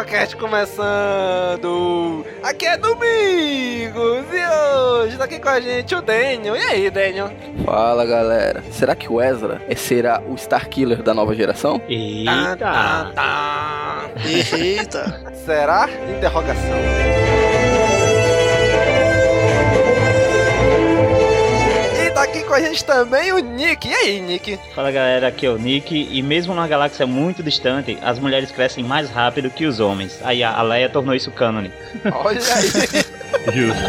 CaminoCast começando! Aqui é Domingos e hoje tá aqui com a gente o Daniel. E aí, Daniel? Fala galera, será que o Ezra será o Starkiller da nova geração? Tá, tá, tá. Eita! Será? Interrogação. Aqui com a gente também o Nick. E aí, Nick? Fala galera, aqui é o Nick. E mesmo numa galáxia muito distante, as mulheres crescem mais rápido que os homens. Aí a Leia tornou isso cânone. Olha aí. Justo.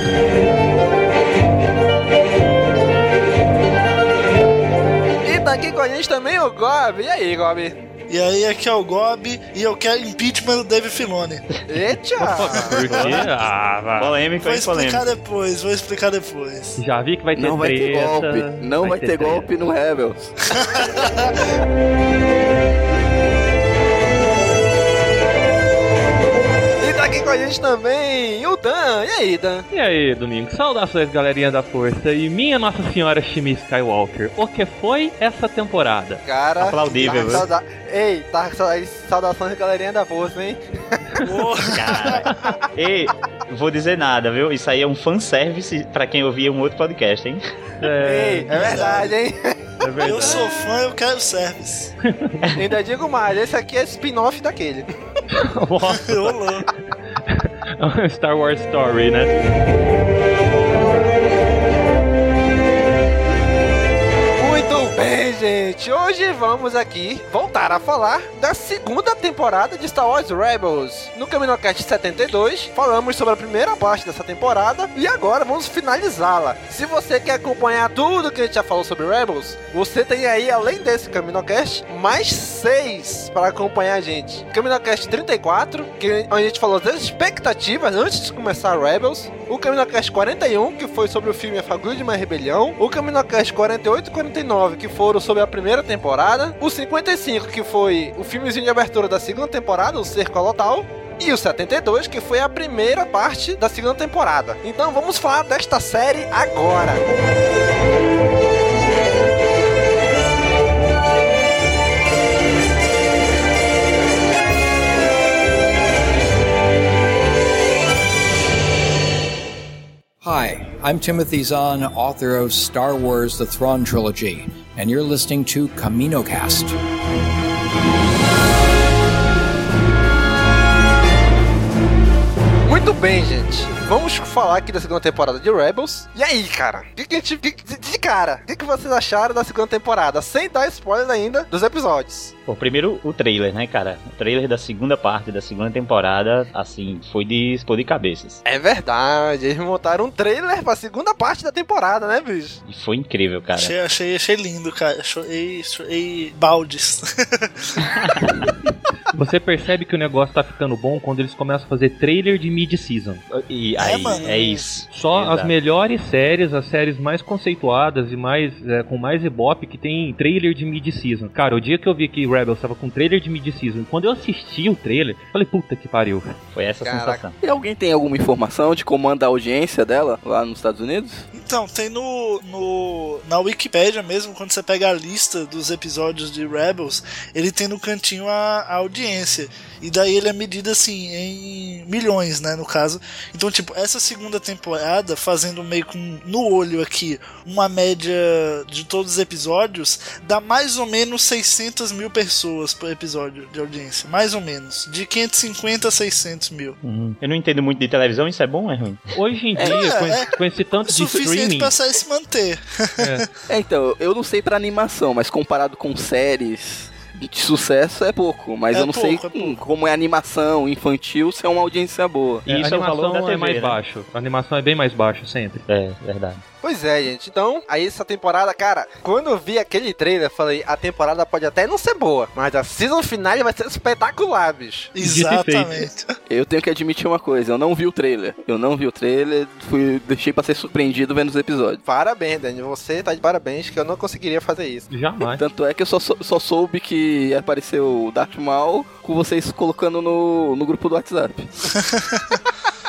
E tá aqui com a gente também o Gob. E aí, Gob? E aí, aqui é o Gob e eu quero impeachment do Dave Filoni. Eita! Por quê? Ah, vai. Polêmico, Vou explicar polêmico. depois, vou explicar depois. Já vi que vai ter Não vai ter treta, golpe, não vai, ter, treta. golpe no Rebels. aqui com a gente também o Dan. E aí, Dan? E aí, Domingo? Saudações, galerinha da força. E minha Nossa Senhora Shimi Skywalker, o que foi essa temporada? Cara, Aplaudível, tá sauda... Ei, tá saudações galerinha da força, hein? Cara. Ei, vou dizer nada, viu? Isso aí é um fanservice pra quem ouvia um outro podcast, hein? Ei, é verdade, hein? É. Eu sou fã, eu quero service. Ainda digo mais, esse aqui é spin-off daquele. Louco. Star Wars Story, né? Gente. Hoje vamos aqui voltar a falar da segunda temporada de Star Wars Rebels. No CaminoCast 72, falamos sobre a primeira parte dessa temporada e agora vamos finalizá-la. Se você quer acompanhar tudo que a gente já falou sobre Rebels, você tem aí, além desse CaminoCast, mais seis para acompanhar a gente. CaminoCast 34, que a gente falou das expectativas antes de começar Rebels. O CaminoCast 41, que foi sobre o filme A Fagulha de uma Rebelião. O CaminoCast 48 e 49, que foram sobre a primeira temporada. O 55, que foi o filmezinho de abertura da segunda temporada, o Cerco Alotal. E o 72, que foi a primeira parte da segunda temporada. Então vamos falar desta série agora. Hi, I'm Timothy Zahn, author of Star Wars The Thrawn Trilogy, and you're listening to CaminoCast. Muito bem, gente. Vamos falar aqui da segunda temporada de Rebels. E aí, cara? Que que a gente, de, de cara, o que, que vocês acharam da segunda temporada? Sem dar spoiler ainda dos episódios. Pô, primeiro o trailer, né, cara? O trailer da segunda parte da segunda temporada, assim, foi de explodir cabeças. É verdade, eles montaram um trailer pra segunda parte da temporada, né, bicho? E foi incrível, cara. Achei, achei, achei lindo, cara. Achei, achei baldes. Você percebe que o negócio tá ficando bom quando eles começam a fazer trailer de mid-season. E aí, é, isso. Só Exato. as melhores séries, as séries mais conceituadas e mais é, com mais ibope que tem trailer de mid-season. Cara, o dia que eu vi que Rebels tava com trailer de mid-season, quando eu assisti o trailer, falei, puta que pariu. Foi essa Caraca. sensação. E alguém tem alguma informação de como anda a audiência dela lá nos Estados Unidos? Então, tem no, no na Wikipédia mesmo, quando você pega a lista dos episódios de Rebels, ele tem no cantinho a, a audiência. E daí ele é medido assim em milhões, né, no caso. Então, tipo, essa segunda temporada, fazendo meio com no olho aqui uma média de todos os episódios, dá mais ou menos 600 mil pessoas por episódio de audiência. Mais ou menos. De 550 a 600 mil. Uhum. Eu não entendo muito de televisão, isso é bom ou é ruim? Hoje em dia, É, com, é esse, com esse tanto de Suficiente streaming. pra sair se manter. É, então, eu não sei pra animação, mas comparado com séries de sucesso é pouco, mas É eu não pouco, sei é hum, como é animação infantil se é uma audiência boa. É, Isso a é o valor animação da é TV, mais né? baixo. A animação é bem mais baixo sempre. É, verdade. Pois é, gente. Então, aí essa temporada, cara, quando eu vi aquele trailer, eu falei, a temporada pode até não ser boa, mas a season final vai ser espetacular, bicho. Exatamente. Eu tenho que admitir uma coisa, eu não vi o trailer. Eu não vi o trailer, fui, deixei pra ser surpreendido vendo os episódios. Parabéns, Dani. Você tá de parabéns que eu não conseguiria fazer isso. Jamais. Tanto é que eu só, só soube que apareceu o Darth Maul com vocês colocando no, no grupo do WhatsApp.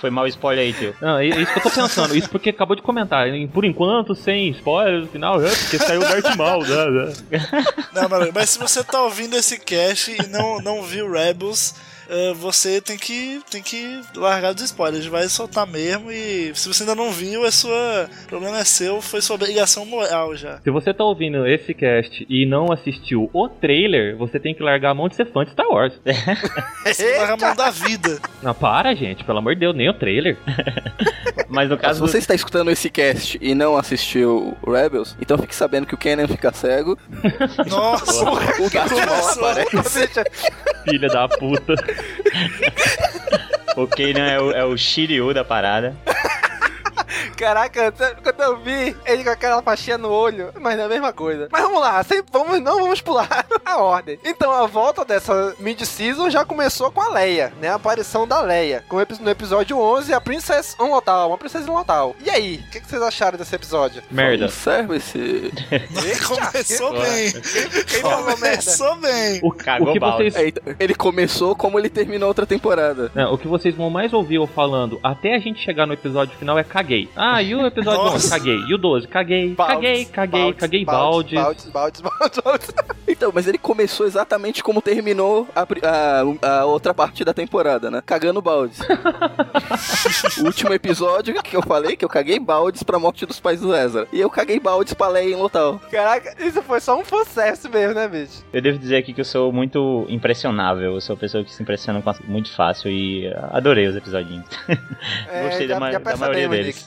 Foi mal spoiler aí, tio. Não, é isso que eu tô pensando. Isso porque acabou de comentar. Por enquanto, sem spoilers no final, é porque saiu o Darth Maul. né, né. Não, mas, mas se você tá ouvindo esse cast e não, não viu Rebels, eh, você tem que, tem que largar dos spoilers. Vai soltar mesmo e se você ainda não viu, é sua. O problema é seu, foi sua obrigação moral já. Se você tá ouvindo esse cast e não assistiu o trailer, você tem que largar a mão de ser fã de Star Wars. Você larga a mão da vida. Não, para, gente. Pelo amor de Deus, nem o trailer. Mas no Se caso. você está escutando esse cast e não assistiu o Rebels, então fique sabendo que o Kenan fica cego. Nossa, O Darth Maul começou. aparece. Filha da puta. O Kanan é o, é o Shiryu da parada. Caraca, quando eu vi ele com aquela faixinha no olho, mas é a mesma coisa. Mas vamos lá, sem, vamos, não vamos pular a ordem. Então a volta dessa mid-season já começou com a Leia, né? A aparição da Leia. Com no episódio 11, a Princess Unlotal, uma princesa Unlotal. E aí, o que, que vocês acharam desse episódio? Merda. Um service. Começou bem. Quem falou merda? Começou bem. O, Cagou o que vocês ele começou como ele terminou outra temporada. Não, o que vocês vão mais ouvir eu falando até a gente chegar no episódio final é caguei. Ah, e o episódio Nossa. 11? Caguei. E o 12? Caguei. caguei, caguei, caguei balde. Baldes, baldes, baldes, baldes. Então, mas ele começou exatamente como terminou a, a- a outra parte da temporada, né? Cagando baldes. o último episódio que eu falei que eu caguei baldes pra morte dos pais do Ezra. E eu caguei baldes pra Leia em Lotal. Caraca, isso foi só um fanservice mesmo, né, bicho? Eu devo dizer aqui que eu sou muito impressionável. Eu sou uma pessoa que se impressiona com- muito fácil e adorei os episodinhos. É, Gostei da, já- ma- da percebemos, maioria deles.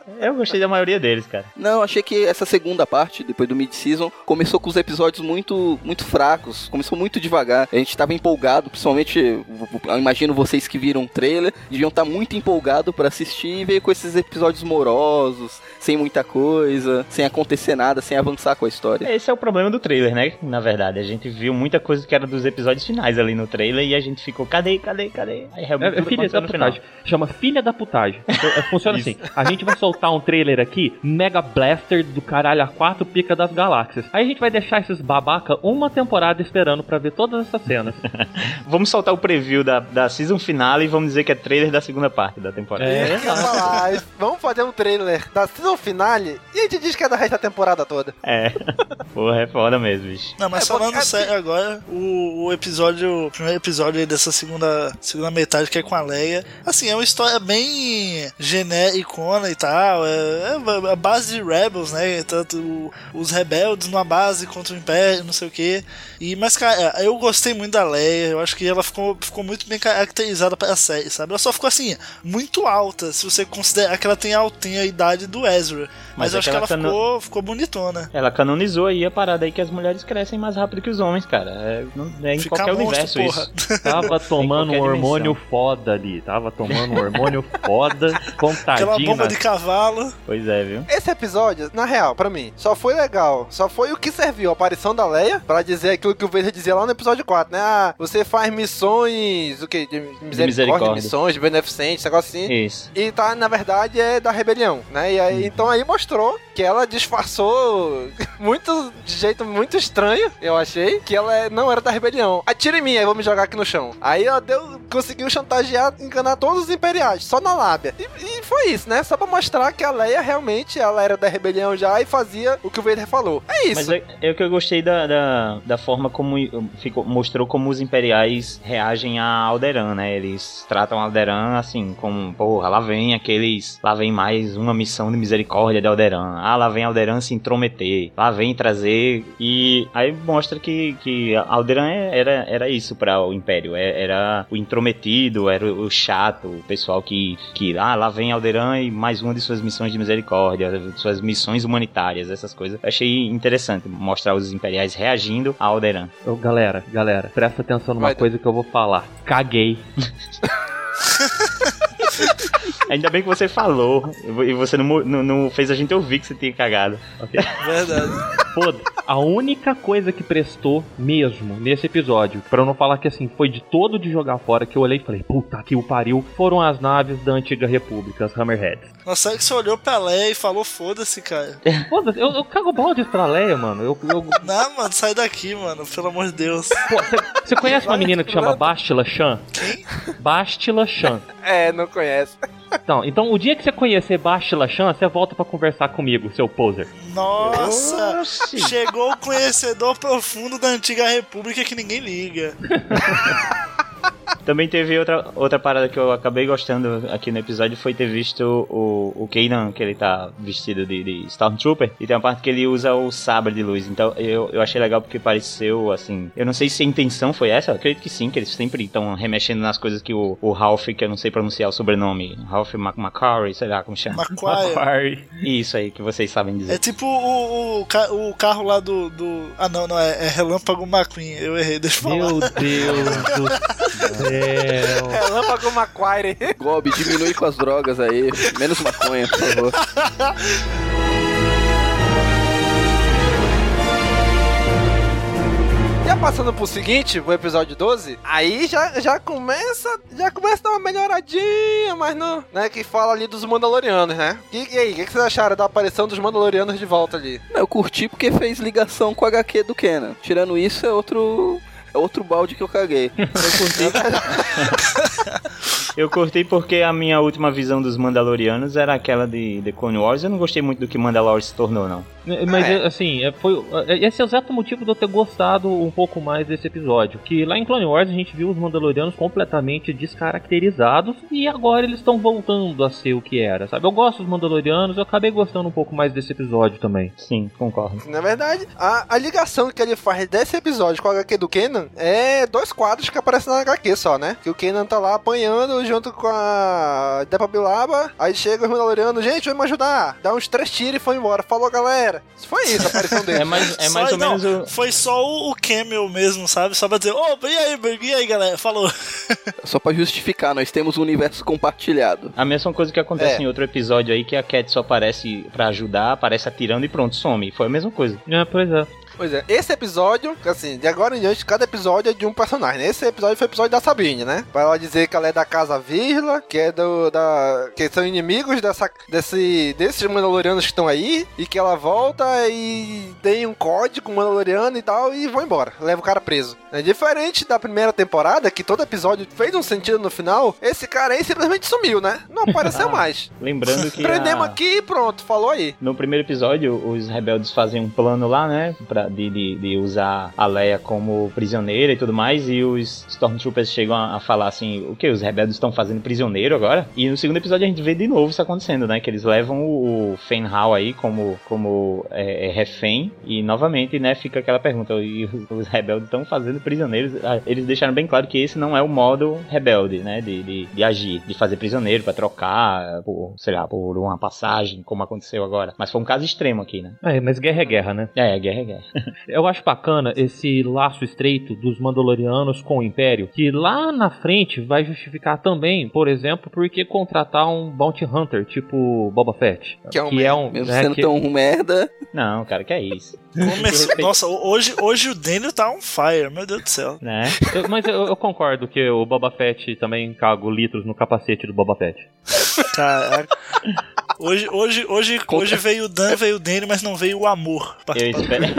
Eu gostei da maioria deles, cara. Não, achei que essa segunda parte, depois do mid-season, começou com os episódios muito muito fracos, começou muito devagar. A gente tava empolgado, principalmente, eu imagino vocês que viram o trailer, deviam estar muito empolgado pra assistir e veio com esses episódios morosos, sem muita coisa, sem acontecer nada, sem avançar com a história. Esse é o problema do trailer, né? Na verdade, a gente viu muita coisa que era dos episódios finais ali no trailer e a gente ficou, cadê, cadê, cadê? Aí É, realmente é tudo filha aconteceu da final. putagem. Chama filha da putagem. É, Funciona assim. A gente vai soltar um trailer aqui, Mega Blaster do caralho a quatro pica das galáxias. Aí a gente vai deixar esses babaca uma temporada esperando pra ver todas essas cenas. Vamos soltar o preview da, da season final e vamos dizer que é trailer da segunda parte da temporada. É, ia falar, vamos fazer um trailer da season finale e a gente diz que é da resto da temporada toda. É. Porra, é foda mesmo, bicho. Não, mas É, porque falando assim- sério agora, o, o episódio, o primeiro episódio aí dessa segunda, segunda metade que é com a Leia, assim, é uma história bem genericona e tal, é, é a base de Rebels, né, tanto os rebeldes numa base contra o Império, não sei o que, e, mas cara, eu gostei muito da Leia, eu acho que ela ficou, ficou muito bem caracterizada para a série, sabe, ela só ficou assim, muito alta, se você considerar que ela tem a, tem a idade do Ezra, mas, Mas é eu acho que que ela ela tá no- ficou, ficou bonitona. Ela canonizou aí a parada aí que as mulheres crescem mais rápido que os homens, cara. É, não- é em Fica qualquer monstro, universo porra. isso. Tava tomando um hormônio dimensão. foda ali. Tava tomando um hormônio foda, Aquela contadinho. bomba na- de cavalo. Falo. Pois é, viu? Esse episódio, na real, pra mim, só foi legal. Só foi o que serviu a aparição da Leia pra dizer aquilo que o Vader dizia lá no episódio 4, né? Ah, você faz missões, o quê? De misericórdia, misericórdia. missões, de beneficentes, negócio assim. Isso. E tá, na verdade, é da rebelião, né? E aí, então aí mostrou que ela disfarçou muito, de jeito muito estranho, eu achei, que ela é- não era da rebelião. Atira em mim, aí vou me jogar aqui no chão. Aí ela deu, conseguiu chantagear, enganar todos os imperiais, só na lábia. E, e foi isso, né? Só pra mostrar que a Leia realmente, ela era da rebelião já e fazia o que o Vader falou. É isso. Mas é, é o que eu gostei da, da, da forma como ficou, mostrou como os imperiais reagem a Alderan, né? Eles tratam Alderan assim, como, porra, lá vem aqueles. Lá vem mais uma missão de misericórdia de Alderan. Ah, lá vem Alderan se intrometer. Lá vem trazer. E aí mostra que, que Alderan é- era, era isso para o Império. É- Era o intrometido, era o chato, o pessoal que, que. Ah, lá vem Alderan e mais uma de suas missões de misericórdia, suas missões humanitárias, essas coisas. Eu achei interessante mostrar os imperiais reagindo a Alderan. Ô, galera, galera, presta atenção numa Vai, coisa que eu vou falar. Caguei. Ainda bem que você falou e você não, não, não fez a gente ouvir que você tinha cagado. Verdade. Foda. A única coisa que prestou mesmo nesse episódio, pra eu não falar que assim, foi de todo de jogar fora, que eu olhei e falei, puta que o pariu, foram as naves da antiga república, as Hammerheads. Nossa, é que você olhou pra Leia e falou, foda-se, cara. Foda-se, eu, eu cago balde pra Leia, mano. Eu, eu- Não, mano, sai daqui, mano, pelo amor de Deus. Você conhece uma menina que chama Bastila Chan? Quem? Bastila Chan. É, não conhece. Então, então, o dia que você conhecer Bastila Chan, você volta pra conversar comigo, seu poser. Nossa, chegou o conhecedor profundo da antiga república que ninguém liga. Também teve outra, outra parada que eu acabei gostando aqui no episódio foi ter visto o, o Kanan, que ele tá vestido de, de Stormtrooper, e tem uma parte que ele usa o sabre de luz. Então eu, eu achei legal porque pareceu assim. Eu não sei se a intenção foi essa, eu acredito que sim, que eles sempre estão remexendo nas coisas que o, o Ralph, que eu não sei pronunciar o sobrenome, Ralph Mac Macquarie, sei lá como chama. Macquarie. Isso aí que vocês sabem dizer. É tipo o, o, o carro lá do, do. Ah, não, não, é, é Relâmpago McQueen. Eu errei, deixa eu falar. Meu Deus do céu. Relâmpago Macquarie. Gob, diminui com as drogas aí. Menos maconha, por favor. Já passando pro seguinte, o episódio 12, aí já, já começa, já começa a dar uma melhoradinha, mas não, né, que fala ali dos Mandalorianos, né? E, e aí, o que, que vocês acharam da aparição dos Mandalorianos de volta ali? Eu curti porque fez ligação com o HQ do Kenan. Tirando isso, é outro. É outro balde que eu caguei. Eu curti. Eu curti porque a minha última visão dos Mandalorianos era aquela de The Clone Wars. Eu não gostei muito do que Mandalore se tornou, não. Mas é, assim, é, foi, é, esse é o exato motivo de eu ter gostado um pouco mais desse episódio. Que lá em Clone Wars a gente viu os Mandalorianos completamente descaracterizados e agora eles estão voltando a ser o que era, sabe? Eu gosto dos Mandalorianos, eu acabei gostando um pouco mais desse episódio também. Sim, concordo. Na verdade, a, a ligação que ele faz desse episódio com o HQ do Kenan é dois quadros que aparecem na HQ só, né? Que o Kenan tá lá apanhando junto com a Depa Bilaba, aí chega os Mandalorianos, gente, vem me ajudar. Dá uns três tiros e foi embora. Falou, galera. Isso foi isso, a aparição dele. É mais, é Só- mais ou não, menos o. Foi só o, o Camel mesmo, sabe? Só pra dizer, ô, e aí, e aí, galera? Falou. Só pra justificar, nós temos um universo compartilhado. A mesma coisa que acontece É. em outro episódio aí, que a Cat só aparece pra ajudar, aparece atirando e pronto, some. Foi a mesma coisa. É, pois é. Pois é, esse episódio, assim, de agora em diante, cada episódio é de um personagem. né? Esse episódio foi o episódio da Sabine, né? Pra ela dizer que ela é da Casa Virla, que é do. da. que são inimigos dessa, desse, desses Mandalorianos que estão aí, e que ela volta e tem um código Mandaloriano e tal, e vão embora. Leva o cara preso. É diferente da primeira temporada, que todo episódio fez um sentido no final, esse cara aí simplesmente sumiu, né? Não apareceu mais. Lembrando que. Prendemos a- aqui e pronto, falou aí. No primeiro episódio, os rebeldes fazem um plano lá, né? Pra, de, de, de usar a Leia como prisioneira e tudo mais. E os Stormtroopers chegam a, a falar assim: o que? Os rebeldes estão fazendo prisioneiro agora? E no segundo episódio a gente vê de novo isso acontecendo, né? Que eles levam o, o Fenhal aí como, como é, é, refém. E novamente, né? Fica aquela pergunta: e os- rebeldes estão fazendo prisioneiros? Ah, Eles deixaram bem claro que esse não é o modo rebelde, né? De, de, de agir, de fazer prisioneiro pra trocar por, sei lá, por uma passagem, como aconteceu agora. Mas foi um caso extremo aqui, né? É, mas guerra é guerra, né? É, guerra é guerra. Eu acho bacana esse laço estreito dos Mandalorianos com o Império, que lá na frente vai justificar também, por exemplo, porque contratar um Bounty Hunter, tipo Boba Fett. Que é um merda. Mesmo né, sendo que- tão merda. Não, cara, que é isso. Nossa, hoje, hoje o Daniel tá on fire, meu Deus do céu. Né? Eu- mas eu, eu concordo que o Boba Fett também caga litros no capacete do Boba Fett. Caraca. Hoje, hoje, hoje, hoje veio o Dan, veio o Daniel, mas não veio o amor. Eu espero.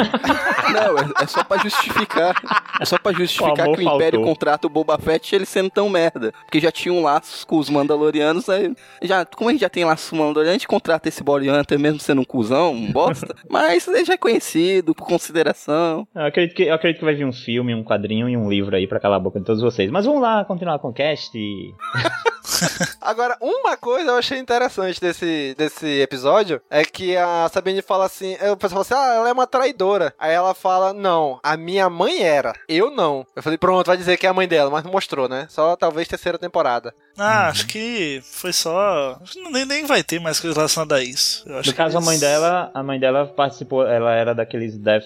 Não, é, é só pra justificar. É só pra justificar O que o Império faltou. contrata o Boba Fett ele sendo tão merda. Porque já tinha um laço com os Mandalorianos, aí. Já, como a gente já tem laço com os Mandalorianos, a gente contrata esse Bounty Hunter mesmo sendo um cuzão, um bosta. mas ele já é conhecido, por consideração. Eu acredito, que, eu acredito que vai vir um filme, um quadrinho e um livro aí pra calar a boca de todos vocês. Mas vamos lá continuar com o cast. Agora, uma coisa eu achei interessante desse, desse episódio é que a Sabine fala assim: o pessoal fala assim, ah, ela é uma traidora. Aí ela fala: não, a minha mãe era, eu não. Eu falei: pronto, vai dizer que é a mãe dela, mas não mostrou, né? Só talvez terceira temporada. Ah, acho que foi só. Nem, nem vai ter mais coisa relacionada a isso. Eu acho No que caso, a eles- mãe dela, a mãe dela participou, ela era daqueles Death,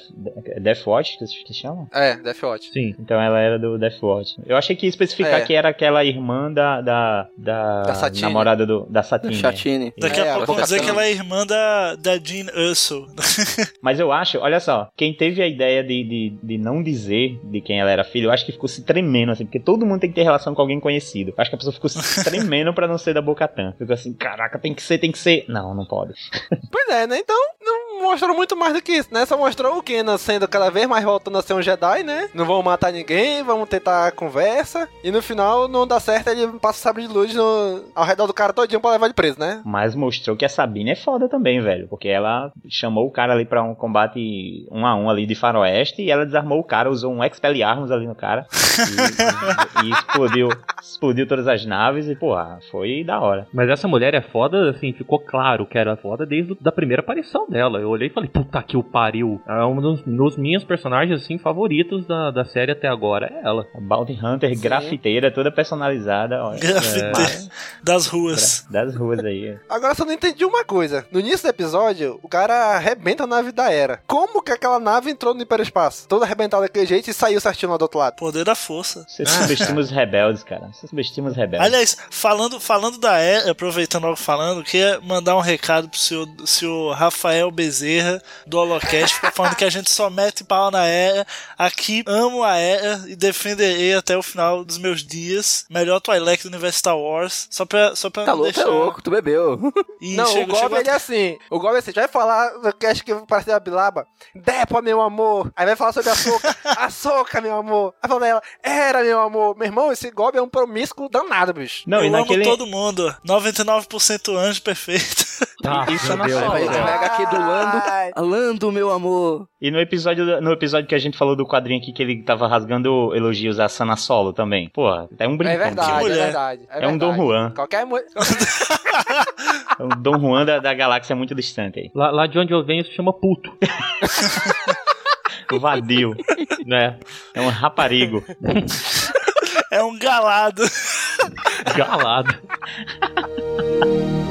Death Watch, que que chama? É, Death Watch. Sim. Então ela era do Death Watch. Eu achei que ia especificar É. que era aquela irmã da, da, da, Da namorada do, da Satine. Chatine. Daqui É, a pouco vão dizer que ela é irmã da, da Jean Erso. Mas eu acho, olha só, quem teve a ideia de, de, de não dizer de quem ela era filha, eu acho que ficou se tremendo, assim, porque todo mundo tem que ter relação com alguém conhecido. Eu acho que a pessoa ficou se tremendo pra não ser da Bocatan. Ficou assim, caraca, tem que ser, tem que ser. Não, não pode. Pois é, né? Então, não mostrou muito mais do que isso, né? Só mostrou o Kenan sendo cada vez mais voltando a ser um Jedi, né? Não vão matar ninguém, vamos tentar a conversa. E no final, não dá certo, ele passa o sabre de luz no- ao redor do cara todinho pra levar ele preso, né? Mas mostrou que a Sabine é foda também, velho. Porque ela chamou o cara ali pra um combate um a um ali de faroeste e ela desarmou o cara, usou um Expelliarmus ali no cara. E, e- e explodiu, explodiu todas as naves e, porra, foi da hora. Mas essa mulher é foda, assim, ficou claro que era foda desde a primeira aparição dela. Eu olhei e falei, puta que o pariu. É um dos, dos minhas personagens, assim, favoritos da, da série até agora, é ela. A Bounty Hunter grafiteira, toda personalizada. Ó, Grafiteira É, das ruas. das ruas aí. Agora só não entendi uma coisa. No início do episódio, o cara arrebenta a nave da Era. Como que aquela nave entrou no hiperespaço? Toda arrebentada daquele jeito e saiu certinho lá do outro lado. Poder da força. Você subestima os rebeldes, cara. Você subestima os rebeldes. Aliás, falando, falando da era, aproveitando logo falando, queria mandar um recado pro senhor, senhor Rafael Bezerra, do Holocast, fica falando que a gente só mete pau na era. Aqui amo a era e defenderei até o final dos meus dias. Melhor Twilight do universo Star Wars. Só pra, só pra Tá não louco, deixar. é louco, tu bebeu. E não, chega- o Gob ele é assim. O Gob é assim, já vai falar do cast que parece a Bilaba. Depa, meu amor. Aí vai falar sobre a Soca. a Soca, meu amor. Aí fala dela, era, meu amor. Meu irmão, esse Gob é um promíscuo danado, bicho. Não, eu e amo naquele. todo mundo. 99% anjo perfeito. Isso é na sola, vai. HQ do Lando. Lando, meu amor. E no episódio, no episódio que a gente falou do quadrinho aqui, que ele tava rasgando elogios a Sana Solo também. Pô, é um É brincante. verdade, é verdade. É um verdade. Dom Juan. Qualquer mulher. É um Dom Juan da, da galáxia muito distante aí. Lá, lá de onde eu venho se chama puto, O vadio. né? É um raparigo. É um galado. Galado.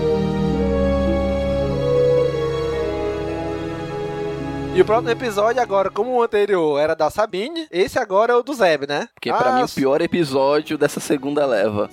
E o próximo episódio agora, como o anterior era da Sabine, esse agora é o do Zeb, né? Porque pra Ah, mim o pior episódio dessa segunda leva.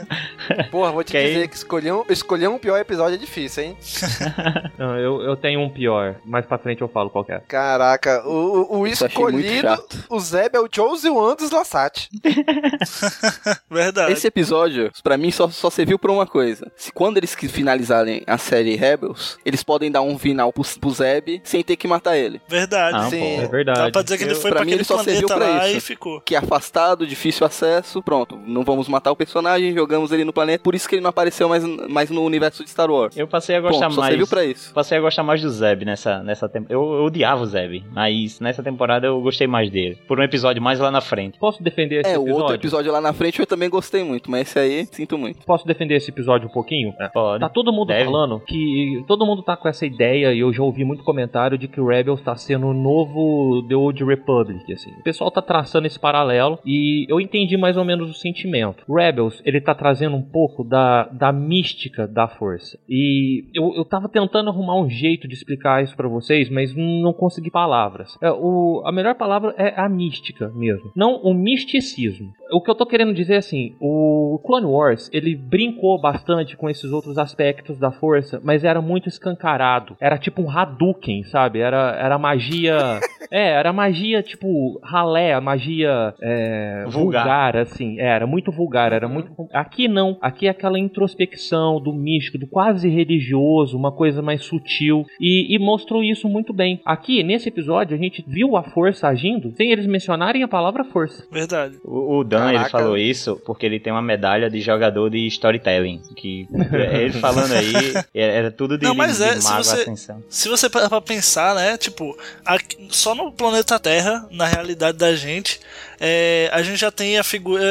Porra, vou te Que dizer aí- que escolher um, escolher um pior episódio é difícil, hein? Não, eu, eu tenho um pior. Mais pra frente eu falo qual é. Caraca, o, o, escolhido, o Zeb é o Josie One dos Lassat. Verdade. Esse episódio, pra mim, só, só serviu pra uma coisa. Se quando eles que finalizarem a série Rebels, eles podem dar um final pro, pro Zeb sem ter que matar ele. Verdade. Ah, Sim. É verdade. Dá pra dizer que ele Eu- foi pra pra, mim, aquele ele só serviu planeta pra lá isso. e ficou. Que é afastado, difícil acesso, pronto. Não vamos matar o personagem, jogamos ele no planeta. Por isso que ele não apareceu mais, mais no universo de Star Wars. Eu passei a gostar Ponto, só mais. serviu pra isso. Passei a gostar mais do Zeb nessa, nessa temporada. Eu, eu odiava o Zeb, mas nessa temporada eu gostei mais dele. Por um episódio mais lá na frente. Posso defender esse É, o episódio? outro episódio lá na frente eu também gostei muito, mas esse aí, sinto muito. Posso defender esse episódio um pouquinho? Pode. Tá todo mundo Deve. falando que todo mundo tá com essa ideia e eu já ouvi muito comentário de que o, Reb, Rebels tá sendo o novo The Old Republic, assim. O pessoal tá traçando esse paralelo e eu entendi mais ou menos o sentimento. Rebels, ele tá trazendo um pouco da, da mística da força. E eu, eu tava tentando arrumar um jeito de explicar isso para vocês, mas não consegui palavras. É, o, a melhor palavra é a mística mesmo, não o misticismo. O que eu tô querendo dizer é assim, o Clone Wars, ele brincou bastante com esses outros aspectos da força, mas era muito escancarado. Era tipo um Hadouken, sabe? Era, era magia. é, era magia tipo ralé, magia é, vulgar. vulgar. assim. É, era muito vulgar, era muito. Aqui não. Aqui é aquela introspecção do místico, do quase religioso, uma coisa mais sutil. E, e mostrou isso muito bem. Aqui, nesse episódio, a gente viu a força agindo sem eles mencionarem a palavra força. Verdade. O, o Dan, ele falou isso porque ele tem uma medalha de jogador de storytelling. Que ele falando aí, era tudo de, Não, mas de, é, de se mago você, ascensão. se você parar pra pensar, né, tipo, aqui- só no planeta Terra, na realidade da gente, é, a gente já tem a figura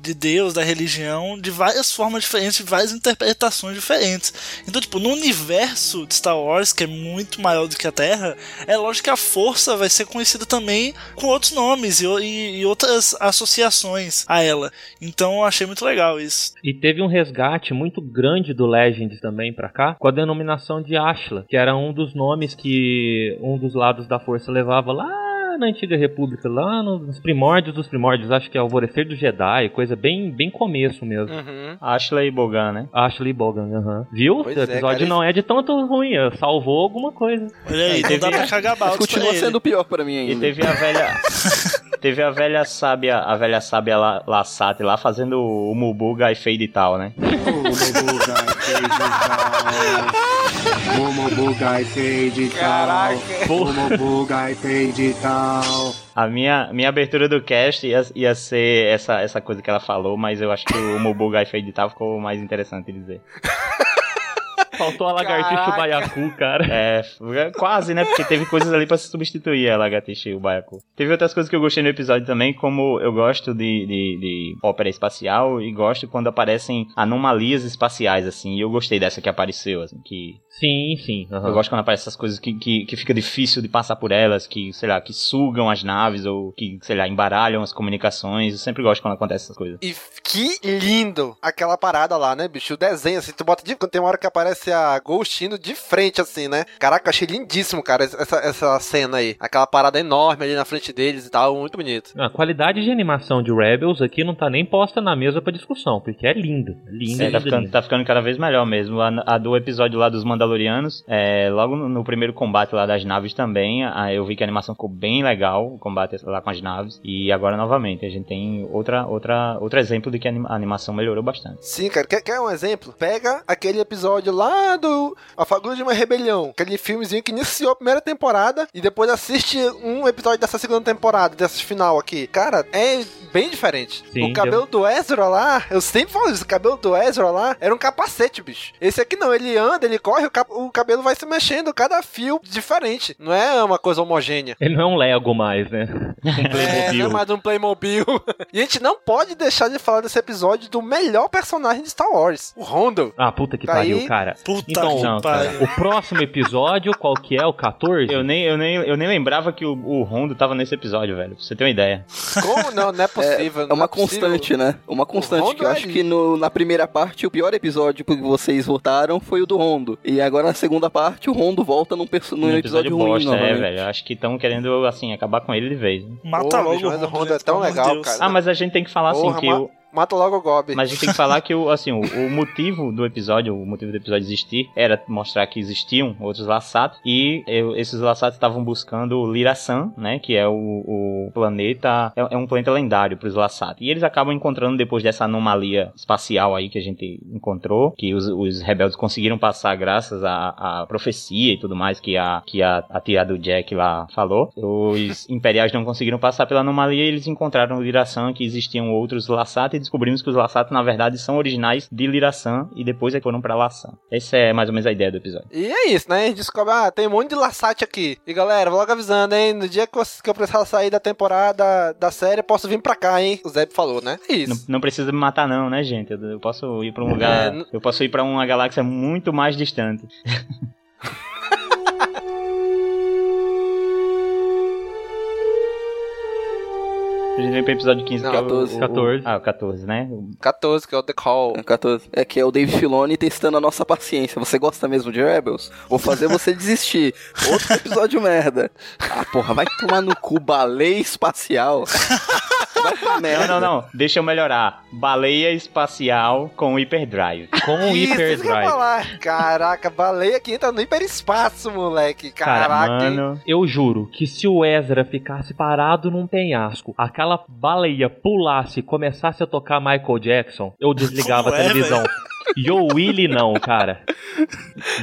de Deus, da religião, de várias formas diferentes, de várias interpretações diferentes. Então, tipo, no universo de Star Wars, que é muito maior do que a Terra, é lógico que a força vai ser conhecida também com outros nomes e, e- e outras associações a ela. Então, eu achei muito legal isso. E teve um resgate muito grande do Legends também pra cá, com a denominação de Ashla, que era um dos nomes que um dos lados da força levava lá na antiga república, lá nos primórdios dos primórdios, acho que é Alvorecer do Jedi, coisa bem, bem começo mesmo. Uhum. Ashley Bogan, né? Ashley Bogan, aham. Viu? Pois o é, episódio cara, não é de tanto ruim, é, salvou alguma coisa. Olha aí, não dá pra cagar balde Continua pra ele. sendo pior pra mim E ainda. teve a velha. teve a velha sábia, a velha sábia lá, Lassate lá fazendo o Mubuga e Fade e tal, né? Momobugai fade Caraca. Momobugai fade tal. A minha, minha abertura do cast ia, ia ser essa, essa coisa que ela falou, mas eu acho que o Mubuga e Fade e tal ficou mais interessante dizer. Faltou a lagartixa e o Caraca. baiacu, cara. É, quase, né? Porque teve coisas ali pra se substituir a lagartixa e o baiacu. Teve outras coisas que eu gostei no episódio também, como eu gosto de, de, de ópera espacial e gosto quando aparecem anomalias espaciais, assim. E eu gostei dessa que apareceu, assim, que Sim, sim. aham. Eu gosto quando aparecem essas coisas que, que, que fica difícil de passar por elas, que, sei lá, que sugam as naves ou que, sei lá, embaralham as comunicações. Eu sempre gosto quando acontece essas coisas. E que lindo aquela parada lá, né, bicho? O desenho, assim, tu bota de. Tem uma hora que aparece a Ghost indo de frente, assim, né? Caraca, eu achei lindíssimo, cara, essa, essa cena aí. Aquela parada enorme ali na frente deles e tal, muito bonito. A qualidade de animação de Rebels aqui não tá nem posta na mesa pra discussão, porque é linda. Linda, É, tá, ficando, linda. tá ficando cada vez melhor mesmo. A, a do episódio lá dos Mandalorianos, é, logo no, no primeiro combate lá das naves também, a- eu vi que a animação ficou bem legal, o combate lá com as naves. E agora novamente, a gente tem outra, outra, outro exemplo de que a animação melhorou bastante. Sim, cara, quer, quer um exemplo? Pega aquele episódio lá do A Fagulha de uma Rebelião, aquele filmezinho que iniciou a primeira temporada e depois assiste um episódio dessa segunda temporada, dessa final aqui. Cara, é bem diferente. Sim, o cabelo do Ezra lá, eu sempre falo isso, o cabelo do Ezra lá era um capacete, bicho. Esse aqui não, ele anda, ele corre, o, cabelo vai se mexendo, cada fio diferente. Não é uma coisa homogênea. Ele não é um Lego mais, né? Um É, não Playmobil. é mais um Playmobil. e a gente não pode deixar de falar desse episódio do melhor personagem de Star Wars, o Rondo. Ah, puta que Tá pariu, aí. cara. Puta Então, que não, cara. pariu. O próximo episódio, qual que é? O 14? Eu nem, eu nem, eu nem lembrava que o, o Rondo tava nesse episódio, velho. Pra você ter uma ideia. Como não? Não é possível. É não uma é possível. constante, né? Uma constante que eu é acho ali. que no- na primeira parte o pior episódio que vocês votaram foi o do Rondo. E agora na segunda parte o Rondo volta num, perso- num Um episódio, ruim bosta, é, velho. Acho que estão querendo, assim, acabar com ele de vez. né? Mata Porra, logo o Rondo gente, é tão legal, Deus. cara. Ah, mas a gente tem que falar assim Porra, que ma- o, Mata logo o Gob. Mas a gente tem que falar que o, assim, o, o motivo do episódio, o motivo do episódio existir, era mostrar que existiam outros Lassatos e eu- esses Lassatos estavam buscando Lirasan, né, que é o, o planeta, é, é um planeta lendário para os Lassatos. E eles acabam encontrando depois dessa anomalia espacial aí que a gente encontrou, que os, os rebeldes conseguiram passar graças à, à profecia e tudo mais que a que a, a tia do Jack lá falou. Os imperiais não conseguiram passar pela anomalia e eles encontraram Lirasan, que existiam outros Lassatos e descobrimos que os Lassatos na verdade são originais de Lirasan e depois é que foram pra Lassan. Essa é mais ou menos a ideia do episódio. E é isso, né? A gente descobre, ah, tem um monte de laçate aqui. E galera, vou logo avisando, hein? No dia que eu, que eu precisar sair da temporada da série, eu posso vir pra cá, hein? O Zeb falou, né? É isso. Não, não precisa me matar não, né, gente? Eu, eu posso ir pra um lugar, É, eu posso ir pra uma galáxia muito mais distante. A gente vem pro episódio 15, Não, que é o- 14. o, o, 14. Ah, o 14, né? 14, que é o The Call. É 14. É que é o Dave Filoni testando a nossa paciência. Você gosta mesmo de Rebels? Vou fazer você desistir. Outro episódio merda. Ah, porra, vai tomar no cu baleia espacial. Vai pra merda. Não, não, não. Deixa eu melhorar. Baleia espacial com hyperdrive. Com Isso, isso que eu ia hyperdrive. falar. Caraca, baleia que entra no hiperespaço, moleque. Cara, Caraca. hein? Mano, Eu juro que se o Ezra ficasse parado num penhasco, aquela baleia pulasse e começasse a tocar Michael Jackson, eu desligava Como a é, televisão. Yo Willy não, cara.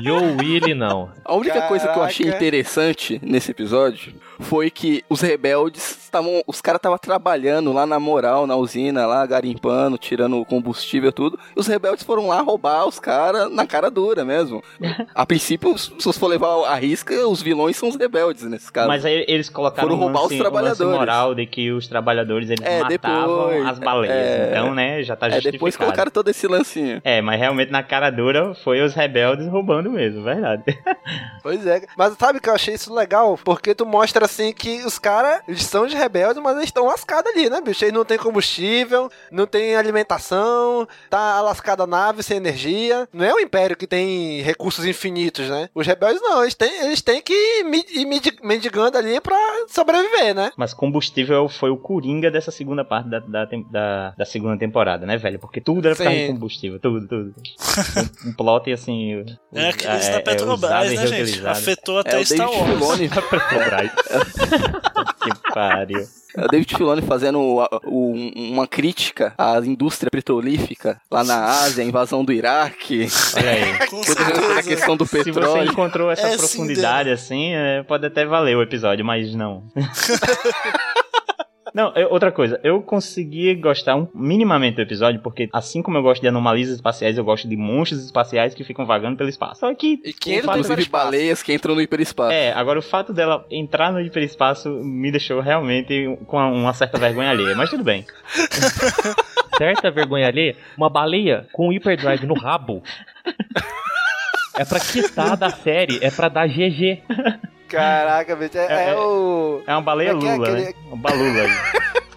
Yo Willy não. A única coisa que eu achei Caraca. interessante nesse episódio foi que os rebeldes estavam. Os caras estavam trabalhando lá na moral, na usina, lá, garimpando, tirando combustível tudo. E os rebeldes foram lá roubar os caras na cara dura mesmo. A princípio, se você for levar a risca, os vilões são os rebeldes nesse caso. mas aí eles colocaram Foram um roubar os um lance trabalhadores. moral de que os trabalhadores eles É, matavam depois, as baleias. é. Então, né, já tá é, justificado. depois colocaram todo esse lancinho. É, mas realmente na cara dura foi os rebeldes roubando mesmo, verdade. Pois é. Mas sabe que eu achei isso legal? Porque tu mostra assim que os caras, são de rebeldes, mas eles estão lascados ali, né, bicho? Eles não tem combustível, não tem alimentação, tá lascada a nave sem energia. Não é o Império que tem recursos infinitos, né? Os rebeldes não, eles têm, eles têm que ir mendigando ali pra sobreviver, né? Mas combustível foi o coringa dessa segunda parte da, da, da, da segunda temporada, né, velho? Porque tudo era de Sim. combustível, tudo, tudo. Um, um plot assim. o- É a crise é- da é Petrobras, usado e né, gente? Afetou É, até o Star David Wars. Filoni. que pariu. É o David Filoni fazendo uma crítica à indústria petrolífica lá na Ásia, a invasão do Iraque. Olha aí. Com a questão do Se você petróleo. encontrou essa É, profundidade assim, é, pode até valer o episódio, mas não. Não, eu- outra coisa, eu consegui gostar um- minimamente do episódio, porque assim como eu gosto de anomalias espaciais, eu gosto de monstros espaciais que ficam vagando pelo espaço. Só que. E que o entra fato- no Inclusive baleias que entram no hiperespaço. É, agora o fato dela entrar no hiperespaço me deixou realmente com uma certa vergonha alheia, mas tudo bem. Certa vergonha alheia, uma baleia com hyperdrive no rabo. É pra quitar da série, é pra dar GG. Caraca, bicho, é, É- é o É uma baleia é é lula, aquele- né? Uma balula aí.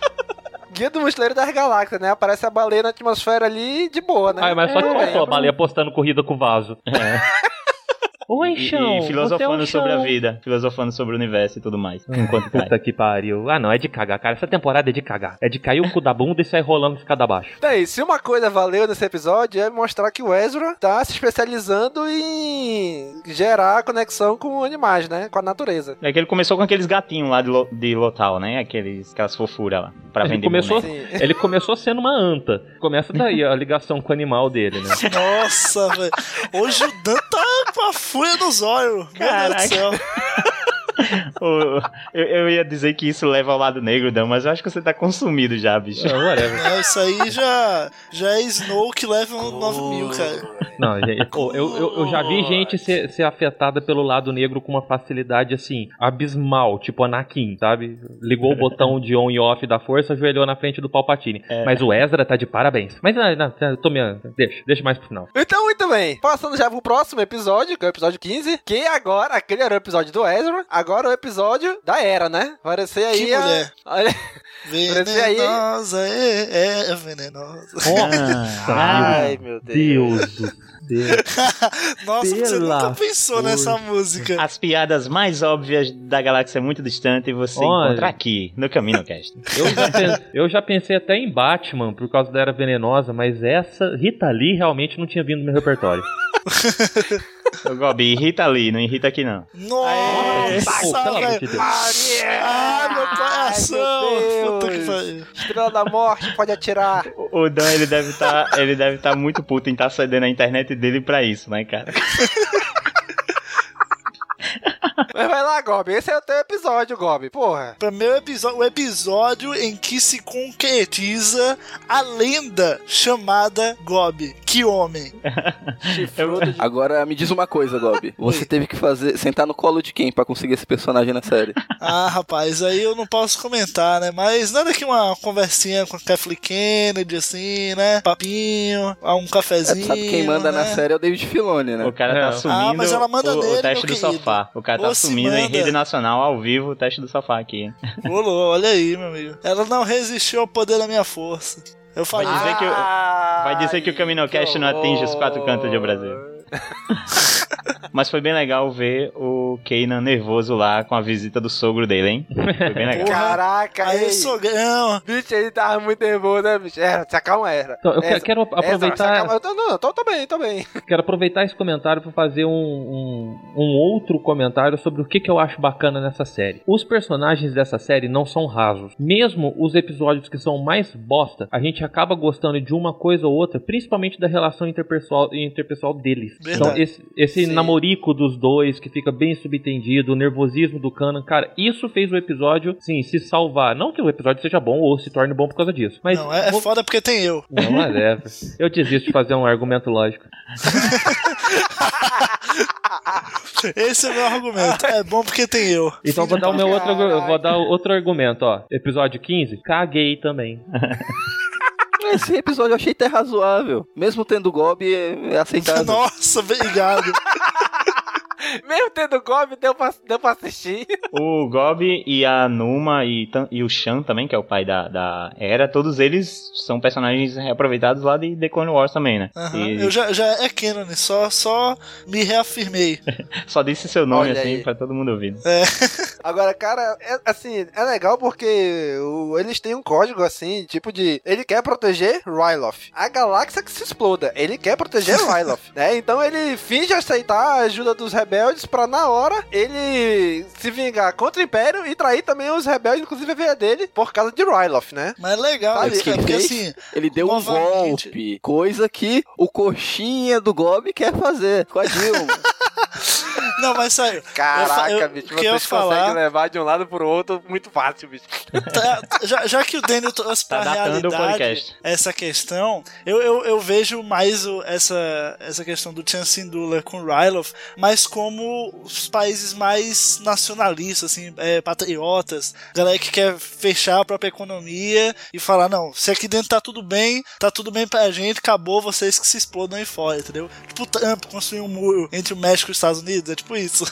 Guia do Mochileiro das Galáxias, né? Aparece a baleia na atmosfera ali de boa, né? Ah, mas só que É, faltou a baleia postando corrida com o vaso. Oi, E, chão. e filosofando é sobre a vida, filosofando sobre o universo e tudo mais. Enquanto cai. Puta que pariu. Ah, não, é de cagar, cara. Essa temporada é de cagar. É de cair o cu da bunda e sair rolando escada abaixo. Bem, se uma coisa valeu nesse episódio é mostrar que o Ezra tá se especializando em gerar conexão com animais, né? Com a natureza. É que ele começou com aqueles gatinhos lá de, Lo- de Lotal, né? Aqueles, aquelas fofuras lá, pra Ele vender começou, ele começou sendo uma anta. Começa daí a ligação com o animal dele, né? Nossa, velho. Hoje o Dan tá com a fúria nos olhos. Meu Deus do céu. Eu, eu ia dizer que isso leva ao lado negro, Dan, mas eu acho que você tá consumido já, bicho. Não, whatever. Não, isso aí já, já é Snow que leva um 9 mil, cara. Não, eu, eu, eu já vi gente ser, ser afetada pelo lado negro com uma facilidade assim, abismal, tipo Anakin, sabe? Ligou o botão de on e off da força, ajoelhou na frente do Palpatine. É. Mas o Ezra tá de parabéns. Mas não, não, eu tô me... Deixa, deixa mais pro final. Então, muito bem. Passando já pro próximo episódio, que é o episódio 15. Que agora, aquele era o episódio do Ezra. Agora é o episódio da Era, né? Aparecer aí Que a... mulher. Olha... Aparecer aí... Venenosa, é, é venenosa. Nossa, Ai, meu Deus. Deus do céu. Nossa, você Pela nunca pensou nessa música. As piadas mais óbvias da galáxia muito distante você Olha. encontra aqui, no Caminho Cast. Eu já, pen- eu já pensei até em Batman por causa da Era Venenosa, mas essa Rita Lee realmente não tinha vindo no meu repertório. Ô, Gobi, irrita ali, não irrita aqui não. Nossa, velho. de. Ai, meu coração. Ai, meu Puta que pariu. Estrela da Morte, pode atirar. O o Dan, ele deve tá, ele deve tá muito puto em estar cedendo a internet dele pra isso, né, cara? Mas vai lá, Gob. Esse é o teu episódio, Gob. Porra. Pra mim, o episódio, o episódio em que se concretiza a lenda chamada Gob. Que homem. Chifrudo de... Agora me diz uma coisa, Gob. Você teve que fazer sentar no colo de quem pra conseguir esse personagem na série? Ah, rapaz, aí eu não posso comentar, né? Mas nada que uma conversinha com a Kathleen Kennedy, assim, né? Papinho, ah, um É, cafezinho. sabe quem manda né? na série é o David Filoni, né? O cara É. tá assumindo Ah, mas ela manda o, o teste meu do querido. sofá. O cara tá Você assumindo em rede nacional ao vivo o teste do sofá aqui. Rolou, olha aí, meu amigo. Ela não resistiu ao poder da minha força. Eu Vai falei. dizer que, o- vai dizer que o Caminocast não atinge os quatro cantos do Brasil. Mas foi bem legal ver o Kanan nervoso lá com a visita do sogro dele, hein? Foi bem legal. Caraca, Aí, sogrão. Bicho, ele tava muito nervoso, né, bicho? Era, se acalma, era. Então, eu que- Essa- quero essa, aproveitar- acalma. Eu tô, não, eu tô, tô bem, tô bem. Quero aproveitar esse comentário para fazer um, um, um outro comentário sobre o que, que eu acho bacana nessa série. Os personagens dessa série não são rasos. Mesmo os episódios que são mais bosta, a gente acaba gostando de uma coisa ou outra, principalmente da relação interpessoal, interpessoal deles. Verdade. Então, esse, esse. Namorico dos dois, que fica bem subentendido, o nervosismo do Kanan, cara, isso fez o episódio, sim, se salvar. Não que o episódio seja bom ou se torne bom por causa disso, mas. Não, é, é foda porque tem eu. Não, mas é. Eu desisto de fazer um argumento lógico. Esse é o meu argumento. É bom porque tem eu. Então vou dar o meu outro, Caraca. vou dar outro argumento, ó. Episódio 15, caguei também. Esse episódio eu achei até razoável. Mesmo tendo Gob, é, é aceitável. Nossa, obrigado. Mesmo tendo Gob, deu pra, deu pra assistir. O Gob e a Numa e, e o Shan também, que é o pai da, da Era, todos eles são personagens reaproveitados lá de The Clone Wars também, né? Aham, E Eu já, já é canon, só, só me reafirmei. só disse seu nome Olha assim aí. pra todo mundo ouvir. É. Agora, cara, é, assim, é legal porque o- eles têm um código assim, tipo de. Ele quer proteger Ryloth. A galáxia que se exploda. Ele quer proteger Ryloth, né? Então ele finge aceitar a ajuda dos rebeldes pra, na hora, ele se vingar contra o Império e trair também os rebeldes, inclusive a veia dele, por causa de Ryloth, né? Mas é legal, Sabe é porque assim. Ele deu um golpe, coisa que o coxinha do Gob quer fazer com a Dilma. Não, mas sério. Caraca, eu, eu, bicho, o que vocês conseguem falar, levar de um lado pro outro muito fácil, bicho. tá- já, já que o Daniel trouxe pra Tá datando o realidade podcast. essa questão, eu, eu, eu vejo mais o- essa, essa questão do Chan Sindula com Ryloth, mas como os países mais nacionalistas, assim, é, patriotas, galera que quer fechar a própria economia e falar, não, se aqui dentro tá tudo bem, tá tudo bem pra gente, acabou vocês que se explodam aí fora, entendeu? Tipo o Trump construir um muro entre o México e os Estados Unidos, é tipo isso.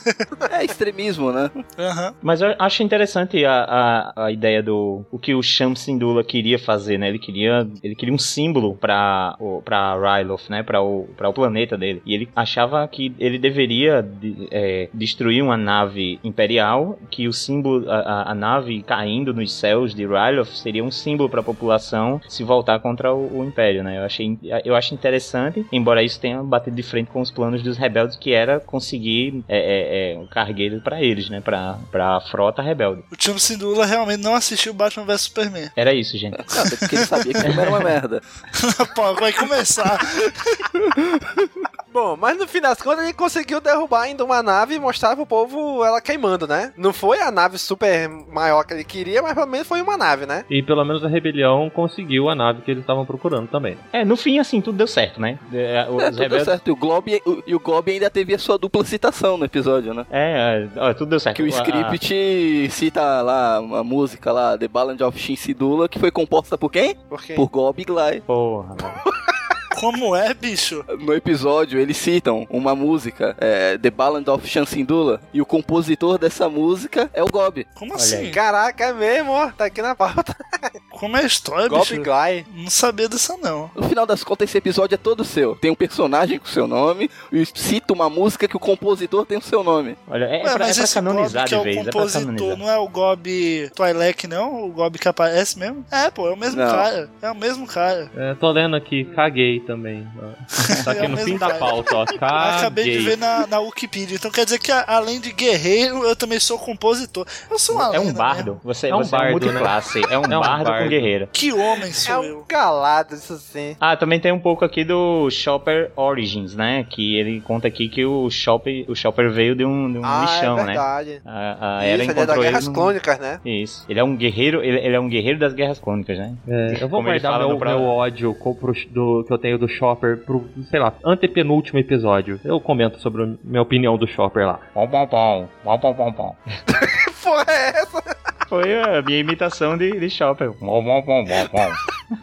é extremismo, né? Aham. Mas eu acho interessante a, a, a ideia do o que o Sham Syndulla queria fazer, né? Ele queria, ele queria um símbolo para para Ryloth, né? Para o para o planeta dele. E ele achava que ele deveria de- é, destruir uma nave imperial, que o símbolo a, a- a nave caindo nos céus de Ryloth seria um símbolo para a população se voltar contra o, o império, né? Eu achei eu acho interessante, embora isso tenha batido de frente com os planos dos rebeldes que era conseguir é, é, é, um cargueiro para eles, né? Para para a frota rebelde. O Cham Sindula realmente não assistiu Batman vs Superman. Era isso, gente. Não, porque ele sabia que o filme era uma merda. Pô, vai começar. Bom, mas no fim das contas ele conseguiu derrubar ainda uma nave e mostrar pro povo ela queimando, né? Não foi a nave super maior que ele queria, mas pelo menos foi uma nave, né? E pelo menos a rebelião conseguiu a nave que eles estavam procurando também. É, no fim, assim, tudo deu certo, né? É, os É, tudo deu rebeldes- certo. E o, Glob, o- e o Gob ainda teve a sua dupla citação no episódio, né? É, é, ó, tudo deu certo. Que o A- script cita lá a música lá, The Ballad of Shinsidula, que foi composta por quem? Por quê? Por Gob Glide. Porra, Como é, bicho? No episódio, eles citam uma música, é, The Ballad of Shansindula, e o compositor dessa música é o Gob. Como Olha assim? aí. Caraca, é mesmo, ó. Tá aqui na pauta. Como é a história, Gob bicho? Guy. Não sabia dessa, não. No final das contas, esse episódio é todo seu. Tem um personagem com seu nome, e cita uma música que o compositor tem o seu nome. Olha, é, Ué, pra, é mas pra esse canonizar de é vez, o é pra compositor, canonizar. não é o Gob Twilight, não? O Gob que aparece mesmo? É, pô, é o mesmo Não. cara. É o mesmo cara. É, tô lendo aqui, caguei também. Tá aqui É no fim da pauta, ó. Acabei de ver na, na Wikipedia. Então quer dizer que além de guerreiro, eu também sou compositor. Eu sou uma É um lenda bardo. mesmo. Você, É um você é um bardo, multiclasse. É um, É um bardo, bardo. com guerreiro. Que homem É sou um eu. calado, isso sim. Ah, também tem um pouco aqui do Chopper Origins, né? Que ele conta aqui que o Chopper, o Chopper veio de um, de um Ah, lixão, é né? verdade. A, a Isso, ele é da encontrou ele Guerras num- Clônicas, né? Isso. Ele é um guerreiro, ele, ele é um guerreiro das guerras clônicas, né? É, eu vou Como ele guardar fala meu, no meu ódio pro- do, que eu tenho do Chopper pro, sei lá, antepenúltimo episódio. Eu comento sobre a minha opinião do Chopper lá. Pom, pom, pom. Pom, pom, pom, pom. Que porra é essa? Foi a minha imitação de, de Chopper. Pom, pom, pom, pom, pom.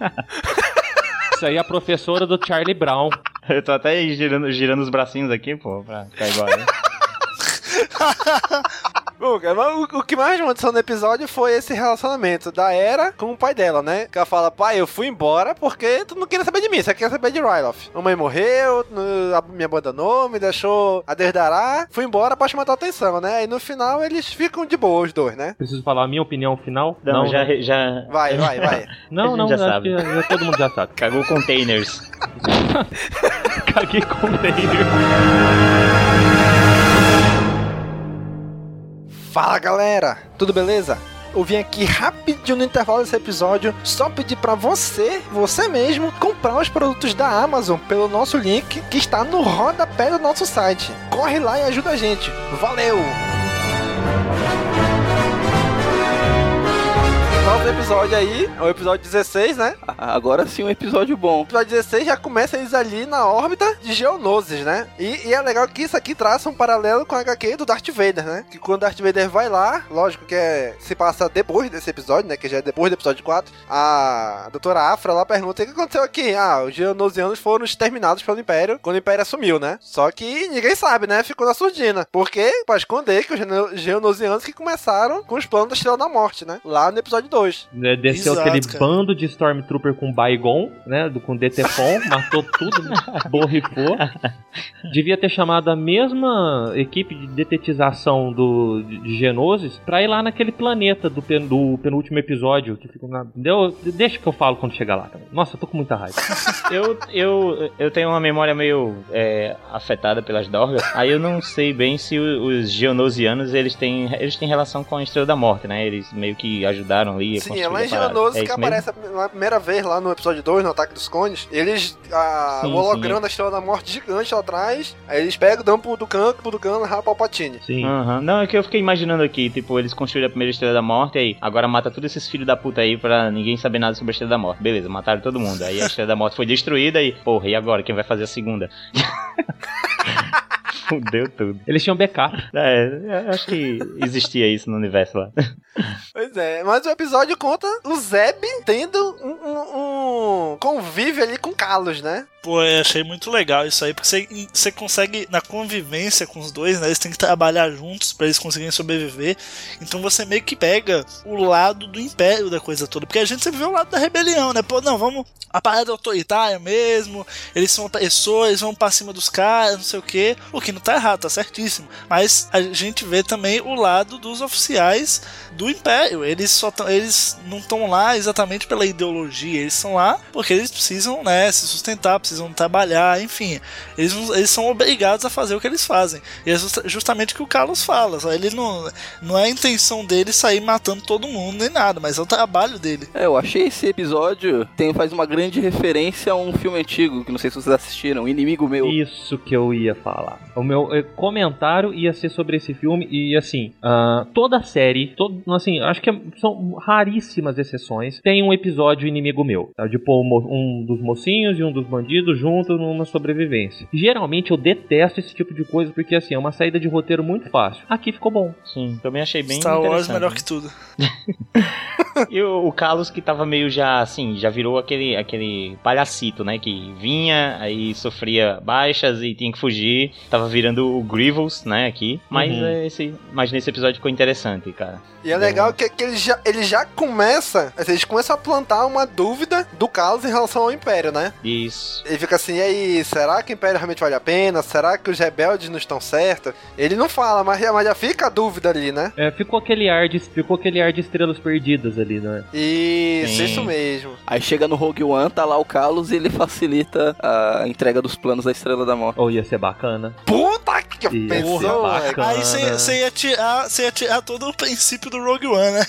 Isso aí é a professora do Charlie Brown. Eu tô até girando, girando os bracinhos aqui, pô, pra ficar igual. o, o que mais atenção no episódio foi esse relacionamento da Era com o pai dela, né? Que ela fala, pai, eu fui embora porque tu não queria saber de mim, você quer saber de Ryloth. A mãe morreu, me abandonou, me deixou a desdará, fui embora pra chamar tua atenção, né? E no final eles ficam de boa, os dois, né? Preciso falar a minha opinião final? Não, já, né? já. Vai, vai, vai. Não, não, já acho sabe. que já todo mundo já sabe. Cagou containers. Caguei container. Fala galera, tudo beleza? Eu vim aqui rapidinho no intervalo desse episódio só pedir pra você, você mesmo, comprar os produtos da Amazon pelo nosso link que está no rodapé do nosso site. Corre lá e ajuda a gente. Valeu! Novo episódio aí, é o episódio 16, né? Agora sim um episódio bom. O episódio 16 já começa eles ali na órbita de Geonosis, né? E, e é legal que isso aqui traça um paralelo com a HQ do Darth Vader, né? Que quando o Darth Vader vai lá, lógico que é, se passa depois desse episódio, né? Que já é depois do episódio 4, a doutora Afra lá pergunta o que aconteceu aqui. Ah, os Geonosianos foram exterminados pelo Império quando o Império assumiu, né? Só que ninguém sabe, né? Ficou na surdina. Porque, pra esconder que os Geonosianos que começaram com os planos da Estrela da Morte, né? Lá no episódio 2. Né, Desceu Exato, aquele cara. bando de Stormtrooper com Baigon, né? Do, com DTFON, matou tudo, né, borrifou. Devia ter chamado a mesma equipe de detetização do, de, Genosis pra ir lá naquele planeta do, pen- do penúltimo episódio. Que fica na, entendeu? Deixa que eu falo quando chegar lá. Cara. Nossa, eu tô com muita raiva. eu, eu, eu tenho uma memória meio é, afetada pelas Dorgas. Aí eu não sei bem se os geonosianos eles têm, eles têm relação com a Estrela da Morte, né? Eles meio que ajudaram ali Sim, é lá em a parada. Geonosis É que aparece a, a primeira vez lá no episódio 2, no Ataque dos Cones. Eles. A, Sim, o holograma sim. da Estrela da Morte gigante lá atrás. Aí eles pegam, dão pro Ducan, pro Ducan narrar Palpatine. Sim. Aham. Não, é que eu fiquei imaginando aqui, tipo, eles construíram a primeira Estrela da Morte aí, agora mata todos esses filhos da puta aí pra ninguém saber nada sobre a Estrela da Morte. Beleza, mataram todo mundo. Aí a Estrela da Morte foi destruída e, porra, e agora? Quem vai fazer a segunda? Fudeu tudo. Eles tinham backup. É, eu acho que existia isso no universo lá. Pois é, mas o episódio conta o Zeb tendo um, um- um convívio ali com Carlos, né? Pô, eu achei muito legal isso aí, porque você, você consegue, na convivência com os dois, né? Eles têm que trabalhar juntos pra eles conseguirem sobreviver. Então você meio que pega o lado do império da coisa toda. Porque a gente sempre vê o lado da rebelião, né? Pô, não, vamos. A parada é autoritária mesmo, eles são eles vão pra cima dos caras, não sei o que. O que não tá errado, tá certíssimo. Mas a gente vê também o lado dos oficiais do império. Eles só tão, eles não estão lá exatamente pela ideologia, eles estão lá porque eles precisam, né, se sustentar, precisam trabalhar, enfim. Eles, eles são obrigados a fazer o que eles fazem. E é justa- justamente o que o Carlos fala. só Ele não, não é a intenção dele sair matando todo mundo nem nada, mas é o trabalho dele. É, eu achei esse episódio tem, faz uma grande referência a um filme antigo, que não sei se vocês assistiram, Inimigo Meu. Isso que eu ia falar. O meu eh, comentário ia ser sobre esse filme e assim, ah, toda a série, todo, assim, acho que são raríssimas exceções, tem um episódio inimigo meu, tá? de pôr um, um dos mocinhos e um dos bandidos junto numa sobrevivência. Geralmente eu detesto esse tipo de coisa porque assim, é uma saída de roteiro muito fácil. Aqui ficou bom. Sim, também achei bem Star Wars interessante. melhor que tudo. E o, o Carlos que tava meio já, assim, já virou aquele, aquele palhacito, né? Que vinha, aí sofria baixas e tinha que fugir. Tava virando o Grievous, né, aqui. Mas, Uhum. é, esse, mas nesse episódio ficou interessante, cara. E é legal que, que ele, já, ele já começa, eles começam a plantar uma dúvida do Carlos em relação ao Império, né? Isso. Ele fica assim, e aí, será que o Império realmente vale a pena? Será que os rebeldes não estão certos? Ele não fala, mas, já- mas já fica a dúvida ali, né? É, ficou aquele ar de ficou aquele ar de estrelas perdidas ali, né? Isso, Sim. isso mesmo. Aí chega no Rogue One, tá lá o Carlos e ele facilita a entrega dos planos da Estrela da Morte. Ou ia ser bacana. Puta que Ia pensou, bacana. Aí você ia, tirar, você ia tirar todo o princípio do Rogue One, né?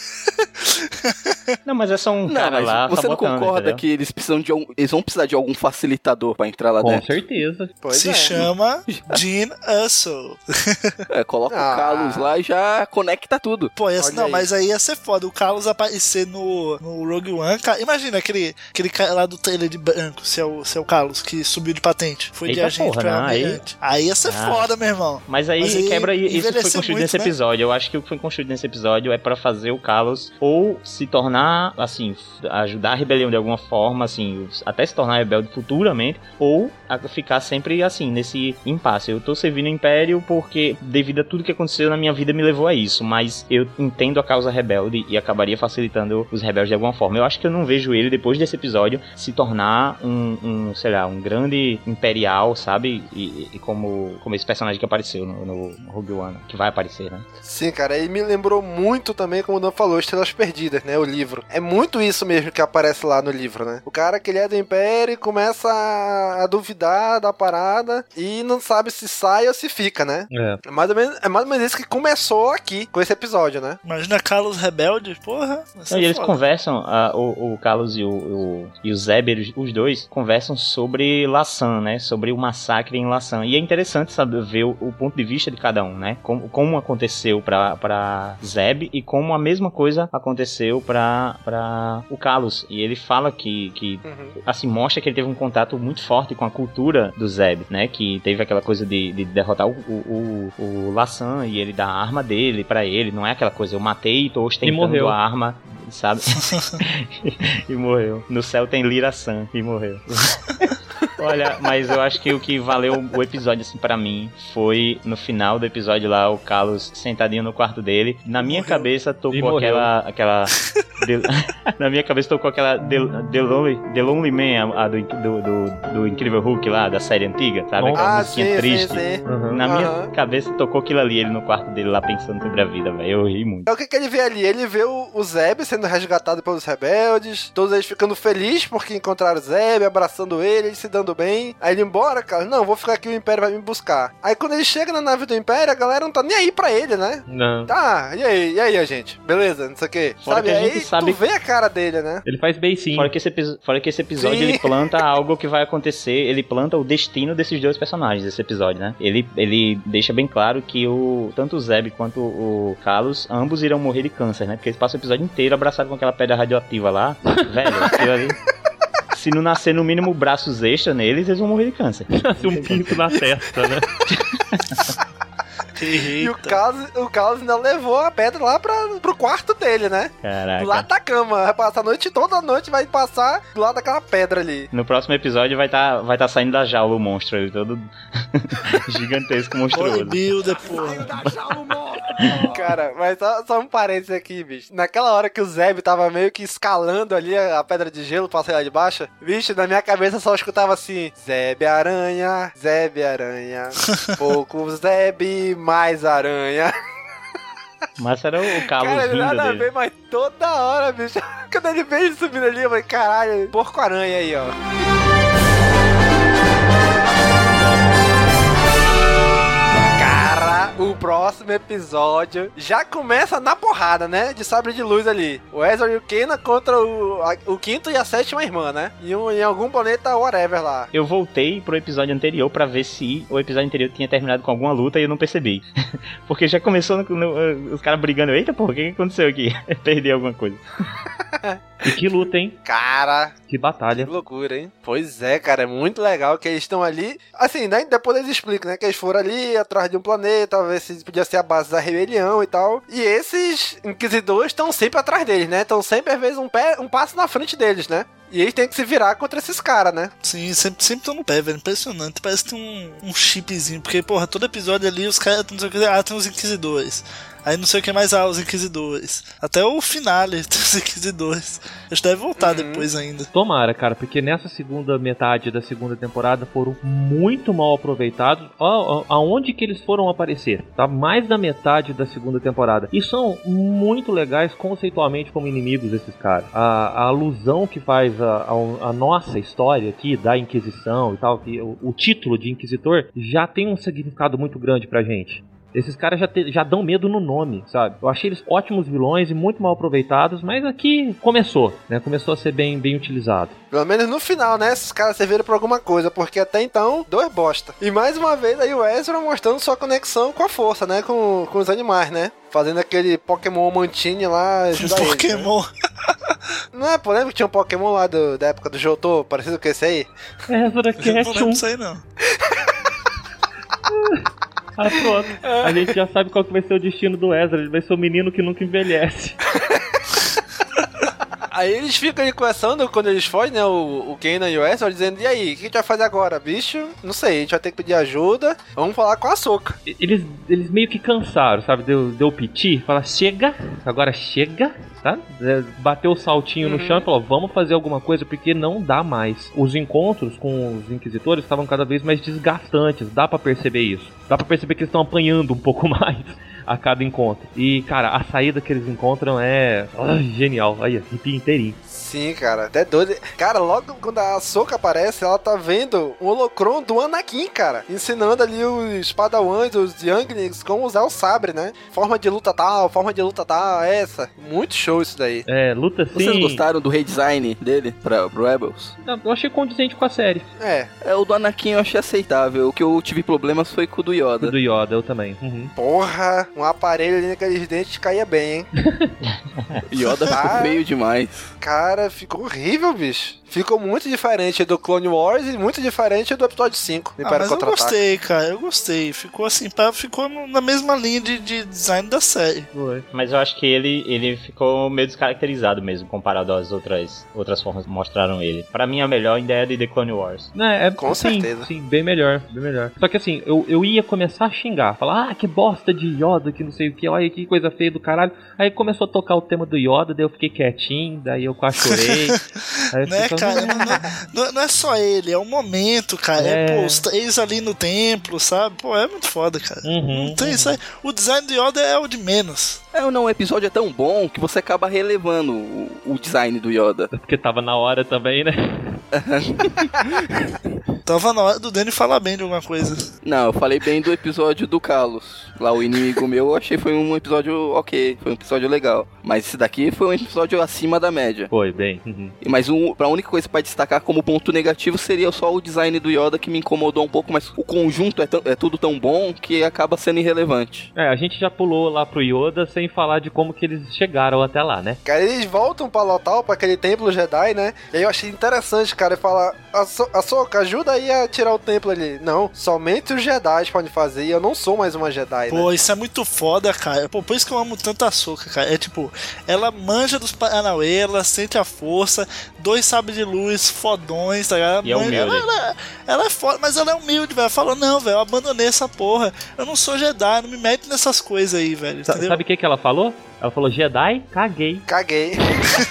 Não, mas é só um Não, cara lá você não sabotando, concorda entendeu? que eles precisam de algum, eles vão precisar de algum facilitador pra entrar lá Com dentro? certeza. Pois Se é. chama Gene Ussel. É, coloca Ah. o Carlos lá e já conecta tudo. Pô, não, aí. mas aí ia ser foda. O Carlos aparecer no, no Rogue One. Cara, imagina aquele, aquele cara lá do trailer de branco, se é, o, se é o Carlos, que subiu de patente. Foi de Eita agente porra, pra não, aí-. Aí... ia ser Ah. foda, meu irmão. Mas aí, Mas aí quebra isso que foi construído muito, nesse né? episódio. Eu acho que o que foi construído nesse episódio é pra fazer o Carlos ou se tornar tornar, assim, ajudar a rebelião de alguma forma, assim, até se tornar rebelde futuramente, ou a ficar sempre, assim, nesse impasse. Eu tô servindo o Império porque, devido a tudo que aconteceu na minha vida, me levou a isso, mas eu entendo a causa rebelde e acabaria facilitando os rebeldes de alguma forma. Eu acho que eu não vejo ele, depois desse episódio, se tornar um, um sei lá, um grande imperial, sabe? E, e como, como esse personagem que apareceu no, no Rogue One, que vai aparecer, né? Sim, cara, e me lembrou muito também, como o Dan falou, Estrelas Perdidas, né? O livro. É muito isso mesmo que aparece lá no livro, né? O cara que ele é do Império começa a, a duvidar da parada e não sabe se sai ou se fica, né? É. É mais, ou menos, é mais ou menos isso que começou aqui, com esse episódio, né? Imagina Carlos Rebelde, porra. Não, e eles foda. conversam, o, o Carlos e o, o, e o Zeb, eles- os dois, conversam sobre Lassan, né? Sobre o massacre em Lassan. E é interessante saber ver o, o ponto de vista de cada um, né? Como, como aconteceu pra, pra Zeb e como a mesma coisa aconteceu pra, pra o Carlos. E ele fala que, que assim, mostra que ele teve um contato muito forte com a cultura do Zeb, né? Que teve aquela coisa de, de derrotar o, o, o, Lassan e ele dar a arma dele pra ele. Não é aquela coisa, eu matei e tô ostentando morreu. a arma, sabe? e morreu. No céu tem Lira San e morreu. Olha, mas eu acho que o que valeu o episódio, assim, pra mim, foi no final do episódio lá, o Carlos sentadinho no quarto dele. Na minha cabeça E tocou morreu. aquela. aquela The- na minha cabeça tocou aquela The, The, Lonely, The Lonely Man, a, a do, do, do, do Incrível Hulk lá, da série antiga, sabe? Aquela Ah, musiquinha sim, sim, triste. sim. Uhum. Na minha Aham. cabeça tocou aquilo ali, ele no quarto dele lá pensando sobre a vida, velho. Eu ri muito. É o que, que ele vê ali? Ele vê o, o Zeb sendo resgatado pelos rebeldes, todos eles ficando felizes porque encontraram o Zeb, abraçando ele, ele se dando bem. Aí ele embora, cara. Não, vou ficar aqui, o Império vai me buscar. Aí quando ele chega na nave do Império, a galera não tá nem aí pra ele, né? Não. Tá, e aí, e aí, gente? Beleza, não sei o quê. Fora sabe? que a aí gente sabe- tu vê a cara dele, né? Ele faz beicinho. Fora que, esse, fora que esse episódio Sim. ele planta algo que vai acontecer, ele planta o destino desses dois personagens, esse episódio, né? Ele, ele deixa bem claro que o tanto o Zeb quanto o Carlos, ambos irão morrer de câncer, né? Porque eles passam o episódio inteiro abraçados com aquela pedra radioativa lá. Velho, aquilo ali. Se não nascer no mínimo braços extra neles, eles vão morrer de câncer. Nasce um pinto na testa, né? E o Carlos, o Carlos ainda levou a pedra lá pra, pro quarto dele, né? Caraca. Do lado da cama. Vai passar a noite, toda a noite vai passar do lado daquela pedra ali. No próximo episódio vai estar vai tá saindo da jaula o monstro ali, todo gigantesco, monstruoso. Bodybuilder, porra. Cara, mas só, só um parênteses aqui, bicho. Naquela hora que o Zeb tava meio que escalando ali a, a pedra de gelo pra sair lá de baixo, bicho, na minha cabeça só escutava assim: Zeb Aranha, Zeb Aranha, pouco Zeb, mais aranha. Mas era o Carlos Cara, rindo nada dele. ver, mas toda hora, bicho. Quando ele veio subindo ali, eu falei: caralho, porco aranha aí, ó. O próximo episódio já começa na porrada, né? De sabre de luz ali. O Ezra e o Kena contra o, a- o quinto e a sétima irmã, né? Em, um, em algum planeta whatever lá. Eu voltei pro episódio anterior pra ver se o episódio anterior tinha terminado com alguma luta e eu não percebi. Porque já começou no- no- os caras brigando. Eita, porra, o que, que aconteceu aqui? Perdi alguma coisa. E que luta, hein? Cara, Que batalha. que loucura, hein? Pois é, cara, é muito legal que eles estão ali. Assim, né? Depois eles explicam, né? Que eles foram ali atrás de um planeta, ver se podia ser a base da rebelião e tal. E esses inquisidores estão sempre atrás deles, né? Estão sempre, às vezes, um, pé, um passo na frente deles, né? E eles têm que se virar contra esses caras, né? Sim, sempre, sempre no pé, velho. Impressionante. Parece que tem um, um chipzinho. Porque, porra, todo episódio ali os caras não sei o que. Ah, tem os inquisidores. Aí não sei o que mais, ah, os inquisidores. Até o finale tem os inquisidores. Eles devem voltar depois ainda. Tomara, cara, porque nessa segunda metade da segunda temporada foram muito mal aproveitados. Aonde que eles foram aparecer? Tá mais da metade da segunda temporada. E são muito legais conceitualmente como inimigos esses caras. A, a alusão que faz a, a- a nossa história aqui da Inquisição e tal, que o, o título de Inquisitor já tem um significado muito grande pra gente. Esses caras já, te- já dão medo no nome, sabe? Eu achei eles ótimos vilões e muito mal aproveitados, mas aqui começou, né? Começou a ser bem, bem utilizado. Pelo menos no final, né? Esses caras serviram pra alguma coisa, porque até então, dois bosta. E mais uma vez aí o Ezra mostrando sua conexão com a força, né? Com, com os animais, né? Fazendo aquele Pokémon Mantine lá ajudar eles, né? Pokémon. Não é, pô, lembra que tinha um Pokémon lá do- da época do Jotô, parecido com esse aí? Ezra Eu não lembro disso aí, não. Ah, pronto. A gente já sabe qual que vai ser o destino do Ezra. Ele vai ser o menino que nunca envelhece. Aí eles ficam ali conversando quando eles fogem, né? O, o Kenan e o Ezra dizendo: E aí, o que a gente vai fazer agora? Bicho, não sei, a gente vai ter que pedir ajuda. Vamos falar com a Soca. Eles, eles meio que cansaram, sabe? Deu, deu piti, fala, chega, agora chega, sabe? É, Bateu o saltinho no Uhum. chão e falou, vamos fazer alguma coisa porque não dá mais. Os encontros com os inquisitores estavam cada vez mais desgastantes, dá pra perceber isso. Dá pra perceber que eles estão apanhando um pouco mais a cada encontro. E, cara, a saída que eles encontram é ah, genial. Aí, arrepia inteirinho. Sim, cara, até doido. Cara, logo quando a Soca aparece, ela tá vendo o holocron do Anakin, cara. Ensinando ali os padawans, os younglings, como usar o sabre, né? Forma de luta tal, forma de luta tal, essa. Muito show isso daí. É, luta sim. Vocês gostaram do redesign dele pra, pro Rebels? Eu achei condizente com a série. É. É, o do Anakin eu achei aceitável. O que eu tive problemas foi com o do Yoda. O do Yoda, eu também. Uhum. Porra, um aparelho ali naqueles dentes caía bem, hein? Yoda ficou Ah. feio demais. Cara, ficou horrível, bicho. Ficou muito diferente do Clone Wars e muito diferente do episódio 5. Ah, mas eu gostei, cara, eu gostei. Ficou assim, pá, ficou no- na mesma linha de, de design da série. Mas eu acho que ele, ele ficou meio descaracterizado mesmo, comparado às outras, outras formas que mostraram ele. Pra mim, a melhor ideia é de The Clone Wars. É, é, Com sim, certeza. Sim, bem melhor, bem melhor. Só que assim, eu, eu ia começar a xingar, falar, ah, que bosta de Yoda, que não sei o que, olha que coisa feia do caralho. Aí começou a tocar o tema do Yoda, daí eu fiquei quietinho, daí eu quase chorei. Aí eu Né, cara? Não, não- não- não é só ele, é o momento, cara. É, É. pô, os três ali no templo, sabe? Pô, é muito foda, cara. Uhum, não tem isso aí. O design do Yoda é o de menos. É, não, o episódio é tão bom que você acaba relevando o, o design do Yoda. Porque tava na hora também, né? Tava na hora do Danny falar bem de alguma coisa. Não, eu falei bem do episódio do Carlos. Lá, o inimigo meu, eu achei foi um episódio ok, foi um episódio legal. Mas esse daqui foi um episódio acima da média. Foi, bem. Uhum. E Mas um, a única coisa pra destacar como ponto negativo seria só o design do Yoda que me incomodou um pouco, mas o conjunto é, é tudo tão bom que acaba sendo irrelevante. É, a gente já pulou lá pro Yoda sem falar de como que eles chegaram até lá, né? Cara, eles voltam pra Lotal, pra aquele templo Jedi, né? E aí eu achei interessante, cara, ele fala: Açoka, ajuda aí a tirar o templo ali. Não, somente os Jedi podem fazer e eu não sou mais uma Jedi, né? Pô, isso é muito foda, cara. Pô, por isso que eu amo tanto a Soca, cara. É tipo, ela manja dos Paranauê, ela sente a força, dois sabres de luz fodões, tá ligado? E é Manja- ela, ela, ela é foda, mas ela é humilde, velho. Ela falou, não, velho, eu abandonei essa porra. Eu não sou Jedi, não me mete nessas coisas aí, velho. Sa- Entendeu? Sabe o que, que ela falou? Ela falou, Jedi, caguei. Caguei.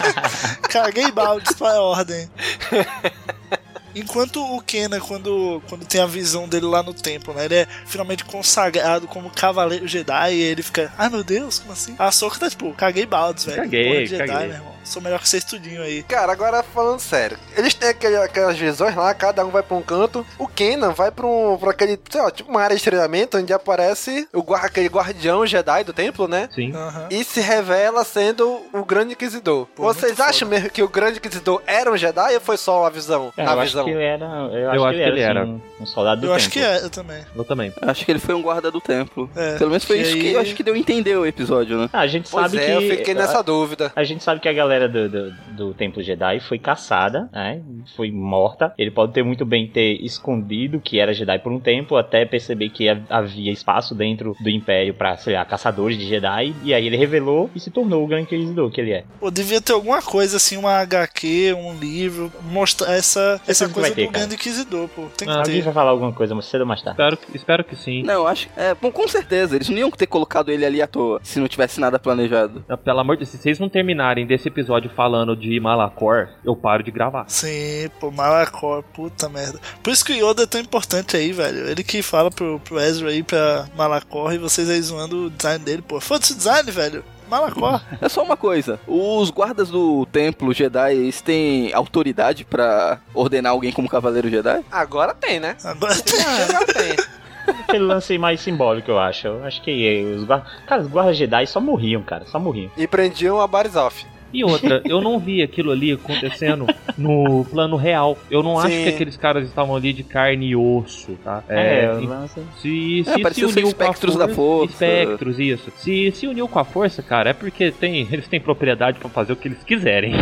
Caguei baldes pra ordem. Enquanto o Kenan, quando, quando tem a visão dele lá no templo, né? Ele é finalmente consagrado como cavaleiro Jedi e ele fica, ai meu Deus, como assim? A Soca tá tipo, caguei baldes, velho. Caguei, Porra Jedi, caguei. meu irmão. Sou melhor que vocês tudinho aí. Cara, agora falando sério, eles têm aquele- aquelas visões lá, cada um vai pra um canto. O Kenan vai pra, um, pra aquele, sei lá, tipo uma área de treinamento onde aparece o, aquele guardião Jedi do templo, né? Sim. Aham. E se revela sendo o Grande Inquisidor. Pô, Vocês acham mesmo que o Grande Inquisidor era um Jedi ou foi só uma visão? É, na visão? Acho que ele era. Eu, Eu acho, que ele era, assim, um soldado do Eu tempo. acho que é, eu também. Eu também. Acho que ele foi um guarda do templo. É, Pelo menos foi que isso que aí- eu acho que deu a entender o episódio, né? Ah, a gente Pois sabe é, que. eu fiquei nessa dúvida. A gente sabe que a galera do, do, do Templo Jedi foi caçada, né? Foi morta. Ele pode ter muito bem ter escondido que era Jedi por um tempo, até perceber que ha- havia espaço dentro do Império pra, sei lá, caçadores de Jedi. E aí ele revelou e se tornou o Grande Inquisidor que ele é. Pô, devia ter alguma coisa assim, uma HQ, um livro, mostrar essa, essa coisa vai ter, do cara. Grande Inquisidor, pô. Tem que Ah, Alguém ter. vai falar alguma coisa mais cedo ou mais tarde? Espero, que- espero que sim. Não, eu acho. É, bom, com certeza, eles não iam ter colocado ele ali à toa se não tivesse nada planejado. Ah, Pelo amor de Deus, se vocês não terminarem desse episódio falando de Malacor, eu paro de gravar. Sim, pô, Malacor, puta merda. Por isso que o Yoda é tão importante aí, velho. Ele que fala pro, pro Ezra aí pra Malacor e vocês aí zoando o design dele, pô. Foda-se o design, velho. Malacor. É só uma coisa: os guardas do templo Jedi eles têm autoridade pra ordenar alguém como cavaleiro Jedi? Agora tem, né? Agora tem. Agora tem. Aquele lance mais simbólico, eu acho. Eu acho que os guardas. Cara, os guardas Jedi só morriam, cara. Só morriam. E prendiam a Barizoff. E outra, eu não vi aquilo ali acontecendo no plano real. Eu não acho Sim. que aqueles caras estavam ali de carne e osso, tá? É, e- o lance. se, É, se, parecia se uniu com a espectros da força. Espectros, isso. Se se uniu com a força, cara, é porque tem, eles têm propriedade pra fazer o que eles quiserem.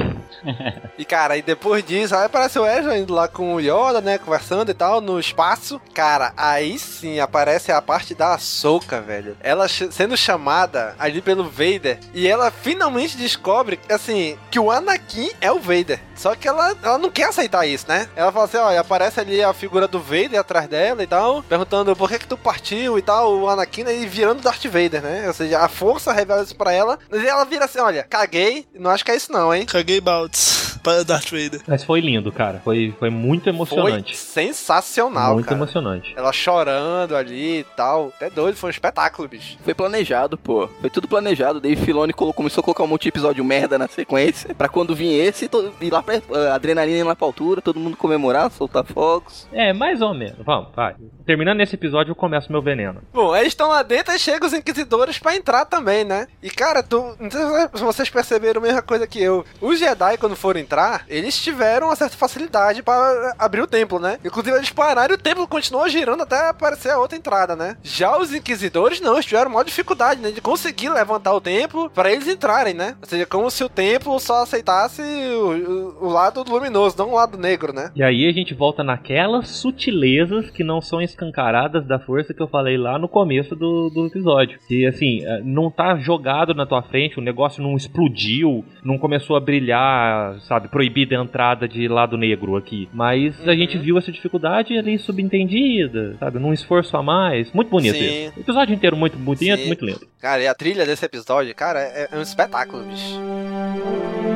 E cara, aí depois disso, aí aparece o Ezra indo lá com o Yoda, né? Conversando e tal, no espaço. Cara, aí sim aparece a parte da Ahsoka, velho. Ela sendo chamada ali pelo Vader. E ela finalmente descobre. Assim, que o Anakin é o Vader. Só que ela, ela não quer aceitar isso, né? Ela fala assim, olha, aparece ali a figura do Vader atrás dela e tal, perguntando por que que tu partiu e tal, o Anakin aí virando Darth Vader, né? Ou seja, a força revela isso pra ela, mas ela vira assim, olha, caguei, não acho que é isso não, hein? Caguei Baltz para Darth Vader. Mas foi lindo, cara. Foi, foi muito emocionante. Foi sensacional, muito cara. emocionante. Ela chorando ali e tal. Até doido, foi um espetáculo, bicho. Foi planejado, pô. Foi tudo planejado. Dave Filoni começou a colocar um monte de episódio merda na sequência. Pra quando vir esse, ir lá pra a adrenalina lá pra altura, todo mundo comemorar, soltar fogos. É, mais ou menos. Vamos, vai. Terminando esse episódio, eu começo meu veneno. Bom, eles estão lá dentro e chegam os inquisidores pra entrar também, né? E cara, tu, não sei se vocês perceberam a mesma coisa que eu. Os Jedi, quando foram entrar, eles tiveram uma certa facilidade pra abrir o templo, né? Inclusive, eles pararam e o templo continuou girando até aparecer a outra entrada, né? Já os inquisidores, não, eles tiveram maior dificuldade, né? De conseguir levantar o templo pra eles entrarem, né? Ou seja, como se o templo só aceitasse o, o- lado luminoso, não o lado negro, né? E aí a gente volta naquelas sutilezas que não são escancaradas da força que eu falei lá no começo do, do episódio. Que assim, eh, não tá jogado na tua frente, o negócio não explodiu, não começou a brilhar, sabe, proibida a entrada de lado negro aqui. Mas a gente viu essa dificuldade ali subentendida, sabe, num esforço a mais. Muito bonito Sim. O episódio inteiro muito bonito, Sim. muito lindo. Cara, e a trilha desse episódio, cara, é, é um espetáculo, bicho.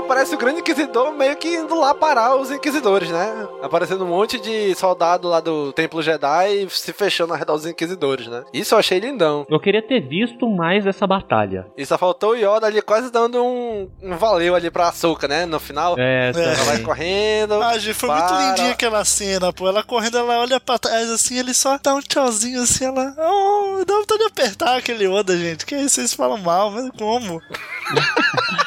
Aparece o grande inquisidor meio que indo lá parar os inquisidores, né? Aparecendo um monte de soldado lá do Templo Jedi e se fechando ao redor dos inquisidores, né? Isso eu achei lindão. Eu queria ter visto mais essa batalha. E só faltou o Yoda ali quase dando um, um valeu ali pra Açúcar, né? No final. É, Ela vai correndo. Ah, gente, foi muito para. lindinha aquela cena, pô. Ela correndo, ela olha pra trás assim, ele só dá um tchauzinho assim, ela. Oh, dá vontade de apertar aquele Oda, gente. Que isso, vocês falam mal, mas como?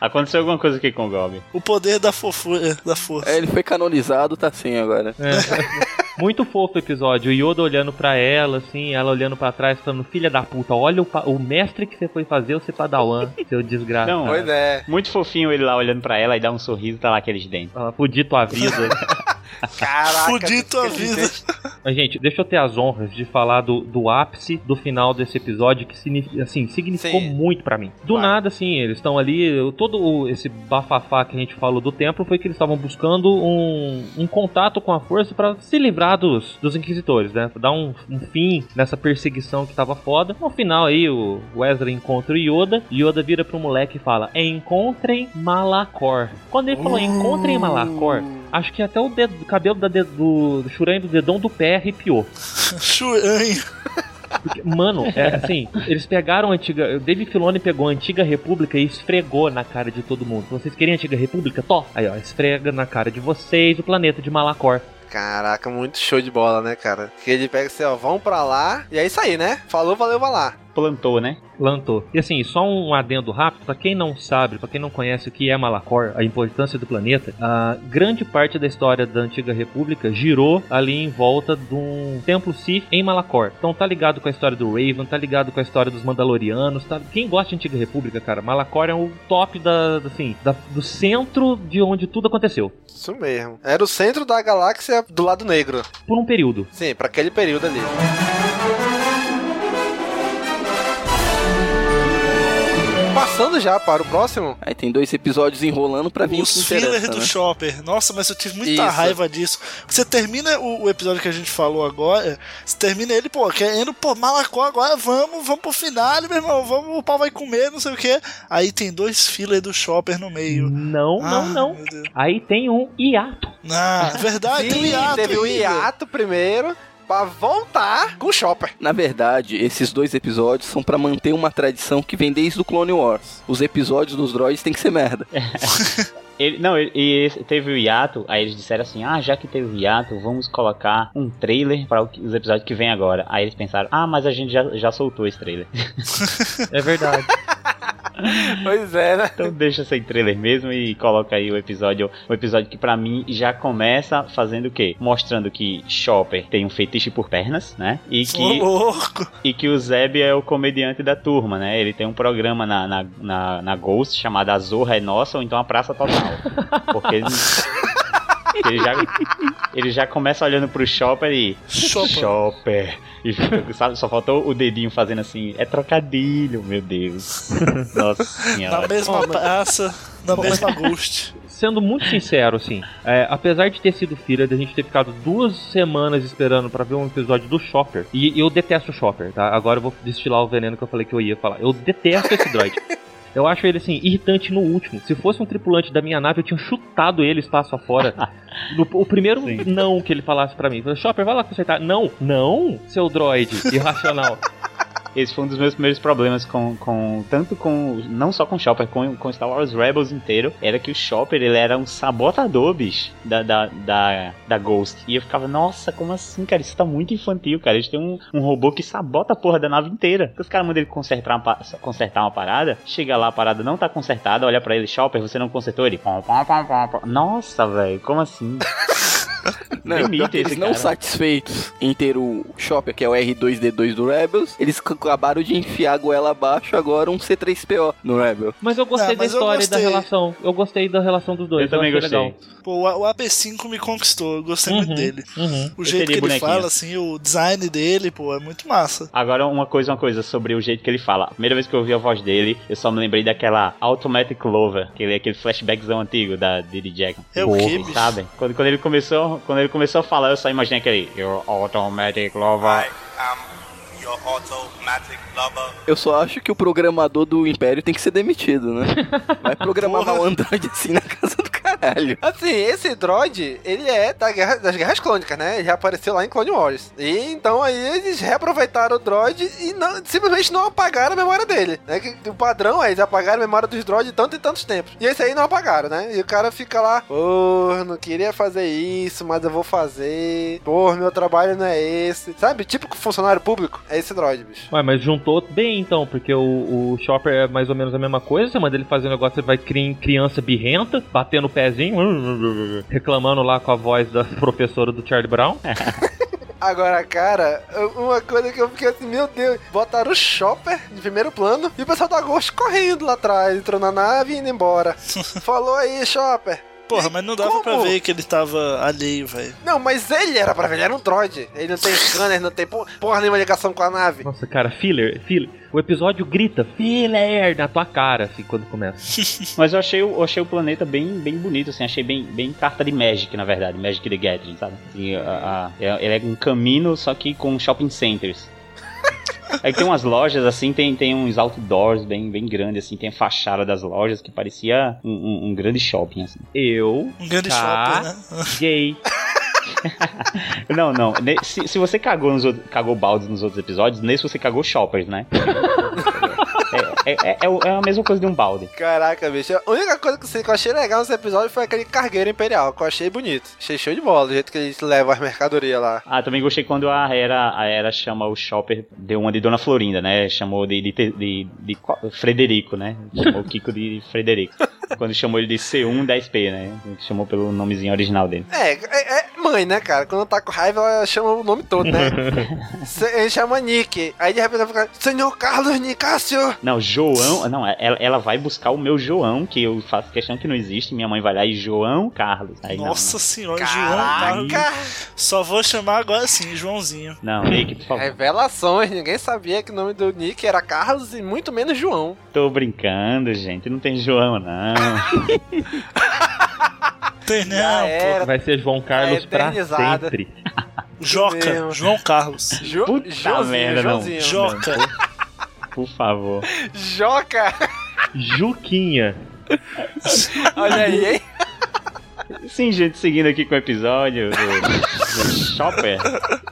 Aconteceu alguma coisa aqui com o Goblin. O poder da fofura, da força. É, ele foi canonizado, tá assim agora. É. Muito fofo o episódio. O Yoda olhando pra ela, assim, ela olhando pra trás, falando: Filha da puta, olha o, o mestre que você foi fazer, o padawan, seu desgraçado. Não, é. Muito fofinho ele lá olhando pra ela e dá um sorriso, tá lá aqueles dentes. Ah, Fudir tua vida. Caraca. Fudir tua vida. Mas, gente, deixa eu ter as honras de falar do, do ápice do final desse episódio, que assim, significou Sim. muito pra mim. Do nada, assim, eles estão ali. Todo esse bafafá que a gente falou do templo foi que eles estavam buscando um, um contato com a força pra se livrar dos, dos inquisitores, né? Pra dar um, um fim nessa perseguição que tava foda. No final aí, o Wesley encontra o Yoda. Yoda vira pro moleque e fala: Encontrem Malacor. Quando ele falou Encontrem Malacor, acho que até o, dedo, o cabelo da dedo, do, do Shuren do dedão do pé arrepiou. Churanho. Porque, mano, é assim, eles pegaram a antiga. O David Filoni pegou a antiga república e esfregou na cara de todo mundo. Vocês querem a antiga república? Tó! Aí, ó, esfrega na cara de vocês o planeta de Malacor. Caraca, muito show de bola, né, cara? Que ele pega assim, ó, vão pra lá. E é isso aí, né? Falou, valeu, vai lá. Plantou, né? Plantou. E assim, só um adendo rápido, pra quem não sabe, pra quem não conhece o que é Malacor, a importância do planeta, a grande parte da história da antiga república girou ali em volta de um templo Sith em Malacor. Então tá ligado com a história do Raven, tá ligado com a história dos Mandalorianos, tá? Quem gosta de antiga república, cara, Malacor é o top da, assim, da- do centro de onde tudo aconteceu. Isso mesmo. Era o centro da galáxia do lado negro. Por um período. Sim, pra aquele período ali. Passando já para o próximo. Aí tem dois episódios enrolando pra vir Os o que fillers interessa, do né? Chopper. Nossa, mas eu tive muita Isso. raiva disso. Você termina o, o episódio que a gente falou agora, você termina ele, pô, querendo, pô, Malacó, agora vamos, vamos pro final, meu irmão, vamos, o pau vai comer, não sei o que. Aí tem dois fillers do Chopper no meio. Não, Ah, não, não. Aí tem um hiato. Ah, verdade, tem um Sim, hiato teve o ainda. hiato primeiro. Pra voltar com o Chopper. Na verdade, esses dois episódios são pra manter uma tradição que vem desde o Clone Wars. Os episódios dos droids tem que ser merda. Ele, não, ele, e esse- teve o hiato, aí eles disseram assim, ah, já que teve o hiato, vamos colocar um trailer para os episódios que vem agora. Aí eles pensaram, ah, mas a gente já, já soltou esse trailer. É verdade. Pois é, né? Então deixa sem trailer mesmo e coloca aí o episódio, o episódio que pra mim já começa fazendo o quê? Mostrando que Chopper tem um fetiche por pernas, né? E que louco. e que o Zeb é o comediante da turma, né? Ele tem um programa na, na, na, na Ghost chamado A Zorra é Nossa ou então A Praça Total. Porque ele, já, ele já começa olhando pro Chopper e. Chopper. Chopper. E sabe, só faltou o dedinho fazendo assim. É trocadilho, meu Deus. Nossa senhora. Na mesma praça, na mesma Ghost. Sendo muito sincero, assim, é, apesar de ter sido filha, da gente ter ficado duas semanas esperando pra ver um episódio do Chopper, e eu detesto o Chopper, tá? Agora eu vou destilar o veneno que eu falei que eu ia falar. Eu detesto esse droid. Eu acho ele, assim, irritante no último. Se fosse um tripulante da minha nave, eu tinha chutado ele espaço afora. No, o primeiro não que ele falasse pra mim. Falei, Chopper, vai lá consertar. Não, não, seu droid irracional. Esse foi um dos meus primeiros problemas com, com tanto com não só com o Chopper, com, com Star Wars Rebels inteiro, era que o Chopper ele era um sabotador, bicho, da, da, da, da Ghost. E eu ficava, nossa, como assim, cara? Isso tá muito infantil, cara. Eles têm um, um robô que sabota a porra da nave inteira. Os caras mandam ele consertar uma, consertar uma parada, chega lá, a parada não tá consertada, olha pra ele, Chopper, você não consertou ele. Nossa, velho, como assim? Não, que eles não cara. satisfeitos em ter o Chopper, que é o R2D2 do Rebels, eles acabaram de enfiar a goela abaixo agora um C3PO no Rebel. Mas eu gostei Ah, da mas eu história e da gostei. relação. Eu gostei da relação dos dois. Eu também gostei. legal. Pô, o o AP5 me conquistou, eu gostei muito Uhum, dele. uhum. O jeito que ele fala, assim, o design dele, pô, é muito massa. Agora, uma coisa, uma coisa sobre o jeito que ele fala. A primeira vez que eu ouvi a voz dele, eu só me lembrei daquela Automatic Lover, aquele, aquele flashbackzão antigo da Diddy Jackson. É o bicho? sabem? Quando, quando, ele começou, quando ele começou a falar, eu só imaginei aquele Your Automatic Lover. Automatic lover. Eu só acho que o programador do Império tem que ser demitido, né? Vai programar mal Android assim na casa do caralho. Assim, esse droid, ele é da guerra, das guerras clônicas, né? Ele já apareceu lá em Clone Wars. E então aí eles reaproveitaram o droid e não, simplesmente não apagaram a memória dele. Né? Que o padrão é eles apagaram a memória dos droids tanto e tantos tempos. E esse aí não apagaram, né? E o cara fica lá, pô, não queria fazer isso, mas eu vou fazer. Pô, meu trabalho não é esse. Sabe? Típico funcionário público. É esse droid, bicho. Ué, mas juntou bem então, porque o, o Chopper é mais ou menos a mesma coisa. Você manda ele fazer um negócio, ele vai criar criança birrenta, batendo o pezinho, reclamando lá com a voz da professora do Charlie Brown. Agora, cara, uma coisa que eu fiquei assim, meu Deus, botaram o Chopper de primeiro plano e o pessoal da Ghost correndo lá atrás, entrou na nave e indo embora. Falou aí, Chopper. Porra, mas não dava Como? pra ver que ele tava alheio, velho. Não, mas ele era pra ver, ele era um droid. Ele não tem scanner, não tem por- porra nenhuma ligação com a nave. Nossa, cara, filler, filler. O episódio grita filler na tua cara, assim, quando começa. Mas eu achei, o- eu achei o planeta bem, bem bonito, assim, achei bem, bem carta de Magic, na verdade, Magic the Gathering, sabe? E, a- a- é- ele é um caminho, só que com shopping centers. Aí tem umas lojas, assim, tem, tem uns outdoors bem, bem grandes, assim, tem a fachada das lojas que parecia um, um- um grande shopping, assim. Eu. Um grande Tá. shopping, né? Gay. Não, não. Se, se você cagou, nos outros, cagou baldes nos outros episódios, nesse você cagou shoppers, né? É, é, é, é a mesma coisa de um balde. Caraca, bicho. A única coisa que eu achei legal nesse episódio foi aquele cargueiro imperial, que eu achei bonito. Achei show de bola, do jeito que eles levam as mercadorias lá. Ah, também gostei quando a Era, a Era chama o Shopper, deu uma de Dona Florinda, né? Chamou de, de, de, de Frederico, né? Chamou o Kiko de Frederico. Quando chamou ele de C1 da SP, né? Chamou pelo nomezinho original dele. É, é, é mãe, né, cara? Quando tá com raiva, ela chama o nome todo, né? Ele chama Nick. Aí de repente ela fica, Senhor Carlos Nicásio. Não, João. Não, ela, ela vai buscar o meu João, que eu faço questão que não existe. Minha mãe vai lá e João Carlos. Aí, não, Nossa senhora, Caraca. João Carlos. Só vou chamar agora sim, Joãozinho. Não, Nick, por favor. Revelações, ninguém sabia que o nome do Nick era Carlos e muito menos João. Tô brincando, gente. Não tem João, não. Tem Já não, era. Vai ser João Carlos É pra sempre. Joca. João Carlos. Jo Puta Joãozinho, merda, não. Joãozinho. Joca. Por favor. Joca. Juquinha. Olha aí, hein? Sim, gente, seguindo aqui com o episódio do, do Shopper.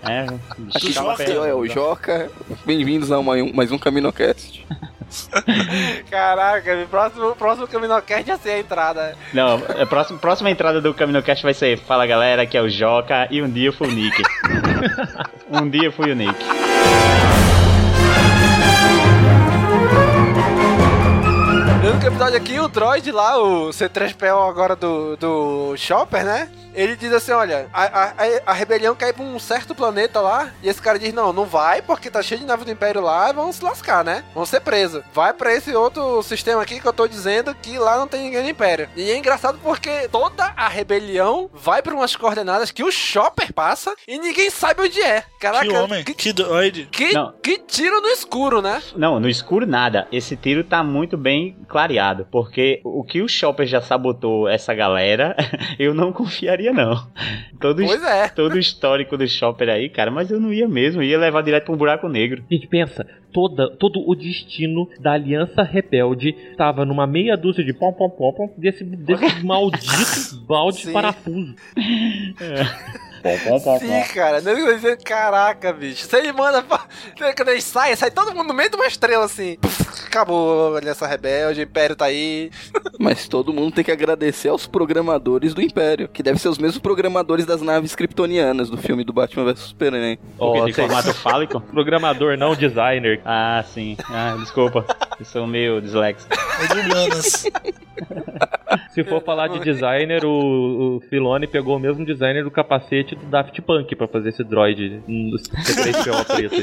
É, Aqui tava Joca, é o. Joca. Bem-vindos a mais um, mais um CaminoCast. Caraca, próximo, próximo Caminocast ia ser a entrada. Não, a próxima, próxima entrada do CaminoCast vai ser Fala galera, aqui é o Joca e um dia eu fui o Nick. um dia eu fui o Nick. No único episódio aqui, o droid lá, o C3PO agora do, do Chopper, né? Ele diz assim, olha, a, a, a rebelião cai pra um certo planeta lá, e esse cara diz, não, não vai, porque tá cheio de nave do Império lá, e vão se lascar, né? Vão ser presos. Vai pra esse outro sistema aqui que eu tô dizendo que lá não tem ninguém do Império. E é engraçado porque toda a rebelião vai pra umas coordenadas que o Chopper passa, e ninguém sabe onde é. Caraca, Que homem, que doide. que, Não. que tiro no escuro, né? Não, no escuro nada. Esse tiro tá muito bem clareado. Porque o que o Chopper já sabotou essa galera, eu não confiaria, não. Todo, Pois é. todo o histórico do Chopper aí, cara, mas eu não ia mesmo. Ia levar direto pra um buraco negro. Gente, pensa, toda, todo o destino da Aliança Rebelde estava numa meia dúzia de pom pom pom pom desse, desse maldito balde de Sim. parafuso. Sim, cara. Nego vai dizer, Caraca, bicho. Se ele manda. pra- Quando ele sai, sai todo mundo no meio de uma estrela assim. Acabou, Aliança Rebelde, o Império tá aí. Mas todo mundo tem que agradecer aos programadores do Império, que devem ser os mesmos programadores das naves kryptonianas do filme do Batman vs Superman. Porque tem formato fálico? Programador, não designer. Ah, sim. Ah, desculpa. Eu sou meio dislexo. É de humanas. Se for falar de designer, o, o Filone pegou o mesmo designer do capacete do Daft Punk pra fazer esse droid um do C3PO preto.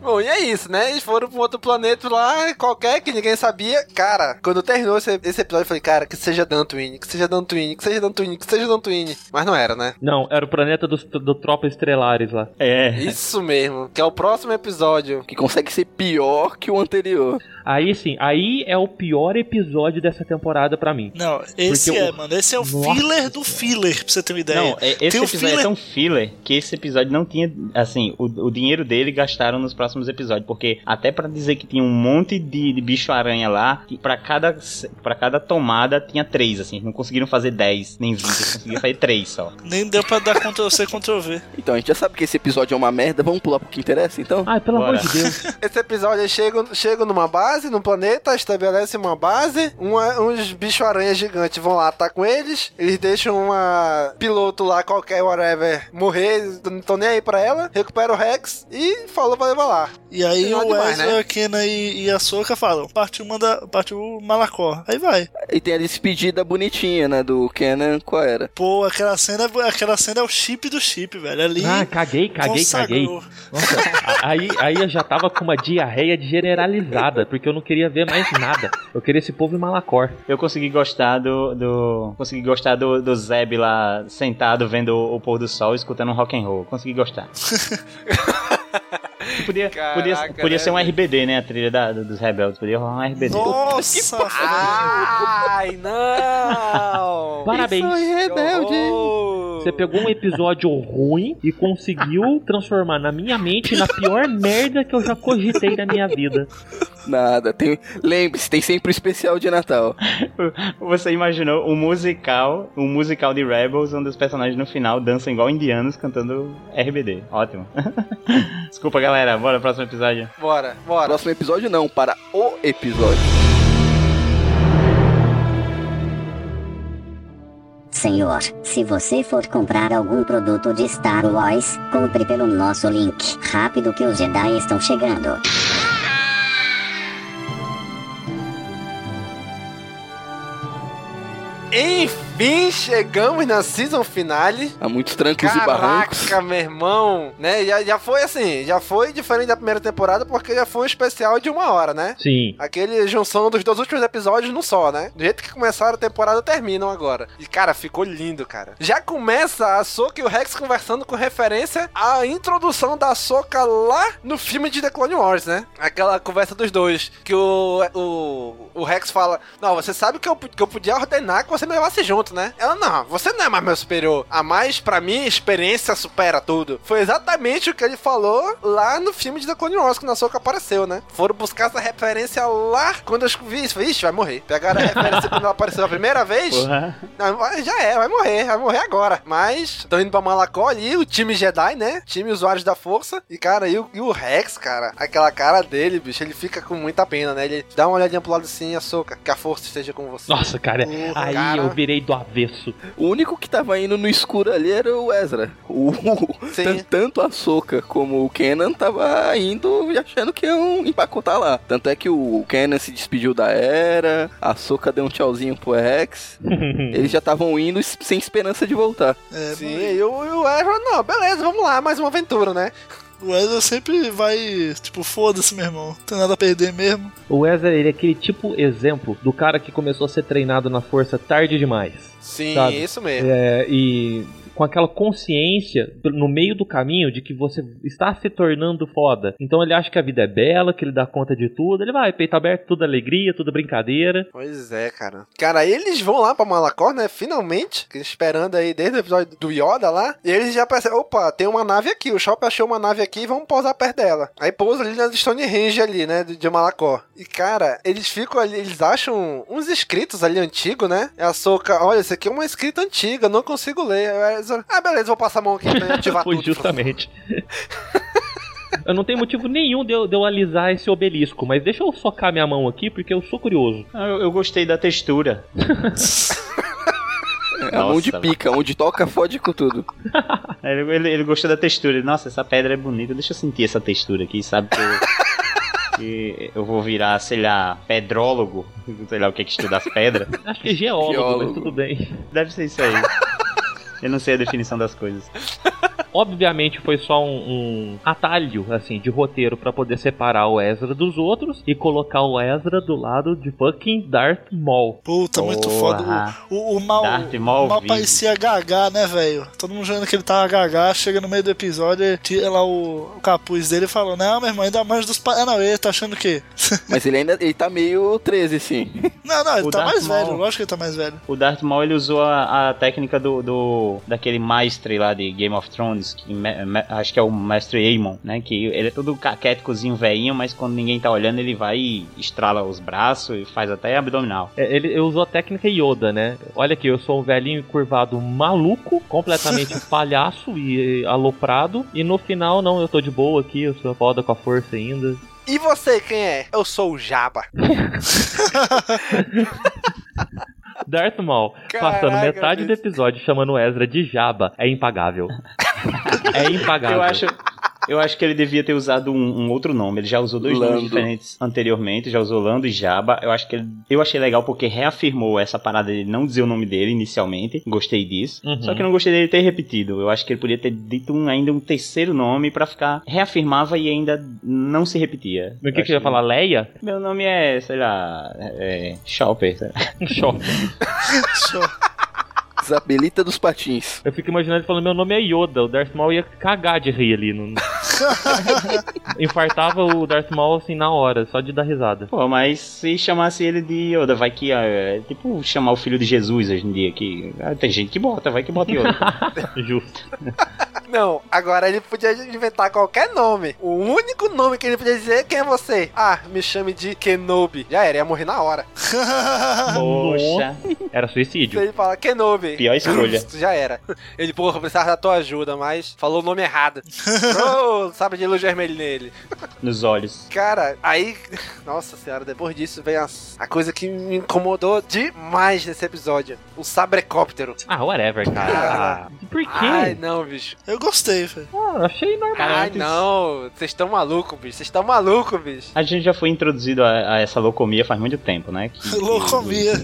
Bom, e é isso, né? Eles foram pra um outro planeta lá, qualquer, que ninguém sabia. Cara, quando terminou esse, esse episódio, eu falei, cara, que seja Dantooine, que seja Dantooine, que seja Dantooine, que seja Dantooine. Mas não era, né? Não, era o planeta dos, do Tropa Estelares lá. É. Isso mesmo, que é o próximo episódio. Que consegue ser pior que o anterior. Aí sim, aí é o pior episódio dessa temporada pra mim. Não, esse Porque é, o- mano. Esse é o Nossa filler do filler, pra você ter uma ideia. Não, é- esse Tem episódio é filler tão filler que esse episódio não tinha, assim, o, o dinheiro dele gastaram nos próximos episódios, porque até pra dizer que tinha um monte de, de bicho-aranha lá, que pra cada, pra cada tomada tinha três, assim, não conseguiram fazer 10, nem 20, eles conseguiram fazer três só. Nem deu pra dar Ctrl-C, Ctrl-V. Então a gente já sabe que esse episódio é uma merda, vamos pular pro que interessa então? Ai, pelo Bora. amor de Deus. Esse episódio eles chegam, chegam numa base, num planeta, estabelecem uma base, uma- uns bicho-aranha gigantes vão lá, tá com eles, eles deixam uma piloto lá, qualquer, whatever, morrer, não estão nem aí pra ela, recupera o Rex e falou pra levar lá. E aí o demais, Ezra, né? Kena e, e a Soka falam, partiu, manda, partiu Malacó. Aí vai. E tem a despedida bonitinha, né, do Kenan com a Era. Pô, aquela cena, aquela cena é o chip do chip, velho. Ali Ah, caguei, caguei, caguei. consagrou. Nossa, a- aí, aí eu já tava com uma diarreia generalizada, porque eu não queria ver mais nada. Eu queria esse povo em Malacor. Eu consegui gostar do. do consegui gostar do, do Zeb lá sentado vendo o, o pôr do sol escutando um rock and roll. Consegui gostar. Que podia, podia, Caraca, podia né, ser um velho? RBD, né? A trilha da- dos rebeldes. Podia rolar um RBD. Nossa, velho. Ai, não! Parabéns. Isso é rebelde! Você pegou um episódio ruim e conseguiu transformar na minha mente na pior merda que eu já cogitei na minha vida. Nada, tem. Lembre-se, tem sempre o especial de Natal. Você imaginou um musical, um musical de Rebels, onde os personagens no final dançam igual indianos cantando RBD. Ótimo. Desculpa, galera. Bora pro próximo episódio. Bora, bora. Próximo episódio não, para o episódio. Senhor, se você for comprar algum produto de Star Wars, compre pelo nosso link. Rápido que os Jedi estão chegando. Enfim, chegamos na season finale. Há muitos trancos e barrancos. Caraca, meu irmão, né? Já, já foi assim, já foi diferente da primeira temporada porque já foi um especial de uma hora, né? Sim. Aquele junção dos dois últimos episódios num só, né? Do jeito que começaram a temporada, terminam agora. E, cara, ficou lindo, cara. Já começa a Soka e o Rex conversando com referência à introdução da Soka lá no filme de The Clone Wars, né? Aquela conversa dos dois. Que o, o, o Rex fala: Não, você sabe que eu, que eu podia ordenar que você me levasse junto, ponto, né? Ela, não, você não é mais meu superior. A mais, pra mim, experiência supera tudo. Foi exatamente o que ele falou lá no filme de The Clone Wars, que na Soca apareceu, né? Foram buscar essa referência lá quando eu vi isso. Ixi, vai morrer. Pegaram a referência quando ela apareceu a primeira vez. Não, já é, vai morrer, vai morrer agora. Mas estão indo pra Malacó ali, o time Jedi, né? Time usuários da força. E, cara, e o, e o Rex, cara, aquela cara dele, bicho, ele fica com muita pena, né? Ele dá uma olhadinha pro lado assim, açúcar, que a força esteja com você. Nossa, cara, Porra, aí cara. eu virei do avesso. O único que tava indo no escuro ali era o Ezra. O, tan- tanto a Soca como o Kenan tava indo e achando que iam empacotar lá. Tanto é que o Kenan se despediu da Era, a Soca deu um tchauzinho pro Rex. Eles já estavam indo sem esperança de voltar. É, Sim, e o, e o Ezra, não, beleza, vamos lá, mais uma aventura, né? O Ezra sempre vai, tipo, foda-se, meu irmão. Não tem nada a perder mesmo. O Ezra, ele é aquele tipo exemplo do cara que começou a ser treinado na força tarde demais. Sim, sabe? isso mesmo. É, e com aquela consciência no meio do caminho de que você está se tornando foda. Então ele acha que a vida é bela, que ele dá conta de tudo. Ele vai, peito aberto, tudo alegria, tudo brincadeira. Pois é, cara. Cara, eles vão lá pra Malacor, né? Finalmente. Esperando aí desde o episódio do Yoda lá. E eles já percebem, opa, tem uma nave aqui. O Shop achou uma nave aqui vamos pousar perto dela. Aí pousa ali na Stonehenge ali, né? De Malacor. E, cara, eles ficam ali, eles acham uns escritos ali antigos, né? É a Soca, olha, isso aqui é uma escrita antiga, não consigo ler. Aí Ah, beleza, vou passar a mão aqui pra ativar Foi tudo. justamente. Eu não tenho motivo nenhum de eu, de eu alisar esse obelisco, mas deixa eu socar minha mão aqui porque eu sou curioso. Ah, Eu, eu gostei da textura. É a mão de pica, onde toca fode com tudo. Ele, ele, ele gostou da textura. Nossa, essa pedra é bonita. Deixa eu sentir essa textura aqui, sabe? Que eu, que eu vou virar, sei lá, pedrólogo. Sei lá o que é que estuda as pedras. Acho que é geólogo, Geólogo. mas tudo bem. Deve ser isso aí. Eu não sei a definição das coisas. Obviamente foi só um, um atalho, assim, de roteiro pra poder separar o Ezra dos outros e colocar o Ezra do lado de fucking Darth Maul. Puta, muito foda. O, o, o mal, Darth o Maul mal vivo. parecia Gagá, né, velho? Todo mundo jogando que ele tava Gagá, chega no meio do episódio, ele tira lá o, o capuz dele e fala: Não, meu irmão, ainda mais dos pa... Ah, não, ele tá achando o quê? Mas ele ainda ele tá meio 13, sim. Não, não, ele O tá Darth mais Maul. velho, lógico que ele tá mais velho. O Darth Maul ele usou a, a técnica do, do daquele mestre lá de Game of Thrones, que me- me- acho que é o mestre Aemon, né? Que ele é todo caquéticozinho velhinho, mas quando ninguém tá olhando ele vai e estrala os braços e faz até abdominal. É, Ele usou a técnica Yoda, né? Olha aqui, eu sou um velhinho curvado maluco, completamente palhaço e aloprado. E no final, não, eu tô de boa aqui, eu sou foda com a força ainda. E você, quem é? Eu sou o Jabba. Darth Maul, passando Caraca, metade do episódio chamando Ezra de Jabba, é impagável. é impagável. Eu acho, eu acho que ele devia ter usado um, um outro nome. Ele já usou dois Lando. nomes diferentes anteriormente, já usou Lando e Jabba. Eu acho que ele, eu achei legal porque reafirmou essa parada de não dizer o nome dele inicialmente. Gostei disso. Uhum. Só que eu não gostei dele ter repetido. Eu acho que ele podia ter dito um- ainda um terceiro nome pra ficar reafirmava e ainda não se repetia. O que, que você ia falar? Leia? Meu nome é, sei lá, é, Chopper. lá. Chopper. Isabelita dos Patins. Eu fico imaginando ele falando: Meu nome é Yoda. O Darth Maul ia cagar de rir ali. Não... Infartava o Darth Maul assim na hora, só de dar risada. Pô, mas se chamasse ele de Yoda, vai que é tipo chamar o filho de Jesus hoje em dia que ah, tem gente que bota, vai que bota Yoda. Justo. Não, agora ele podia inventar qualquer nome. O único nome que ele podia dizer é quem é você. Ah, me chame de Kenobi. Já era, ia morrer na hora. Poxa. Era Se suicídio. ele fala Kenobi. Pior escolha. Já era. Ele, porra, precisava da tua ajuda, mas falou o nome errado. oh, sabe de luz vermelha nele. Nos olhos. Cara, aí. Nossa senhora, depois disso vem a, a coisa que me incomodou demais nesse episódio: o sabrecóptero. Ah, whatever, cara. Por quê? Ai, não, bicho. Eu gostei, velho. Ah, achei normal. Ai, não. Vocês estão malucos, bicho. Vocês estão malucos, bicho. A gente já foi introduzido a, a essa locomia faz muito tempo, né? Que- que- Locomia.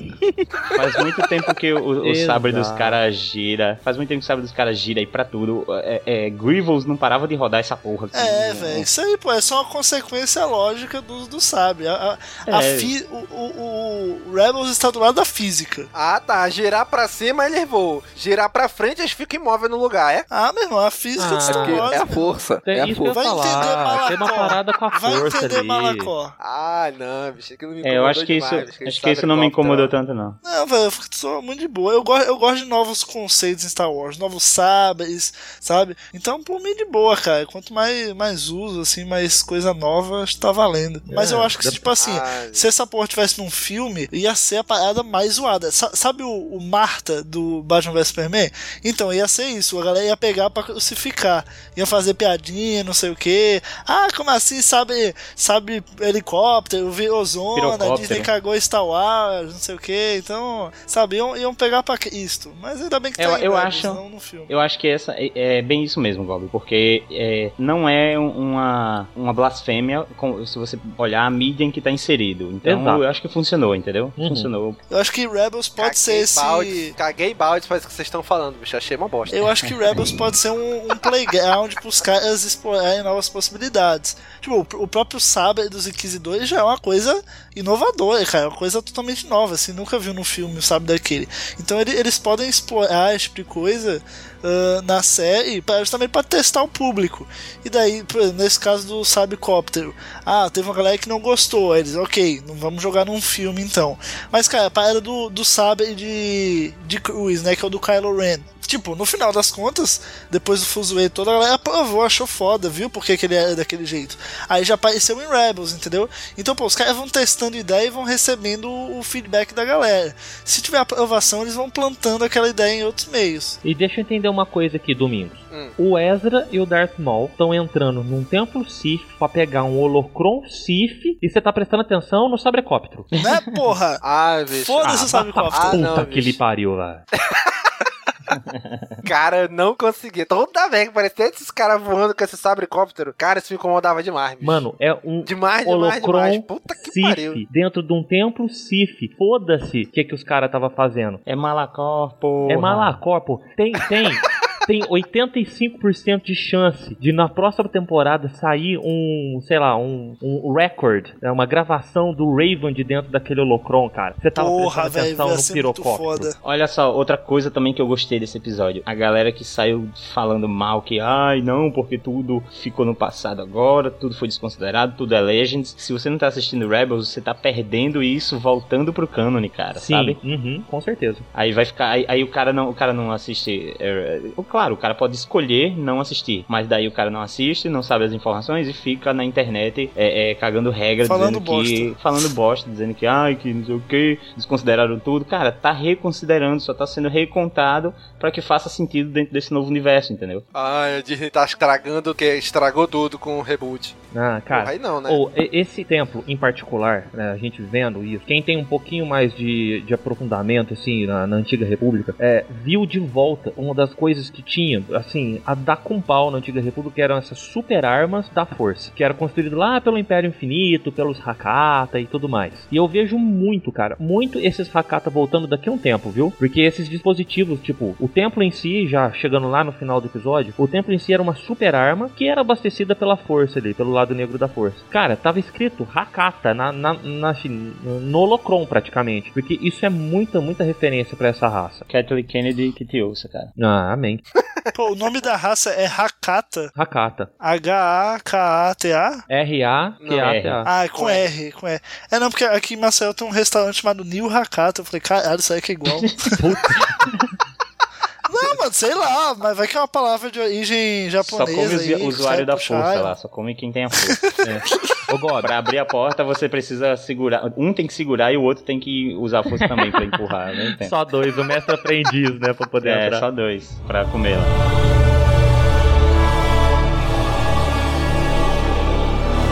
Faz muito tempo que o, o sabre dos caras gira. Faz muito tempo que o sabre dos caras gira aí pra tudo. É, é, Grievous não parava de rodar essa porra. Aqui. É, velho, isso aí, pô, é só uma consequência lógica do, do sabe. A, a, a É. fi- o, o, o Rebels está do lado da física. Ah, tá. Girar pra cima, eles voam. Girar pra frente, eles ficam imóveis no lugar, é? Ah, meu irmão, a física de Star é Wars. é a força. Tem É a força. Vai entender falar. Malacó. Tem uma parada com a Vai força entender ali. Malacó. Ah, não, bicho, aquilo me É, eu acho que incomodou isso, demais, acho que isso não me incomodou tanto, não. Não, velho, eu fico só muito de boa. Eu gosto, eu gosto de novos conceitos em Star Wars, novos sabres, sabe? Então, por mim, de boa, cara. Quanto mais, mais uso, assim, mais coisa nova, acho que tá valendo. Mas É, eu acho que, tipo assim, Ah, se essa porra tivesse num filme, ia ser a parada mais zoada. Sa- sabe o, o Marta do Batman vs Superman? Então, ia ser isso. A galera ia pegar pra crucificar. Ia fazer piadinha, não sei o que. Ah, como assim? Sabe, sabe helicóptero, virou zona, Pirocóptero. Disney cagou Star Wars, não sei o que. Então, sabe, iam, iam pegar pra isto. Mas ainda bem que Eu, tá em eu Rebels, acho, não no filme. eu acho que essa é, é bem isso mesmo, Gob, porque é, não é uma, uma blasfêmia com- se você olhar a mídia em que tá inserido. Então Exato. eu acho que funcionou, entendeu? Uhum. Funcionou. Eu acho que Rebels pode ser esse. Balde, caguei balde para isso que vocês estão falando, bicho. Achei uma bosta. Eu acho que Rebels pode ser um, um playground pros caras explorarem novas possibilidades. Tipo, o, o próprio sabre dos Inquisidores já é uma coisa inovadora, cara. É uma coisa totalmente nova, assim. Nunca viu num filme o sabre daquele. Então ele- eles podem explorar esse tipo de coisa ah, na série pra, justamente pra testar o público. E daí, nesse caso do Sabrecóptero, ah, teve uma galera que não gostou. Aí eles, ok, não vamos jogar num filme então. Mas, cara, a parada do, do sabre de, de Cruz, né? Que é o do Kylo Ren. Tipo, no final das contas, depois do fuzuê todo, a galera aprovou, achou foda, viu? Porque que ele era daquele jeito. Aí já apareceu em Rebels, entendeu? Então, pô, os caras vão testando ideia e vão recebendo o feedback da galera. Se tiver aprovação, eles vão plantando aquela ideia em outros meios. E deixa eu entender uma coisa aqui, Domingos. Hum. O Ezra e o Darth Maul estão entrando num templo Sith pra pegar um holocron Sith e você tá prestando atenção no sabrecóptero. Né, porra? Ah, bicho. Foda-se o sabrecóptero. Ah, Puta não, que lhe pariu, velho. Cara, eu não consegui. Toda vez que parecia esses caras voando com esse sabrecóptero, cara, isso me incomodava demais, bicho. Mano, é um Demais, demais, holocron demais. Puta que pariu. Sith dentro de um templo Sith. Foda-se o que, que os caras tava fazendo. É Malacor, porra. É Malacor, pô. Tem, tem. Tem 85% de chance de na próxima temporada sair um, sei lá, um, um record, né, uma gravação do Raven de dentro daquele holocron, cara. Você tava Porra, prestando velho, atenção no pirocóptero. Olha só, outra coisa também que eu gostei desse episódio. A galera que saiu falando mal que, ai, não, porque tudo ficou no passado agora, tudo foi desconsiderado, tudo é Legends. Se você não tá assistindo Rebels, você tá perdendo isso voltando pro cânone, cara, Sim, sabe? uhum, com certeza. Aí vai ficar. Aí, aí o cara não, o cara não assiste. é, é, claro, o cara pode escolher não assistir. Mas daí o cara não assiste, não sabe as informações e fica na internet é, é, cagando regra, Falando dizendo que. Falando bosta, dizendo que ai, que não sei o que, desconsideraram tudo. Cara, tá reconsiderando, só tá sendo recontado pra que faça sentido dentro desse novo universo, entendeu? Ah, a Disney tá estragando o que estragou tudo com o reboot. Ah, cara. Aí não, né? Ou, esse templo em particular, né, a gente vendo isso, quem tem um pouquinho mais de, de aprofundamento, assim, na, na Antiga República, é, viu de volta uma das coisas que tinha, assim, a dar com pau na Antiga República, que eram essas super armas da força, que era construído lá pelo Império Infinito, pelos Hakata e tudo mais. E eu vejo muito, cara, muito esses Hakata voltando daqui a um tempo, viu? Porque esses dispositivos, tipo, o templo em si, já chegando lá no final do episódio, o templo em si era uma super arma que era abastecida pela força ali, pelo lado negro da força. Cara, tava escrito Hakata na, na, na- assim, no holocron praticamente, porque isso é muita, muita referência pra essa raça. Kathleen Kennedy que te ouça, cara. Ah, amém. Pô, o nome da raça é Hakata. Hakata. H-A-K-A-T-A? R-A-T-A-T-A. Ah, é com R, com R. É não, porque aqui em Maceió tem um restaurante chamado New Hakata. Eu falei, caralho, isso aí que é igual. Não, mano, sei lá, mas vai que é uma palavra de origem Só japonesa. come os aí, que usuário da puxar, força lá, só come quem tem a força. É. Ô, Bob, pra abrir a porta você precisa segurar. Um tem que segurar e o outro tem que usar a força também pra empurrar, né? Tem. Só dois, o mestre aprendiz, né, pra poder É, entrar. só dois pra comer lá.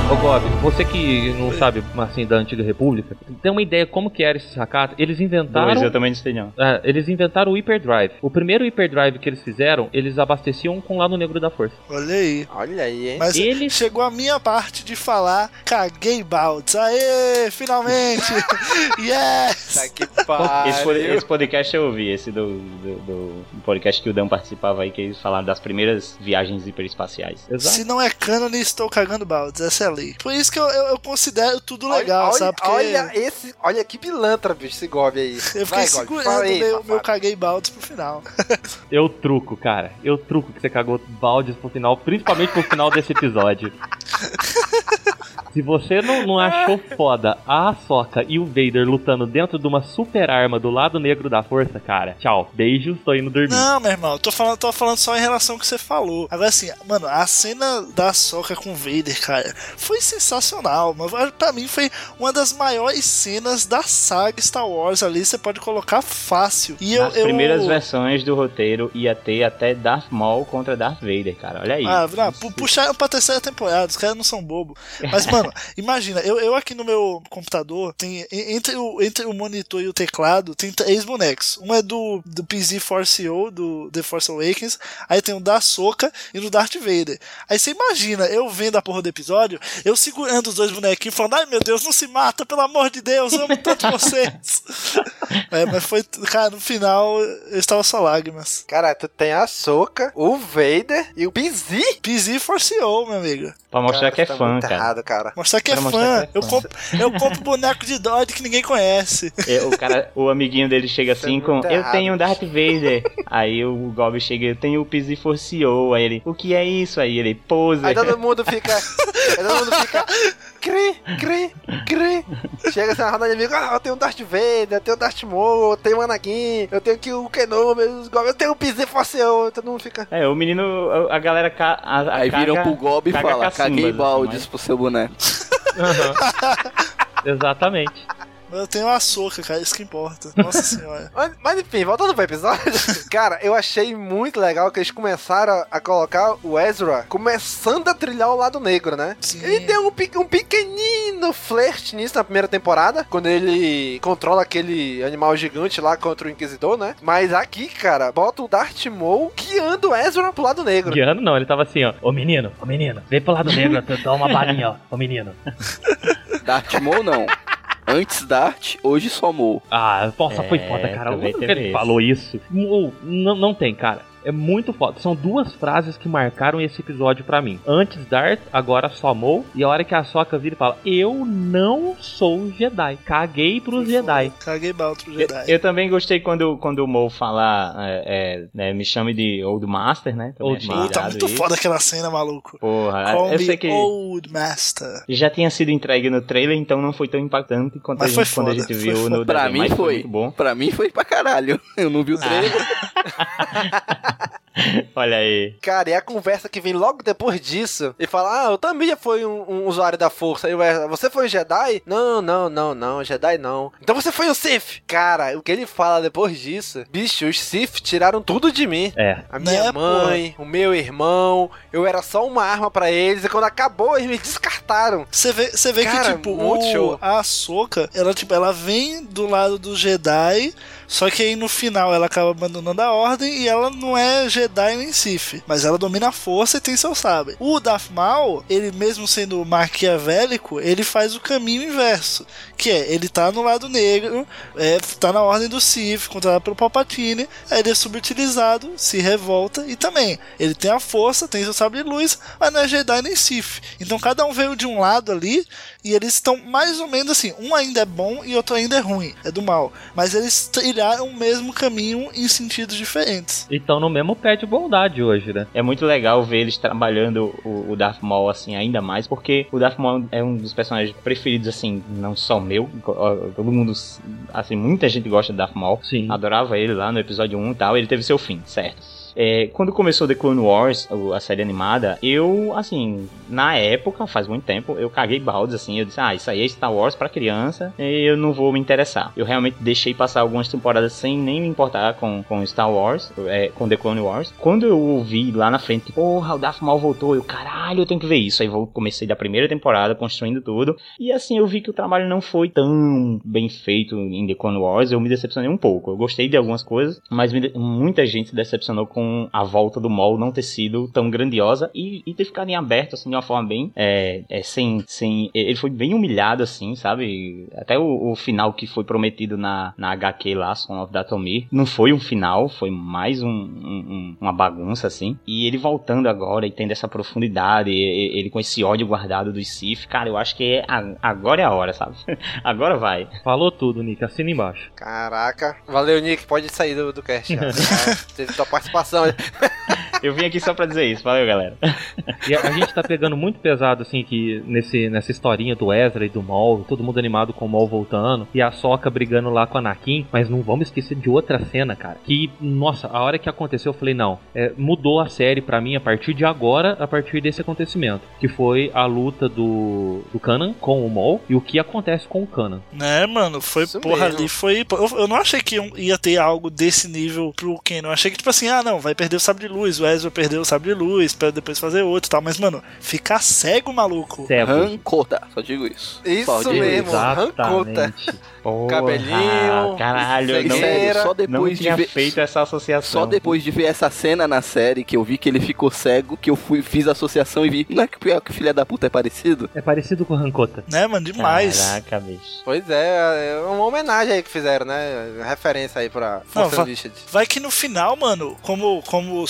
Ô Bob, você que não sabe assim da antiga república, tem uma ideia como que era esses Hakata? Eles inventaram. Dois eu também não sei não. É, eles inventaram o hyperdrive. O primeiro hyperdrive que eles fizeram, eles abasteciam com o lado negro da força. Olha aí. Olha aí, hein? Mas chegou a minha parte de falar caguei baldes. Aê, finalmente! yes! Tá que Esse, pod- esse podcast eu ouvi, esse do, do, do podcast que o Dan participava aí, que eles falaram das primeiras viagens hiperespaciais. Se não é cânone, estou cagando baldes. Excelente. Falei. Por isso que eu, eu, eu considero tudo legal, olha, sabe? Porque Olha esse, olha que pilantra, bicho, esse Gob aí. eu fiquei Vai, segurando aí, meu, meu caguei baldes pro final. Eu truco, cara. Eu truco que você cagou baldes pro final, principalmente pro final desse episódio. Se você não, não achou foda a Ahsoka e o Vader lutando dentro de uma super arma do lado negro da força, cara, tchau. Beijos, tô indo dormir. Não, meu irmão, tô falando, tô falando só em relação ao que você falou. Agora, assim, mano, a cena da Soca com o Vader, cara, foi sensacional. Mas pra mim foi uma das maiores cenas da saga Star Wars ali. Você pode colocar fácil. E eu, Nas eu... primeiras versões do roteiro ia ter até Darth Maul contra Darth Vader, cara. Olha aí. Ah, não, pu- puxaram pra terceira temporada, os caras não são bobo. Mas, mano, imagina, eu, eu aqui no meu computador, tem entre o, entre o monitor e o teclado, tem três bonecos. Um é do, do PZ-4CO, do The Force Awakens, aí tem o da Soca e do Darth Vader. Aí você imagina, eu vendo a porra do episódio, eu segurando os dois bonequinhos, falando, ai meu Deus, não se mata, pelo amor de Deus, eu amo tanto vocês. É, mas foi, cara, no final, eu estava só lágrimas. Cara, tu tem a Soca, o Vader e o Bizzy. PZ-4CO, meu amigo. Pra mostrar Cara, que é tá fã, muito cara. errado, cara. Mostrar que é Pra fã. mostrar que é Eu, fã. compro, eu compro boneco de droid que ninguém conhece. É, o cara, o amiguinho dele chega assim com Eu errado. tenho Darth Vader. aí o Gob chega, eu tenho o PZ Forcio. Aí ele, o que é isso? Aí ele, pose. Aí todo mundo fica. Aí todo mundo fica. Cri, cri, cri. Chega assim na roda de amigo, ah, eu tenho o Darth Vader, eu tenho o Darth Maul, eu tenho o Anakin, eu tenho aqui o Kenobi, eu tenho o Pizzy Forceu, todo mundo fica. É, o menino, a galera. Ca, a, a Aí viram pro Gob e cacimbas, caguei assim, baldes mas- pro seu boneco. Exatamente. Mas eu tenho a soca, cara, isso que importa. Nossa senhora. Mas, mas enfim, voltando pro episódio, cara, eu achei muito legal que eles começaram a, a colocar o Ezra começando a trilhar o lado negro, né? Sim. Ele deu um, um pequenino flerte nisso na primeira temporada, quando ele controla aquele animal gigante lá contra o Inquisidor, né? Mas aqui, cara, bota o Darth Maul guiando o Ezra pro lado negro. Guiano não, ele tava assim, ó. Ô menino, ô menino, vem pro lado negro, dou uma balinha, ó. Ô menino. Darth Maul não. Antes Dart, hoje só Maul. Ah, nossa, foi É, foda, cara. O que ele falou isso? Não, não tem, cara. É muito foda. São duas frases que marcaram esse episódio pra mim. Antes Darth, agora só Maul. E a hora que a Soca vira e fala: Eu não sou Jedi. Caguei pros Jedi. Caguei balde pro Eu, Jedi. eu também gostei quando, quando o Mo fala, é, é, né, me chame de Old Master, né? Também Old achei Master. Tá muito isso. foda aquela cena, maluco. Porra, Call eu me sei que Old Master. já tinha sido entregue no trailer, então não foi tão impactante quanto a Mas foi gente, quando a gente foi viu foda. no Pra desenho, mim foi. muito bom. Pra mim foi pra caralho. Eu não vi o trailer. Olha aí. Cara, e a conversa que vem logo depois disso, ele fala: Ah, eu também já fui um, um usuário da força. O Ezra, você foi um Jedi? Não, não, não, não, Jedi não. Então você foi um Sith? Cara, o que ele fala depois disso? Bicho, os Sith tiraram tudo de mim. É. A minha Né, mãe, o meu irmão, eu era só uma arma pra eles, e quando acabou, eles me descartaram. Você vê, você vê Cara, que, tipo, o, a Ahsoka, ela, tipo, ela vem do lado do Jedi, só que aí no final ela acaba abandonando a ordem e ela não é Jedi nem Sith, mas ela domina a força e tem seu sabre. O Darth Maul, ele mesmo sendo maquiavélico, ele faz o caminho inverso, que é, ele tá no lado negro, é, tá na ordem do Sith, controlado pelo Palpatine, aí ele é subutilizado, se revolta e também, ele tem a força, tem seu sabre de luz, mas não é Jedi nem Sith. Então cada um veio de um lado ali e eles estão mais ou menos assim, um ainda é bom e outro ainda é ruim, é do mal, mas eles trilharam o mesmo caminho em sentidos diferentes. Então no mesmo pé de bondade hoje, né? É muito legal ver eles trabalhando o, o Darth Maul assim ainda mais, porque o Darth Maul é um dos personagens preferidos assim, não só meu, todo mundo, assim, muita gente gosta do Darth Maul. Sim. Adorava ele lá no episódio 1 e tal, ele teve seu fim, certo? É, quando começou The Clone Wars, a série animada, eu, assim, na época, faz muito tempo, eu caguei baldes, assim, eu disse, ah, isso aí é Star Wars pra criança, e eu não vou me interessar. Eu realmente deixei passar algumas temporadas sem nem me importar com, com Star Wars, é, com The Clone Wars. Quando eu ouvi lá na frente, porra, o Darth Maul voltou, eu, caralho, eu tenho que ver isso. Aí vou, comecei da primeira temporada, construindo tudo, e assim, eu vi que o trabalho não foi tão bem feito em The Clone Wars, eu me decepcionei um pouco. Eu gostei de algumas coisas, mas me muita gente se decepcionou com com a volta do Maul não ter sido tão grandiosa e, e ter ficado em aberto, assim, de uma forma bem, é, é, sem, sem, ele foi bem humilhado, assim, sabe? Até o, o, final que foi prometido na, na HQ lá, Son of Datomir, não foi um final, foi mais um, um, uma bagunça, assim. E ele voltando agora e tendo essa profundidade, ele com esse ódio guardado do Sif, cara, eu acho que é, agora é a hora, sabe? agora vai. Falou tudo, Nick, assina embaixo. Caraca, valeu, Nick, pode sair do, do cast. Já. Teve tua participação. so Eu vim aqui só pra dizer isso, valeu galera. E a, a, gente tá pegando muito pesado, assim, que nesse, nessa historinha do Ezra e do Maul, todo mundo animado com o Maul voltando, e a Soca brigando lá com a Anakin, mas não vamos esquecer de outra cena, cara. Que, nossa, a hora que aconteceu, eu falei, não, é, mudou a série pra mim a partir de agora, a partir desse acontecimento. Que foi a luta do, do Kanan com o Maul e o que acontece com o Kanan. Né, mano, foi, Isso porra, mesmo. ali foi. Eu, eu, não achei que ia ter algo desse nível pro Kanan. Eu achei que, tipo assim, ah, não, vai perder o sabre de luz, o Ezra perdeu o sabre de luz, pra depois fazer outro e tal. Mas, mano, ficar cego, maluco. Cego. Rancota, só digo isso. Isso mesmo, rancota. Porra, Cabelinho, caralho, não, só depois não de ver, feito essa associação. Só depois de ver essa cena na série que eu vi que ele ficou cego, que eu fui fiz a associação e vi, não é que pior que filha da puta é parecido? É parecido com Rancota. Né, mano, demais. Caraca, bicho. Pois é, é uma homenagem aí que fizeram, né? Referência aí pra não, vai, vai que no final, mano, como, como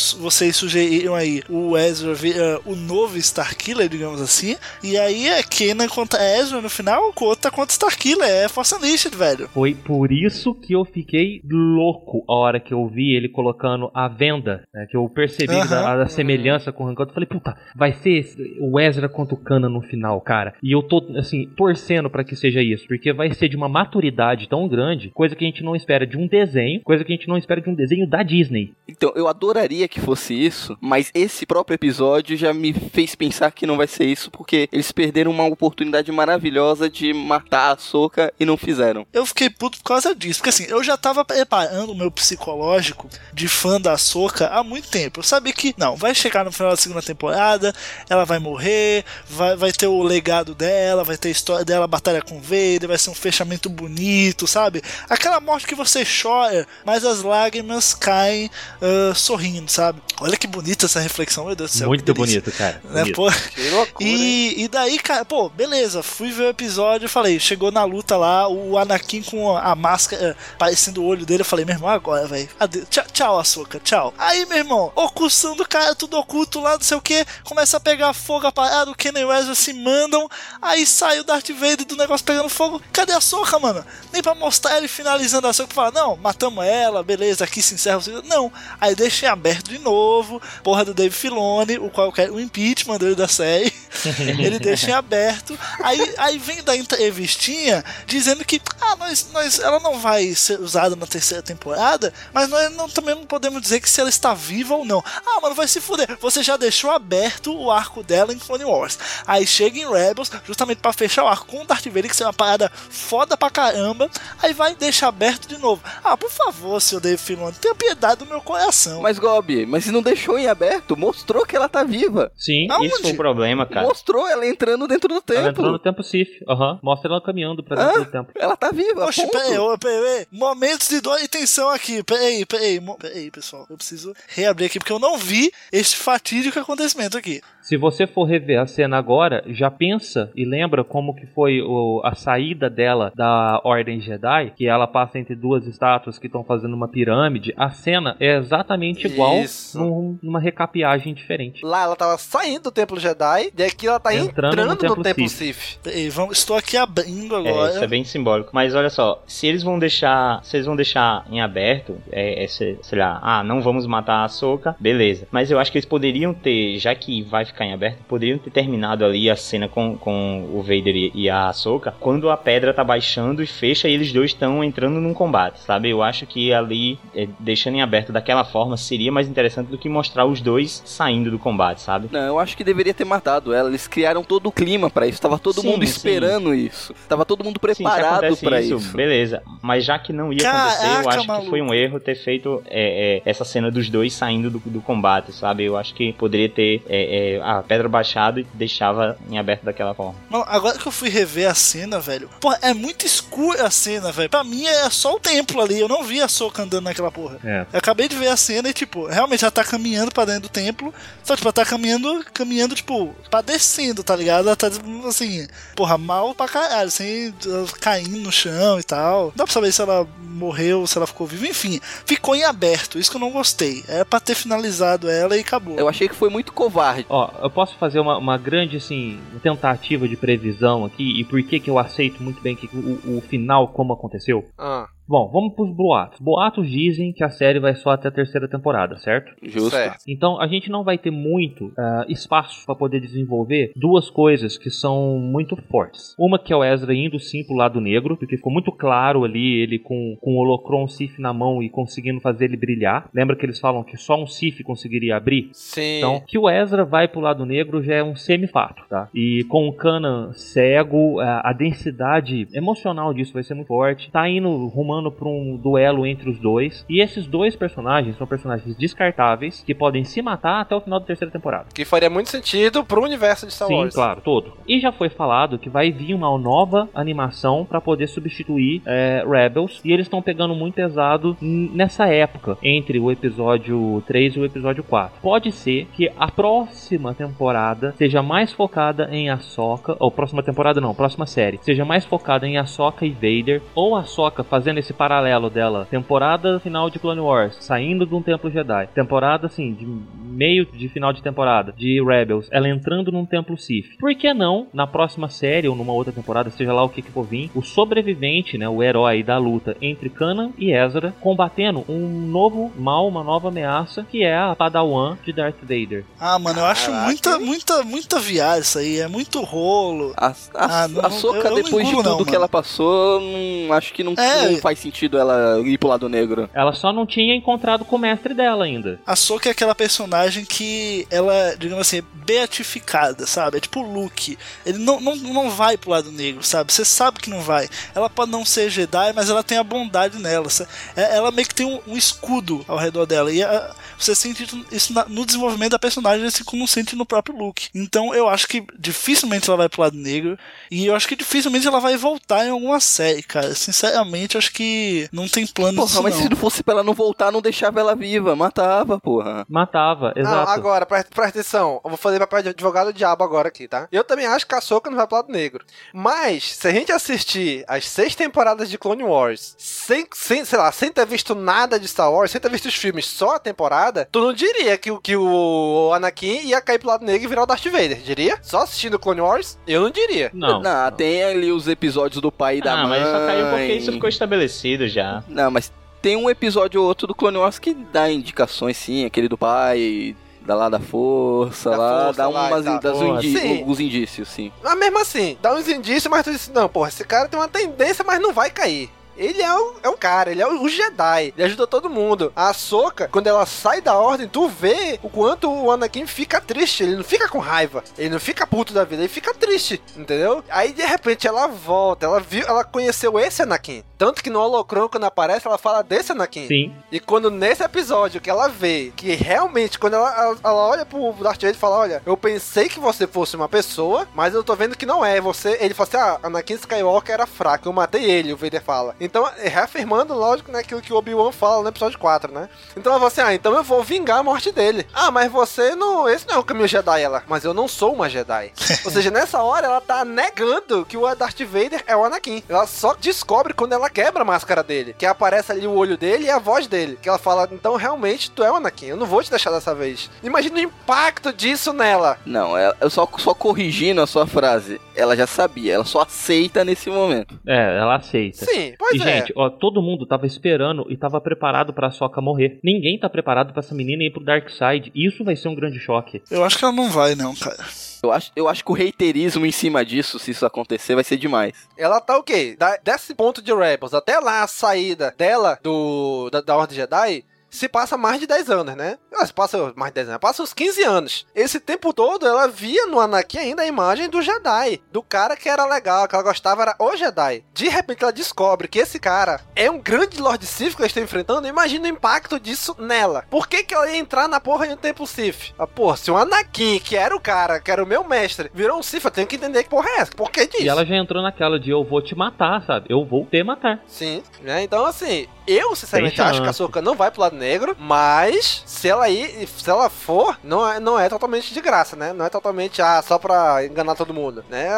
vocês sugeriram aí, o Ezra vira o novo Starkiller, digamos assim, e aí é Kenan contra Ezra no final, Kota contra Starkiller, é Força Unleashed, velho. Foi por isso que eu fiquei louco a hora que eu vi ele colocando a venda, né, que eu percebi uh -huh. a, a, semelhança com o Rancor. Eu falei, puta, vai ser o Ezra contra o Kana no final, cara. E eu tô, assim, torcendo para que seja isso, porque vai ser de uma maturidade tão grande, coisa que a gente não espera de um desenho, coisa que a gente não espera de um desenho da Disney. Então, eu adoraria que fosse isso, mas esse próprio episódio já me fez pensar que não vai ser isso, porque eles perderam uma oportunidade maravilhosa de matar a Soca e não fizeram. Eu fiquei puto por causa disso, porque assim, eu já tava preparando o meu psicológico de fã da Soca há muito tempo. Eu sabia que, não, vai chegar no final da segunda temporada, ela vai morrer, vai, vai ter o legado dela, vai ter a história dela, a batalha com Vader, vai ser um fechamento bonito, sabe? Aquela morte que você chora, mas as lágrimas caem uh, sorrindo, sabe? Olha que bonita essa reflexão, meu Deus do céu. Muito bonito, cara. Né, bonito. Pô? Que loucura. E, e daí, cara, pô, beleza, fui ver o episódio, falei, chegou na luta lá, o Anakin com a máscara parecendo o olho dele, eu falei, meu irmão, agora, velho. Tchau, tchau, açúcar, tchau. Aí, meu irmão, ocultando o cara, tudo oculto lá, não sei o que, começa a pegar fogo, a parada, o Ken o Ezra se mandam, aí sai o Darth Vader do negócio pegando fogo. Cadê a soca, mano? Nem pra mostrar ele finalizando a soca, pra falar, não, matamos ela, beleza, aqui se encerra o Não, aí deixei aberto de novo, porra do Dave Filoni, o qual eu quero o impeachment dele da série. ele deixa em aberto. Aí, aí vem da entrevistinha dizendo que ah, nós, nós, ela não vai ser usada na terceira temporada, mas nós não, também não podemos dizer que se ela está viva ou não. Ah, mano, vai se fuder. Você já deixou aberto o arco dela em Clone Wars. Aí chega em Rebels, justamente para fechar o arco com o Darth Vader, que é uma parada foda pra caramba. Aí vai deixar aberto de novo. Ah, por favor, seu Dave Filoni, tenha piedade do meu coração. Mas, Gobi, mas se não deixou em aberto, mostrou que ela tá viva. Sim, Aonde? isso foi o problema, cara. Mostrou ela entrando dentro do tempo. Ela entrou no tempo Sif. Aham. Uhum. Mostra ela caminhando pra dentro ah, do tempo. Ela tá viva. Poxa, peraí, peraí, Momentos de dor e tensão aqui. Peraí, peraí. Peraí, pessoal. Eu preciso reabrir aqui porque eu não vi este fatídico acontecimento aqui. Se você for rever a cena agora, já pensa e lembra como que foi o, a saída dela da Ordem Jedi, que ela passa entre duas estátuas que estão fazendo uma pirâmide. A cena é exatamente igual num, numa recapeagem diferente. Lá ela tava saindo do Templo Jedi, e aqui ela tá entrando, entrando no, Templo, Templo Sith. Sith. Vamos, estou aqui abrindo agora. É, isso é bem simbólico. Mas olha só, se eles vão deixar, se eles vão deixar em aberto, é, é sei lá, ah, não vamos matar a Soca, beleza. Mas eu acho que eles poderiam ter, já que vai ficar em aberto, poderiam ter terminado ali a cena com, com o Vader e a Ahsoka quando a pedra tá baixando e fecha e eles dois estão entrando num combate, sabe? Eu acho que ali, é, deixando em aberto daquela forma, seria mais interessante do que mostrar os dois saindo do combate, sabe? Não, eu acho que deveria ter matado ela. Eles criaram todo o clima pra isso. Tava todo Sim, mundo sim. esperando isso. Tava todo mundo Sim, preparado pra isso, isso. Beleza. Mas já que não ia acontecer, eu Caraca, acho que foi um erro ter feito é, é, essa cena dos dois saindo do, do combate, sabe? Eu acho que poderia ter é, é, a pedra baixada e deixava em aberto daquela forma. Mano, agora que eu fui rever a cena, velho, porra, é muito escura a cena, velho. Pra mim é só o templo ali. Eu não vi a Soca andando naquela porra. É. Eu acabei de ver a cena e, tipo, realmente ela tá caminhando pra dentro do templo. Só, tipo, ela tá caminhando, caminhando, tipo, padecendo, tá ligado? Ela tá, tipo, assim, porra, mal pra caralho, assim, caindo no chão e tal. Não dá pra saber se ela morreu, se ela ficou viva. Enfim, ficou em aberto. Isso que eu não gostei. Era pra ter finalizado ela e acabou. Eu achei que foi muito covarde. Ó, eu posso fazer uma, uma grande, assim, tentativa de previsão aqui e por que que eu aceito muito bem que o, o final como aconteceu? Ah, Bom, vamos pros boatos. Boatos dizem que a série vai só até a terceira temporada, certo? Justo. certo. Então a gente não vai ter muito ah, espaço para poder desenvolver duas coisas que são muito fortes. Uma que é o Ezra indo sim pro lado negro, porque ficou muito claro ali ele com, com o Holocron Sif na mão e conseguindo fazer ele brilhar. Lembra que eles falam que só um Sif conseguiria abrir? sim. Então, que o Ezra vai pro lado negro já é um semi-fato, tá? E com o Kanan cego, a, a densidade emocional disso vai ser muito forte. Tá indo rumando pra um duelo entre os dois. E esses dois personagens são personagens descartáveis que podem se matar até o final da terceira temporada. Que faria muito sentido pro universo de Star Sim, Wars. claro, todo. E já foi falado que vai vir uma nova animação pra poder substituir é, Rebels. E eles estão pegando muito pesado nessa época, entre o episódio 3 e o episódio 4. Pode ser que a próxima temporada seja mais focada em Ahsoka, ou próxima temporada não, próxima série, seja mais focada em Ahsoka e Vader, ou Ahsoka fazendo esse paralelo dela, temporada final de Clone Wars, saindo de um templo Jedi, temporada assim, de meio de final de temporada de Rebels, ela entrando num templo Sith. Por que não, na próxima série ou numa outra temporada, seja lá o que que for vir, o sobrevivente, né, o herói da luta entre Kanan e Ezra, combatendo um novo mal, uma nova ameaça, que é a Padawan de Darth Vader. Ah, mano, eu acho muita, muita, muita viagem isso aí. É muito rolo. A, a, Ah, não, a Soca, eu- eu não depois de tudo não, que ela passou, não, acho que não, É. não faz sentido ela ir pro lado negro. Ela só não tinha encontrado com o mestre dela ainda. A Soka é aquela personagem que ela, digamos assim, é beatificada, sabe? É tipo o Luke. Ele não, não, não vai pro lado negro, sabe? Você sabe que não vai. Ela pode não ser Jedi, mas ela tem a bondade nela. sa- é- Ela meio que tem um, um escudo ao redor dela. E a- você sente isso na- no desenvolvimento da personagem, assim como sente no próprio Luke. Então eu acho que dificilmente ela vai pro lado negro. E eu acho que dificilmente ela vai voltar em alguma série, cara. Sinceramente, eu acho que não tem plano Porra, disso, mas não. se não fosse pra ela não voltar, não deixava ela viva. Matava, porra. Matava, Não, exato. agora, presta, presta atenção. Eu vou fazer papel de advogado do diabo agora aqui, tá? Eu também acho que a Soca não vai pro lado negro. Mas, se a gente assistir as seis temporadas de Clone Wars, sem, sem, sei lá, sem ter visto nada de Star Wars, sem ter visto os filmes, só a temporada, tu não diria que, o- que o Anakin ia cair pro lado negro e virar o Darth Vader, diria? Só assistindo Clone Wars, eu não diria. Não. Não, tem ali os episódios do pai e da Ah, mãe. mas só caiu porque isso ficou estabelecido já. Não, mas tem um episódio ou outro do Clone Wars que dá indicações, sim. Aquele do pai, da lá da força, Da lá, força dá lá umas, uns Porra, indi- sim. alguns indícios, sim. Mas mesmo assim, dá uns indícios, mas tu disse, não, porra, esse cara tem uma tendência, mas não vai cair. Ele é o, é o cara, ele é o, o Jedi, ele ajuda todo mundo. A Soca, quando ela sai da ordem, tu vê o quanto o Anakin fica triste. Ele não fica com raiva, ele não fica puto da vida, ele fica triste, entendeu? Aí de repente ela volta, ela viu, ela conheceu esse Anakin. Tanto que no Holocron, quando aparece, ela fala desse Anakin. Sim. E quando nesse episódio que ela vê que realmente, quando ela, ela, ela olha pro Darth Vader e fala: Olha, eu pensei que você fosse uma pessoa, mas eu tô vendo que não é. Você, ele fala assim: Ah, Anakin Skywalker era fraco, eu matei ele, o Vader fala. Então, é, reafirmando, lógico, né, aquilo que o Obi-Wan fala no episódio 4, né? Então ela fala assim: Ah, então eu vou vingar a morte dele. Ah, mas você não. Esse não é o caminho Jedi, ela. Mas eu não sou uma Jedi. Ou seja, nessa hora ela tá negando que o Darth Vader é o Anakin. Ela só descobre quando ela quebra a máscara dele. Que aparece ali o olho dele e a voz dele. Que ela fala, então realmente tu é o Anakin. Eu não vou te deixar dessa vez. Imagina o impacto disso nela. Não, ela- eu só, só corrigindo a sua frase. Ela já sabia, ela só aceita nesse momento. É, ela aceita. Sim, pois e, é. gente, ó, todo mundo tava esperando e tava preparado pra Soca morrer. Ninguém tá preparado pra essa menina ir pro Dark Side. Isso vai ser um grande choque. Eu acho que ela não vai, não, cara. Eu acho, eu acho que o reiterismo em cima disso, se isso acontecer, vai ser demais. Ela tá o quê? Desse ponto de Rebels até lá a saída dela do da, da Ordem Jedi. Se passa mais de 10 anos, né? Ela se passa mais de 10 anos, passa uns 15 anos. Esse tempo todo ela via no Anakin ainda a imagem do Jedi, do cara que era legal, que ela gostava era o Jedi. De repente ela descobre que esse cara é um grande Lord Sith que ela está enfrentando. Imagina o impacto disso nela. Por que que ela ia entrar na porra de um tempo Sith? Ah, porra, se o Anakin, que era o cara, que era o meu mestre, virou um Sith, eu tenho que entender que porra é essa. Por que disso? E ela já entrou naquela de eu vou te matar, sabe? Eu vou te matar. Sim, né? Então, assim, eu sinceramente acho que a. Soca não vai pro lado negro, mas se ela ir, se ela for, não é, não é totalmente de graça, né? Não é totalmente ah, só pra enganar todo mundo, né?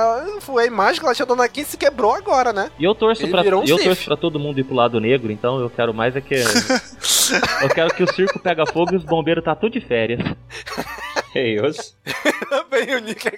Foi a imagem que ela tinha do Anakin se quebrou agora, né? E eu torço Ele pra, um eu torço pra todo mundo ir pro lado negro, então eu quero mais é que. eu quero que o circo pega fogo e os bombeiros tá tudo de férias. Eios. Bem o Nick.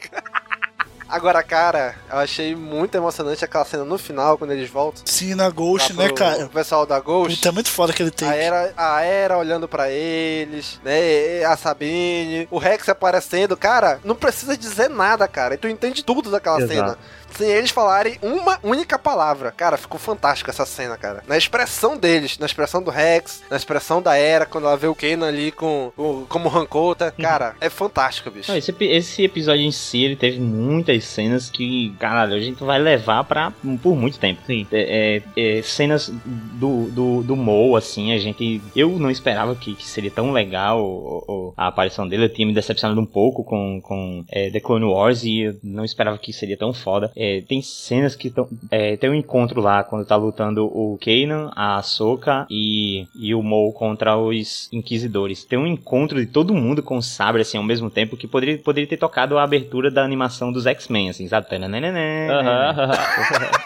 Agora, cara, eu achei muito emocionante aquela cena no final, quando eles voltam. Sim, na Ghost, né, cara? O pessoal da Ghost. Puta, é muito foda aquele take. A Era, a Era olhando pra eles, né? A Sabine, o Rex aparecendo. Cara, não precisa dizer nada, cara. E tu entende tudo daquela Exato. cena. Sem eles falarem uma única palavra. Cara, ficou fantástico essa cena, cara. Na expressão deles, na expressão do Rex, na expressão da Era, quando ela vê o Kanan ali com, o- como Rancota. Cara, é fantástico, bicho. Não, esse, esse episódio em si, ele teve muitas cenas que, caralho, a gente vai levar pra, por muito tempo. Sim. É, é, é, cenas do, do, do Mo, assim, a gente. Eu não esperava que, que seria tão legal o- o- a aparição dele. Eu tinha me decepcionado um pouco com, com é, The Clone Wars e eu não esperava que seria tão foda. É, tem cenas que estão. É, tem um encontro lá quando tá lutando o Kanan, a Ahsoka e, e o Mo contra os Inquisidores. Tem um encontro de todo mundo com o sabre, assim, ao mesmo tempo, que poderia, poderia ter tocado a abertura da animação dos X-Men, assim, sabe? Tananana. Aham.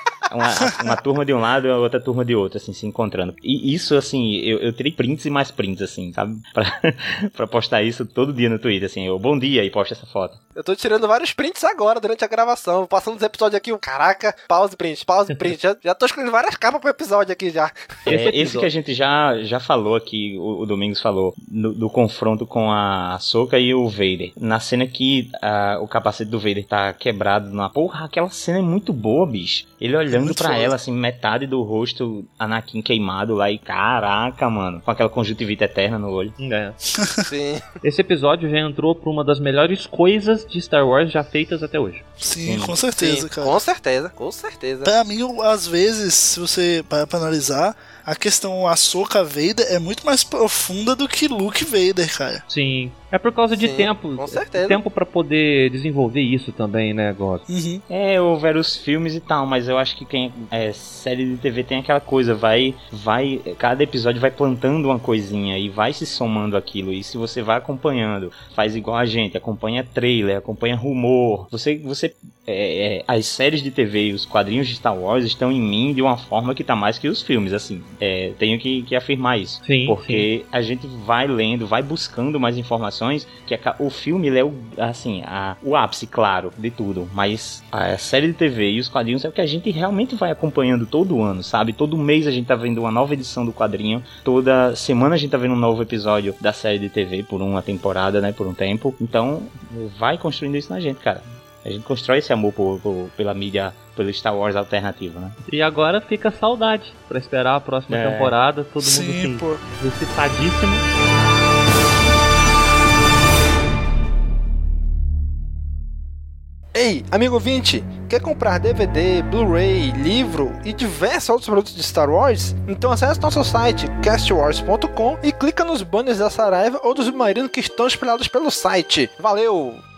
uma, uma turma de um lado e a outra turma de outro, assim, se encontrando. E isso, assim, eu, eu tirei prints e mais prints, assim, sabe? Pra, pra postar isso todo dia no Twitter, assim, eu, bom dia, e posta essa foto. Eu tô tirando vários prints agora, durante a gravação. Passando os episódios aqui, o caraca, pause print, pause print. já, já tô escolhendo várias capas pro episódio aqui já. É, esse que a gente já, já falou aqui, o, o Domingos falou, no- do confronto com a Soca e o Vader. Na cena que ah, o capacete do Vader tá quebrado na porra, aquela cena é muito boa, bicho. Ele olhando muito pra foda. ela, assim, metade do rosto Anakin queimado lá e caraca, mano, com aquela conjuntivite eterna no olho. É. Sim. Esse episódio já entrou pra uma das melhores coisas de Star Wars já feitas até hoje. Sim, com certeza, Sim, cara. Com certeza, com certeza. Pra mim, às vezes, se você parar pra analisar, a questão Ahsoka Vader é muito mais profunda do que Luke Vader, cara. Sim. É por causa de Sim, tempo. com certeza. Tempo pra poder desenvolver isso também, né, Gosto? Uhum. É, houver os filmes e tal, mas eu acho que quem é série de TV tem aquela coisa, vai, vai, cada episódio vai plantando uma coisinha e vai se somando aquilo. E se você vai acompanhando, faz igual a gente, acompanha trailer, acompanha rumor, você, você, é, é, as séries de TV e os quadrinhos de Star Wars estão em mim de uma forma que tá mais que os filmes, assim. É, tenho que, que afirmar isso. Sim, Porque a gente vai lendo, vai buscando mais informações, que a- o filme ele é o, assim, a- o ápice, claro, de tudo. Mas a série de TV e os quadrinhos é o que a gente realmente vai acompanhando todo ano, sabe? Todo mês a gente tá vendo uma nova edição do quadrinho, toda semana a gente tá vendo um novo episódio da série de TV por uma temporada, né? Por um tempo. Então, vai construindo isso na gente, cara. A gente constrói esse amor por- por- pela mídia, pelo Star Wars alternativo, né? E agora fica saudade pra esperar a próxima É. temporada, todo mundo Sim, assim, pô. excitadíssimo. Ei, amigo ouvinte, quer comprar DVD, Blu-ray, livro e diversos outros produtos de Star Wars? Então acesse nosso site castwars.com e clica nos banners da Saraiva ou dos submarinos que estão espalhados pelo site. Valeu!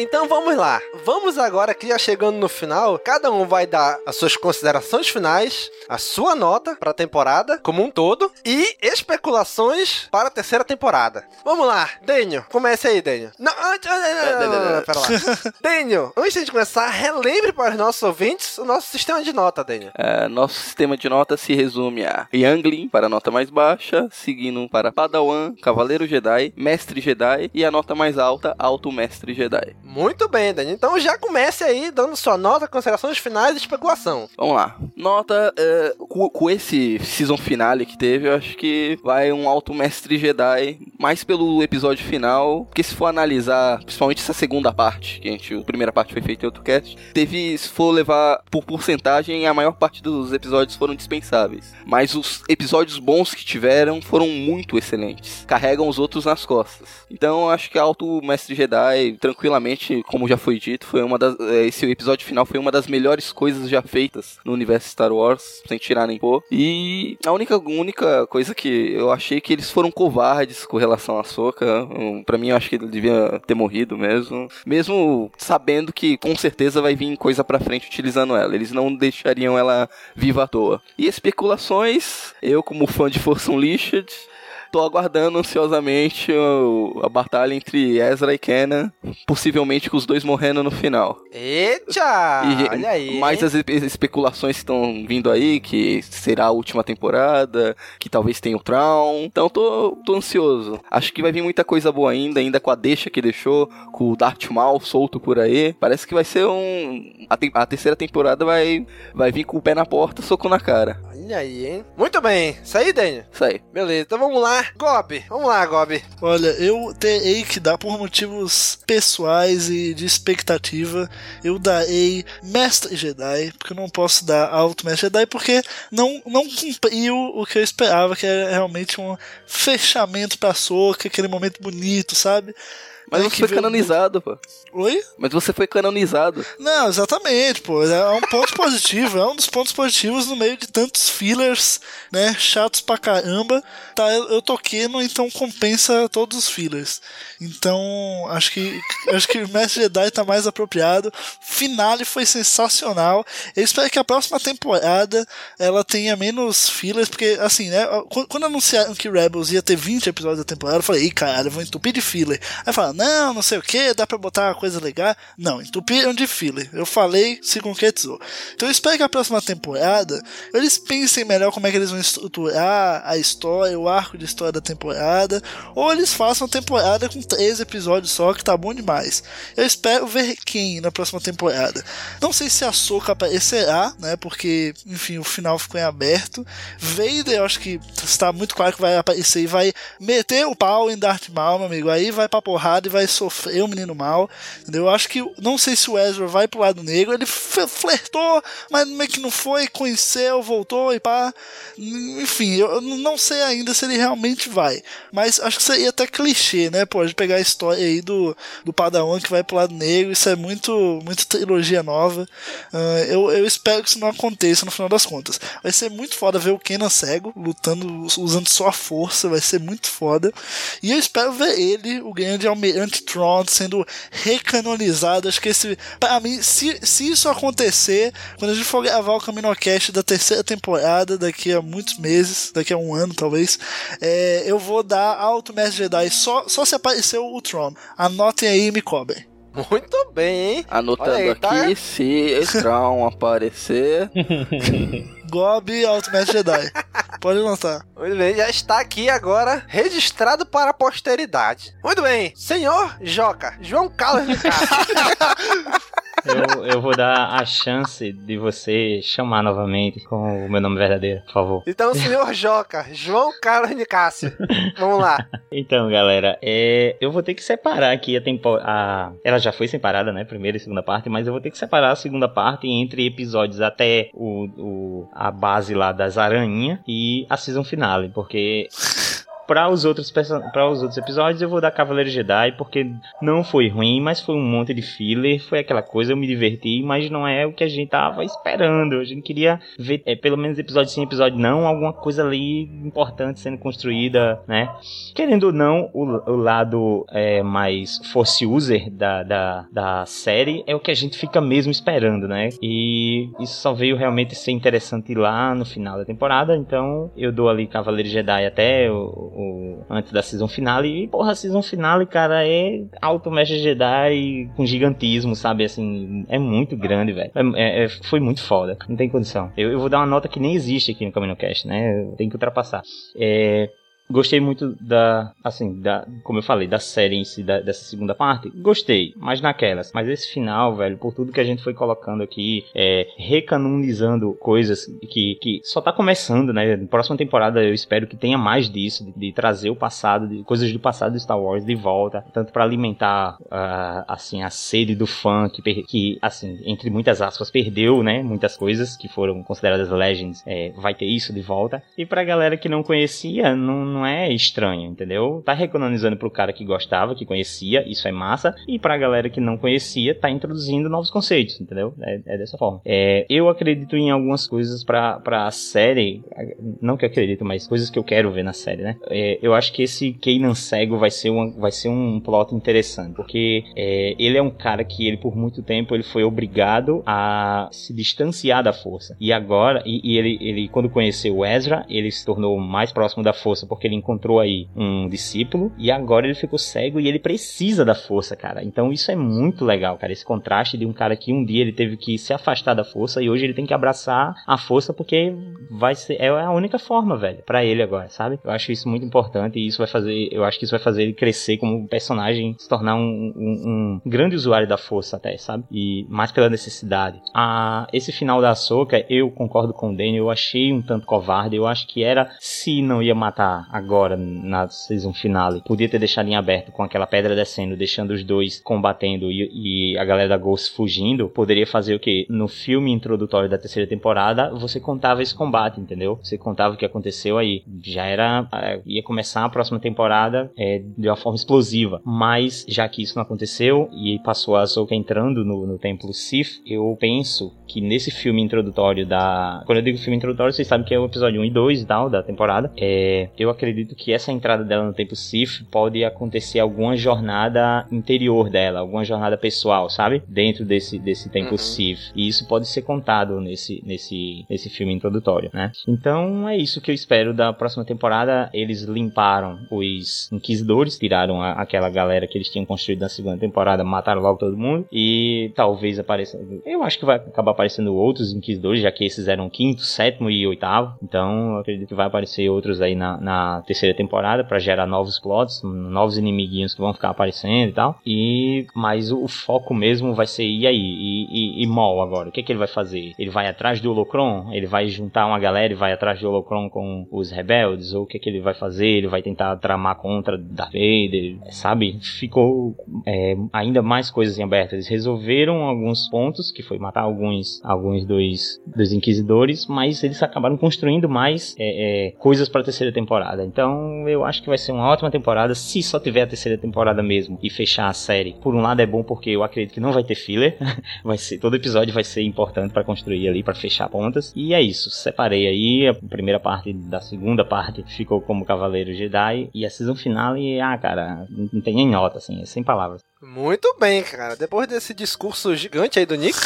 Então vamos lá. Vamos agora que já chegando no final, cada um vai dar as suas considerações finais, a sua nota para a temporada como um todo e especulações para a terceira temporada. Vamos lá, Daniel, comece aí, Daniel. Não, antes, não, não, não, não, não, pera lá. Daniel, antes de a gente começar, relembre para os nossos ouvintes o nosso sistema de nota, Daniel. É, nosso sistema de nota se resume a Youngling para a nota mais baixa, seguindo para Padawan, Cavaleiro Jedi, Mestre Jedi e a nota mais alta, Alto Mestre Jedi. Muito bem, Daniel. Então já comece aí dando sua nota, considerações finais e especulação. Vamos lá. Nota, é, com, com esse season finale que teve, eu acho que vai um Alto Mestre Jedi mais pelo episódio final, porque se for analisar, principalmente essa segunda parte, que a gente, a primeira parte foi feita em outro cast, teve, se for levar por porcentagem, a maior parte dos episódios foram dispensáveis. Mas os episódios bons que tiveram foram muito excelentes. Carregam os outros nas costas. Então acho que Alto Mestre Jedi, tranquilamente, como já foi dito, foi uma das. eh, Esse episódio final foi uma das melhores coisas já feitas no universo Star Wars, sem tirar nem pôr. E a única, única coisa que eu achei que eles foram covardes com relação a Soka. Pra mim, eu acho que ele devia ter morrido mesmo. Mesmo sabendo que com certeza vai vir coisa pra frente utilizando ela. Eles não deixariam ela viva à toa. E especulações, eu como fã de Force Unleashed, tô aguardando ansiosamente o- a batalha entre Ezra e Kenan, possivelmente com os dois morrendo no final. Eita! E olha aí. mais as espe- especulações que estão vindo aí, que será a última temporada, que talvez tenha o Traum. Então tô, tô ansioso. Acho que vai vir muita coisa boa ainda, ainda com a deixa que deixou, com o Darth Maul solto por aí. Parece que vai ser um. A, tem- a terceira temporada vai, vai vir com o pé na porta, soco na cara. Olha aí, hein? Muito bem. Isso aí, Daniel? Isso aí. Beleza, então vamos lá. Gob, vamos lá, Gob. Olha, eu terei que dar por motivos pessoais e de expectativa. Eu darei Mestre Jedi, porque eu não posso dar Alto Mestre Jedi, porque não, não cumpriu o que eu esperava, que era realmente um fechamento pra Soca, aquele momento bonito, sabe? Mas você que foi canonizado, pô. Oi? Mas você foi canonizado. Não, exatamente, pô. É um ponto positivo, é um dos pontos positivos no meio de tantos fillers, né? Chatos pra caramba. Tá, eu, eu toquei-no, então compensa todos os fillers. Então, acho que acho que o Mestre Jedi tá mais apropriado. Finale foi sensacional. Eu espero que a próxima temporada ela tenha menos fillers, porque assim, né? Quando, anunciaram que Rebels ia ter 20 episódios da temporada, eu falei, ih, caralho, eu vou entupir de filler. Aí fala, não, não sei o que, dá pra botar coisa legal. Não, entupiram de filler. Eu falei, se concretizou. Então eu espero que a próxima temporada eles pensem melhor como é que eles vão estruturar a história, o arco de história da temporada, ou eles façam a temporada com três episódios só, que tá bom demais. Eu espero ver quem na próxima temporada. Não sei se a Soca aparecerá, né? Porque, enfim, o final ficou em aberto. Vader, eu acho que está muito claro que vai aparecer e vai meter o pau em Darth Maul, meu amigo. Aí vai pra porrada e vai sofrer o menino mal. Entendeu? Eu acho que, não sei se o Ezra vai pro lado negro. Ele flertou, mas meio que não foi, conheceu, voltou e pá. Enfim, eu não sei ainda se ele realmente vai. Mas acho que seria até clichê, né? Pode pegar a história aí do, do Padawan que vai pro lado negro. Isso é muito, muito trilogia nova. Ah, eu, eu espero que isso não aconteça no final das contas. Vai ser muito foda ver o Kenan cego lutando, usando só a força. Vai ser muito foda. E eu espero ver ele, o grande Almirante Tron, sendo recanonizado. Acho que esse. Pra mim, se, se isso acontecer, quando a gente for gravar o Caminocast da terceira temporada, daqui a muitos meses, daqui a um ano talvez, é, eu vou dar Alto Mestre Jedi só, só se aparecer o Tron. Anotem aí e me cobrem. Muito bem, hein? Anotando aí, tá? aqui, se Traum aparecer. Gob Alto Mestre Jedi. Pode anotar. Muito bem, já está aqui agora registrado para a posteridade. Muito bem, senhor Joca, João Carlos de Castro. Eu, eu vou dar a chance de você chamar novamente com o meu nome verdadeiro, por favor. Então, senhor Joca, João Carlos de Cássio. Vamos lá. Então, galera, é, eu vou ter que separar aqui a temporada. Ela já foi separada, né? Primeira e segunda parte, mas eu vou ter que separar a segunda parte entre episódios até o, o- a base lá das aranhas e a season finale, porque. Para os, outros para os outros episódios eu vou dar Cavaleiro Jedi, porque não foi ruim, mas foi um monte de filler, foi aquela coisa, eu me diverti, mas não é o que a gente tava esperando. A gente queria ver, é, pelo menos episódio sim, episódio não, alguma coisa ali importante sendo construída, né? Querendo ou não, o, o lado é, mais force user da, da, da série é o que a gente fica mesmo esperando, né? E isso só veio realmente ser interessante lá no final da temporada, então eu dou ali Cavaleiro Jedi até o, o- antes da season finale. E porra, a season finale, cara, é alto mestre Jedi com gigantismo, sabe? Assim, é muito grande, velho. É- é- foi muito foda, não tem condição. Eu, eu vou dar uma nota que nem existe aqui no CaminoCast, né? Tem que ultrapassar. É, Gostei muito da, assim, da, como eu falei, da série em si, da, dessa segunda parte. Gostei, mas naquelas. Mas esse final, velho, por tudo que a gente foi colocando aqui, é, recanonizando coisas que, que só tá começando, né? Na próxima temporada eu espero que tenha mais disso, de, de trazer o passado, de, coisas do passado de Star Wars de volta, tanto para alimentar, uh, assim, a sede do fã que, que, assim, entre muitas aspas, perdeu, né? Muitas coisas que foram consideradas legends, é, vai ter isso de volta. E pra galera que não conhecia, não, não é estranho, entendeu? Tá recanonizando pro cara que gostava, que conhecia, isso é massa. E pra galera que não conhecia, tá introduzindo novos conceitos, entendeu? É, é dessa forma. É, eu acredito em algumas coisas pra, pra série, não que eu acredito, mas coisas que eu quero ver na série, né? É, eu acho que esse Kanan cego vai ser, uma, vai ser um plot interessante, porque é, ele é um cara que ele por muito tempo ele foi obrigado a se distanciar da força. E agora, e, e ele, ele quando conheceu Ezra, ele se tornou mais próximo da força porque ele encontrou aí um discípulo e agora ele ficou cego e ele precisa da força, cara. Então isso é muito legal, cara, esse contraste de um cara que um dia ele teve que se afastar da força e hoje ele tem que abraçar a força porque vai ser é a única forma, velho, para ele agora, sabe? Eu acho isso muito importante e isso vai fazer, eu acho que isso vai fazer ele crescer como personagem, se tornar um, um, um grande usuário da força até, sabe? E mais pela necessidade. Ah, esse final da Soca, eu concordo com o Daniel, eu achei um tanto covarde, eu acho que era se não ia matar agora na season finale, podia ter deixado em aberto com aquela pedra descendo, deixando os dois combatendo e, e a galera da Ghost fugindo, poderia fazer o que? No filme introdutório da terceira temporada, você contava esse combate, entendeu? Você contava o que aconteceu aí. Já era. É, ia começar a próxima temporada é, de uma forma explosiva. Mas, já que isso não aconteceu e passou a Ahsoka entrando no, no templo Sith, eu penso que nesse filme introdutório da. Quando eu digo filme introdutório, vocês sabem que é o episódio 1 e 2 e tal da temporada. É, eu acredito que essa entrada dela no tempo Sith pode acontecer alguma jornada interior dela, alguma jornada pessoal, sabe? Dentro desse, desse tempo uhum. Sith. E isso pode ser contado nesse, nesse, nesse filme introdutório, né? Então é isso que eu espero da próxima temporada. Eles limparam os Inquisidores, tiraram a, aquela galera que eles tinham construído na segunda temporada, mataram logo todo mundo. E talvez apareça. Eu acho que vai acabar aparecendo outros Inquisidores, já que esses eram quinto, sétimo e oitavo. Então, acredito que vai aparecer outros aí na, na terceira temporada para gerar novos plots, novos inimiguinhos que vão ficar aparecendo e tal. E mas o, o foco mesmo vai ser e aí e, e, e Mol agora. O que, é que ele vai fazer? Ele vai atrás do Holocron? Ele vai juntar uma galera e vai atrás do Holocron com os rebeldes? Ou o que, é que ele vai fazer? Ele vai tentar tramar contra Darth Vader? Sabe? Ficou é, ainda mais coisas em aberto. Eles resolveram alguns pontos, que foi matar alguns alguns, dos, dos inquisidores, mas eles acabaram construindo mais é, é, coisas para a terceira temporada. Então eu acho que vai ser uma ótima temporada se só tiver a terceira temporada mesmo e fechar a série. Por um lado é bom porque eu acredito que não vai ter filler, vai ser todo episódio vai ser importante para construir ali para fechar pontas. E é isso, separei aí a primeira parte da segunda parte ficou como Cavaleiro Jedi e a season finale, ah, cara, não tem nem nota assim, é sem palavras. Muito bem, cara. Depois desse discurso gigante aí do Nick,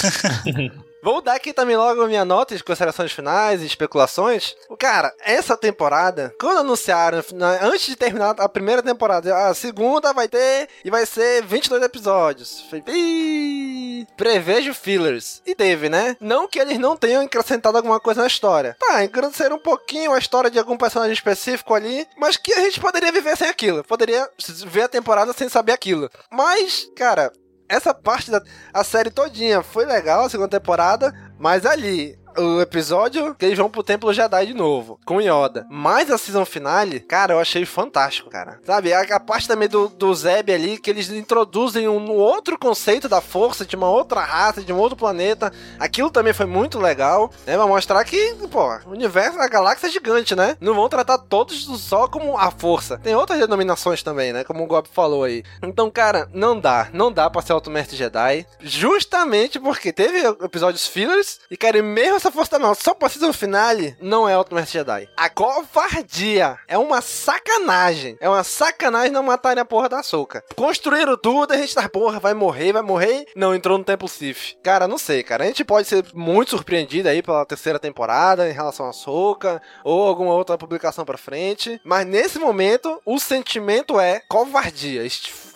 Vou dar aqui também logo minha nota de considerações finais e especulações. Cara, essa temporada, quando anunciaram, antes de terminar a primeira temporada, a segunda vai ter e vai ser 22 episódios. Falei, prevejo fillers. E teve, né? Não que eles não tenham acrescentado alguma coisa na história. Tá, engrandeceram um pouquinho a história de algum personagem específico ali, mas que a gente poderia viver sem aquilo. Poderia ver a temporada sem saber aquilo. Mas, cara, essa parte da a série todinha foi legal, a segunda temporada, mas ali o episódio que eles vão pro Templo Jedi de novo, com Yoda. Mas a season finale, cara, eu achei fantástico, cara. Sabe, a, a parte também do, do Zeb ali, que eles introduzem um, um, outro conceito da força, de uma outra raça, de um outro planeta. Aquilo também foi muito legal, né? Pra mostrar que, pô, o universo, a galáxia é gigante, né? Não vão tratar todos só como a força. Tem outras denominações também, né? Como o Gob falou aí. Então, cara, não dá. Não dá pra ser Alto Mestre Jedi. Justamente porque teve episódios fillers e, cara, mesmo essa força não, só pra season finale, não é Ultimate Jedi. A covardia é uma sacanagem. É uma sacanagem não matarem a porra da Soca. Construíram tudo, a gente tá, porra, vai morrer, vai morrer. Não, entrou no Templo Sith. Cara, não sei, cara. A gente pode ser muito surpreendido aí pela terceira temporada em relação a Soca ou alguma outra publicação pra frente. Mas nesse momento, o sentimento é covardia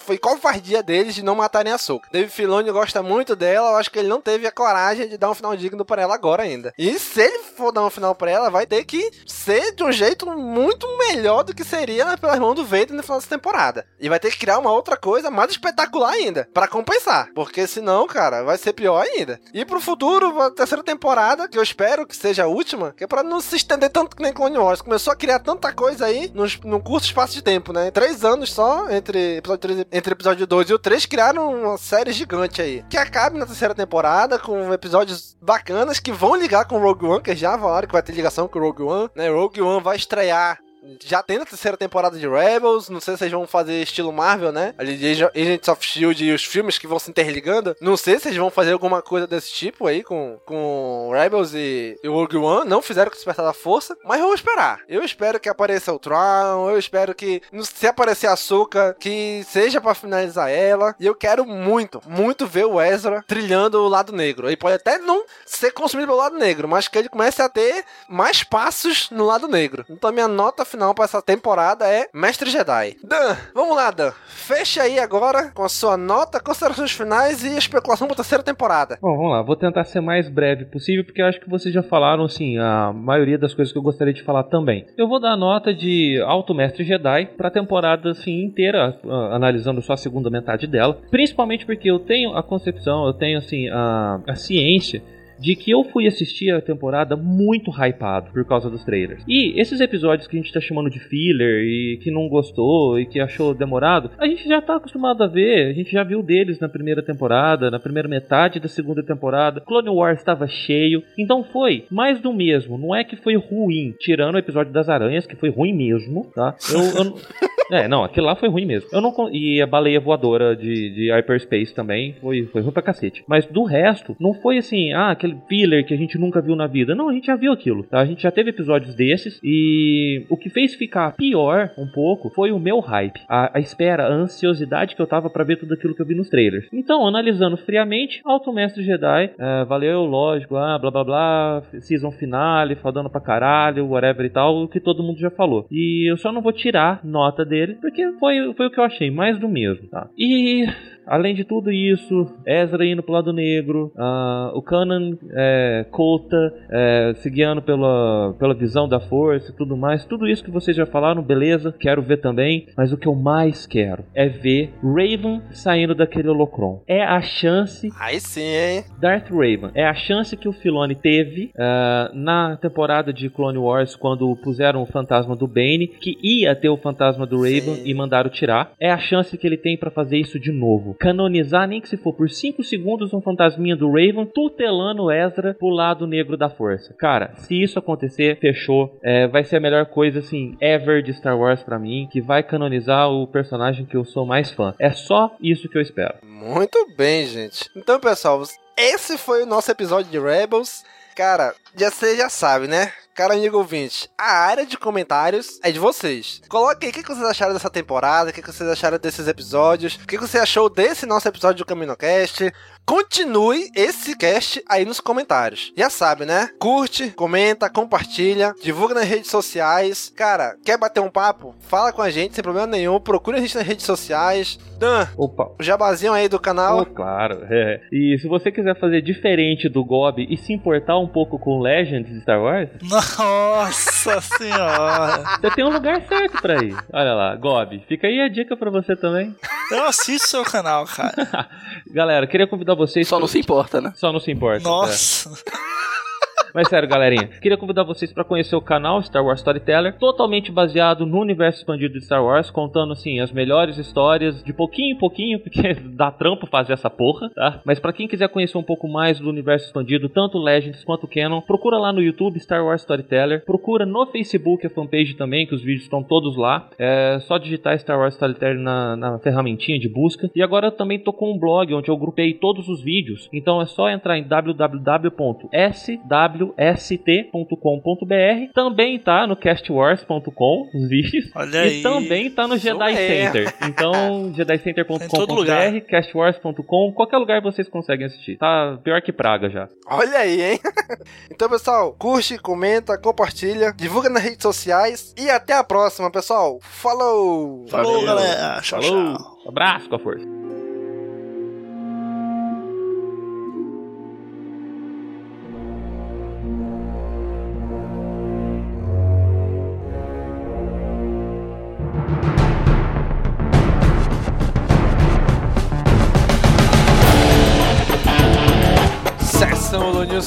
foi covardia deles de não matarem a Soca. Dave Filoni gosta muito dela, eu acho que ele não teve a coragem de dar um final digno pra ela agora ainda. E se ele for dar um final pra ela, vai ter que ser de um jeito muito melhor do que seria pelas mãos do Vader no final dessa temporada. E vai ter que criar uma outra coisa mais espetacular ainda, pra compensar. Porque senão, cara, vai ser pior ainda. E pro futuro, a terceira temporada, que eu espero que seja a última, que é pra não se estender tanto que nem Clone Wars. Começou a criar tanta coisa aí num curto espaço de tempo, né? Três anos só, entre episódio, 3, entre episódio 2 e o 3, criaram uma série gigante aí. Que acabe na terceira temporada com episódios bacanas que vão ligar com Rogue One, que já falaram que vai ter ligação com Rogue One, né? Rogue One vai estrear já tem na terceira temporada de Rebels, não sei se vocês vão fazer estilo Marvel, né? Ali Agents of S.H.I.E.L.D. e os filmes que vão se interligando. Não sei se vocês vão fazer alguma coisa desse tipo aí com, com Rebels e, e Rogue One. Não fizeram com o Despertar da Força, mas vamos esperar. Eu espero que apareça o Tron, eu espero que, se aparecer a Soka, que seja para finalizar ela. E eu quero muito, muito ver o Ezra trilhando o lado negro. Ele pode até não ser consumido pelo lado negro, mas que ele comece a ter mais passos no lado negro. Então minha nota final para essa temporada é Mestre Jedi. Dan, vamos lá, Dan. Fecha aí agora com a sua nota, considerações finais e especulação para a terceira temporada. Bom, vamos lá. Vou tentar ser mais breve possível, porque eu acho que vocês já falaram, assim, a maioria das coisas que eu gostaria de falar também. Eu vou dar a nota de Alto Mestre Jedi para a temporada, assim, inteira, analisando só a segunda metade dela. Principalmente porque eu tenho a concepção, eu tenho, assim, a, a ciência de que eu fui assistir a temporada muito hypado por causa dos trailers. E esses episódios que a gente tá chamando de filler e que não gostou e que achou demorado, a gente já tá acostumado a ver, a gente já viu deles na primeira temporada, na primeira metade da segunda temporada. Clone Wars estava cheio, então foi mais do mesmo. Não é que foi ruim, tirando o episódio das aranhas, que foi ruim mesmo, tá? Eu, eu É, não, aquele lá foi ruim mesmo. Eu não E a baleia voadora de, de Hyperspace também foi, foi ruim pra cacete. Mas do resto, não foi assim, ah, aquele filler que a gente nunca viu na vida. Não, a gente já viu aquilo. Tá? A gente já teve episódios desses. E o que fez ficar pior um pouco foi o meu hype. A, a espera, a ansiosidade que eu tava para ver tudo aquilo que eu vi nos trailers. Então, analisando friamente, Alto Mestre Jedi, é, valeu, lógico, ah, blá blá blá, season finale, fodando pra caralho, whatever e tal, o que todo mundo já falou. E eu só não vou tirar nota dele dele, porque foi, foi o que eu achei, mais do mesmo, tá? E Além de tudo isso, Ezra indo pro lado negro, uh, o Kanan é, Kota é, se guiando pela, pela visão da força e tudo mais. Tudo isso que vocês já falaram, beleza, quero ver também. Mas o que eu mais quero é ver Raven saindo daquele holocron. É a chance. Aí sim, hein? Darth Raven. É a chance que o Filoni teve uh, na temporada de Clone Wars, quando puseram o fantasma do Bane, que ia ter o fantasma do Raven sim. e mandaram tirar. É a chance que ele tem para fazer isso de novo canonizar, nem que se for por 5 segundos, um fantasminha do Raven tutelando Ezra pro lado negro da força. Cara, se isso acontecer, fechou. É, vai ser a melhor coisa, assim, ever de Star Wars para mim, que vai canonizar o personagem que eu sou mais fã. É só isso que eu espero. Muito bem, gente. Então, pessoal, esse foi o nosso episódio de Rebels. Cara, já você já sabe, né? Cara, amigo ouvinte, a área de comentários é de vocês. Coloque aí o que vocês acharam dessa temporada, o que vocês acharam desses episódios, o que você achou desse nosso episódio do CaminoCast. Continue esse cast aí nos comentários. Já sabe, né? Curte, comenta, compartilha, divulga nas redes sociais. Cara, quer bater um papo? Fala com a gente sem problema nenhum. Procure a gente nas redes sociais. Dan, Opa. o jabazinho aí do canal. Oh, claro, é. E se você quiser fazer diferente do Gob e se importar um pouco com Legends de Star Wars... Nossa senhora! Você tem um lugar certo pra ir. Olha lá, Gob, fica aí a dica pra você também. Eu assisto seu canal, cara. Galera, queria convidar vocês. Só não se importa, né? Só não se importa. Nossa. É. Mas sério, galerinha, queria convidar vocês para conhecer o canal Star Wars Storyteller, totalmente baseado no universo expandido de Star Wars, contando assim as melhores histórias de pouquinho em pouquinho, porque dá trampo fazer essa porra, tá? Mas para quem quiser conhecer um pouco mais do universo expandido, tanto Legends quanto Canon, procura lá no YouTube Star Wars Storyteller, procura no Facebook a fanpage também, que os vídeos estão todos lá. É só digitar Star Wars Storyteller na, na ferramentinha de busca. E agora eu também tô com um blog onde eu grupei todos os vídeos, então é só entrar em www.sw www.st.com.br. Também tá no castwars.com os vídeos. Olha e também tá no Jedi Center. Então, jedicenter.com.br, castwars.com, qualquer lugar vocês conseguem assistir. Tá pior que praga já. Olha aí, hein? então, pessoal, curte, comenta, compartilha, divulga nas redes sociais e até a próxima, pessoal. Falou! Falou, galera. Tchau, Falou. tchau. Abraço com a força.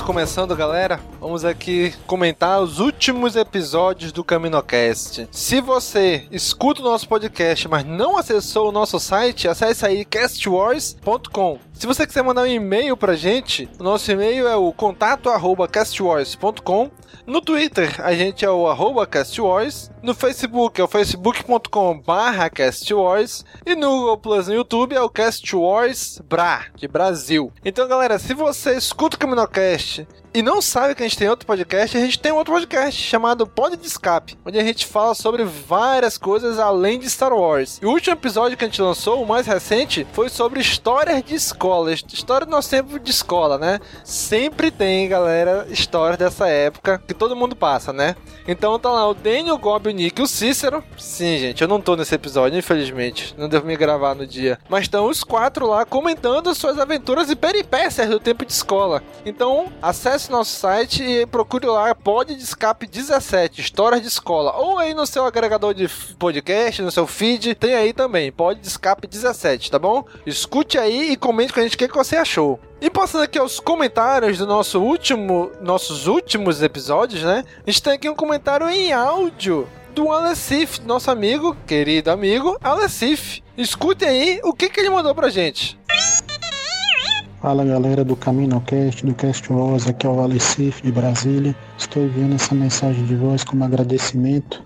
Começando, galera. Vamos aqui comentar os últimos episódios do CaminoCast. Se você escuta o nosso podcast, mas não acessou o nosso site, acesse aí castwars.com. Se você quiser mandar um e-mail pra gente, o nosso e-mail é o contato arroba castwars.com. No Twitter, a gente é o arroba castwars. No Facebook é o facebook.com barra. E no Google Plus no YouTube é o Cast Wars Bra, de Brasil. Então, galera, se você escuta o CaminoCast e não sabe que a gente tem outro podcast, a gente tem outro podcast chamado Pod de Escape, onde a gente fala sobre várias coisas além de Star Wars. E o último episódio que a gente lançou, o mais recente, foi sobre histórias de escola, história do nosso tempo de escola, né? Sempre tem, galera, histórias dessa época que todo mundo passa, né? Então tá lá o Daniel, o Gob, o Nick e o Cícero. Sim, gente, eu não tô nesse episódio, infelizmente. Não devo me gravar no dia. Mas estão os quatro lá comentando suas aventuras e peripécias do tempo de escola. Então, acesse nosso site e procure lá Pod de Escape 17, Histórias de Escola. Ou aí no seu agregador de podcast, no seu feed, tem aí também, Pod de Escape 17, tá bom? Escute aí e comente com a gente o que, que você achou. E passando aqui aos comentários do nosso último, nossos últimos episódios, né? A gente tem aqui um comentário em áudio do Alessif, nosso amigo, querido amigo Alessif. Escute aí o que, que ele mandou pra gente. Fala galera do CaminoCast, do Cast Wars, aqui é o Alecif de Brasília. Estou enviando essa mensagem de voz como agradecimento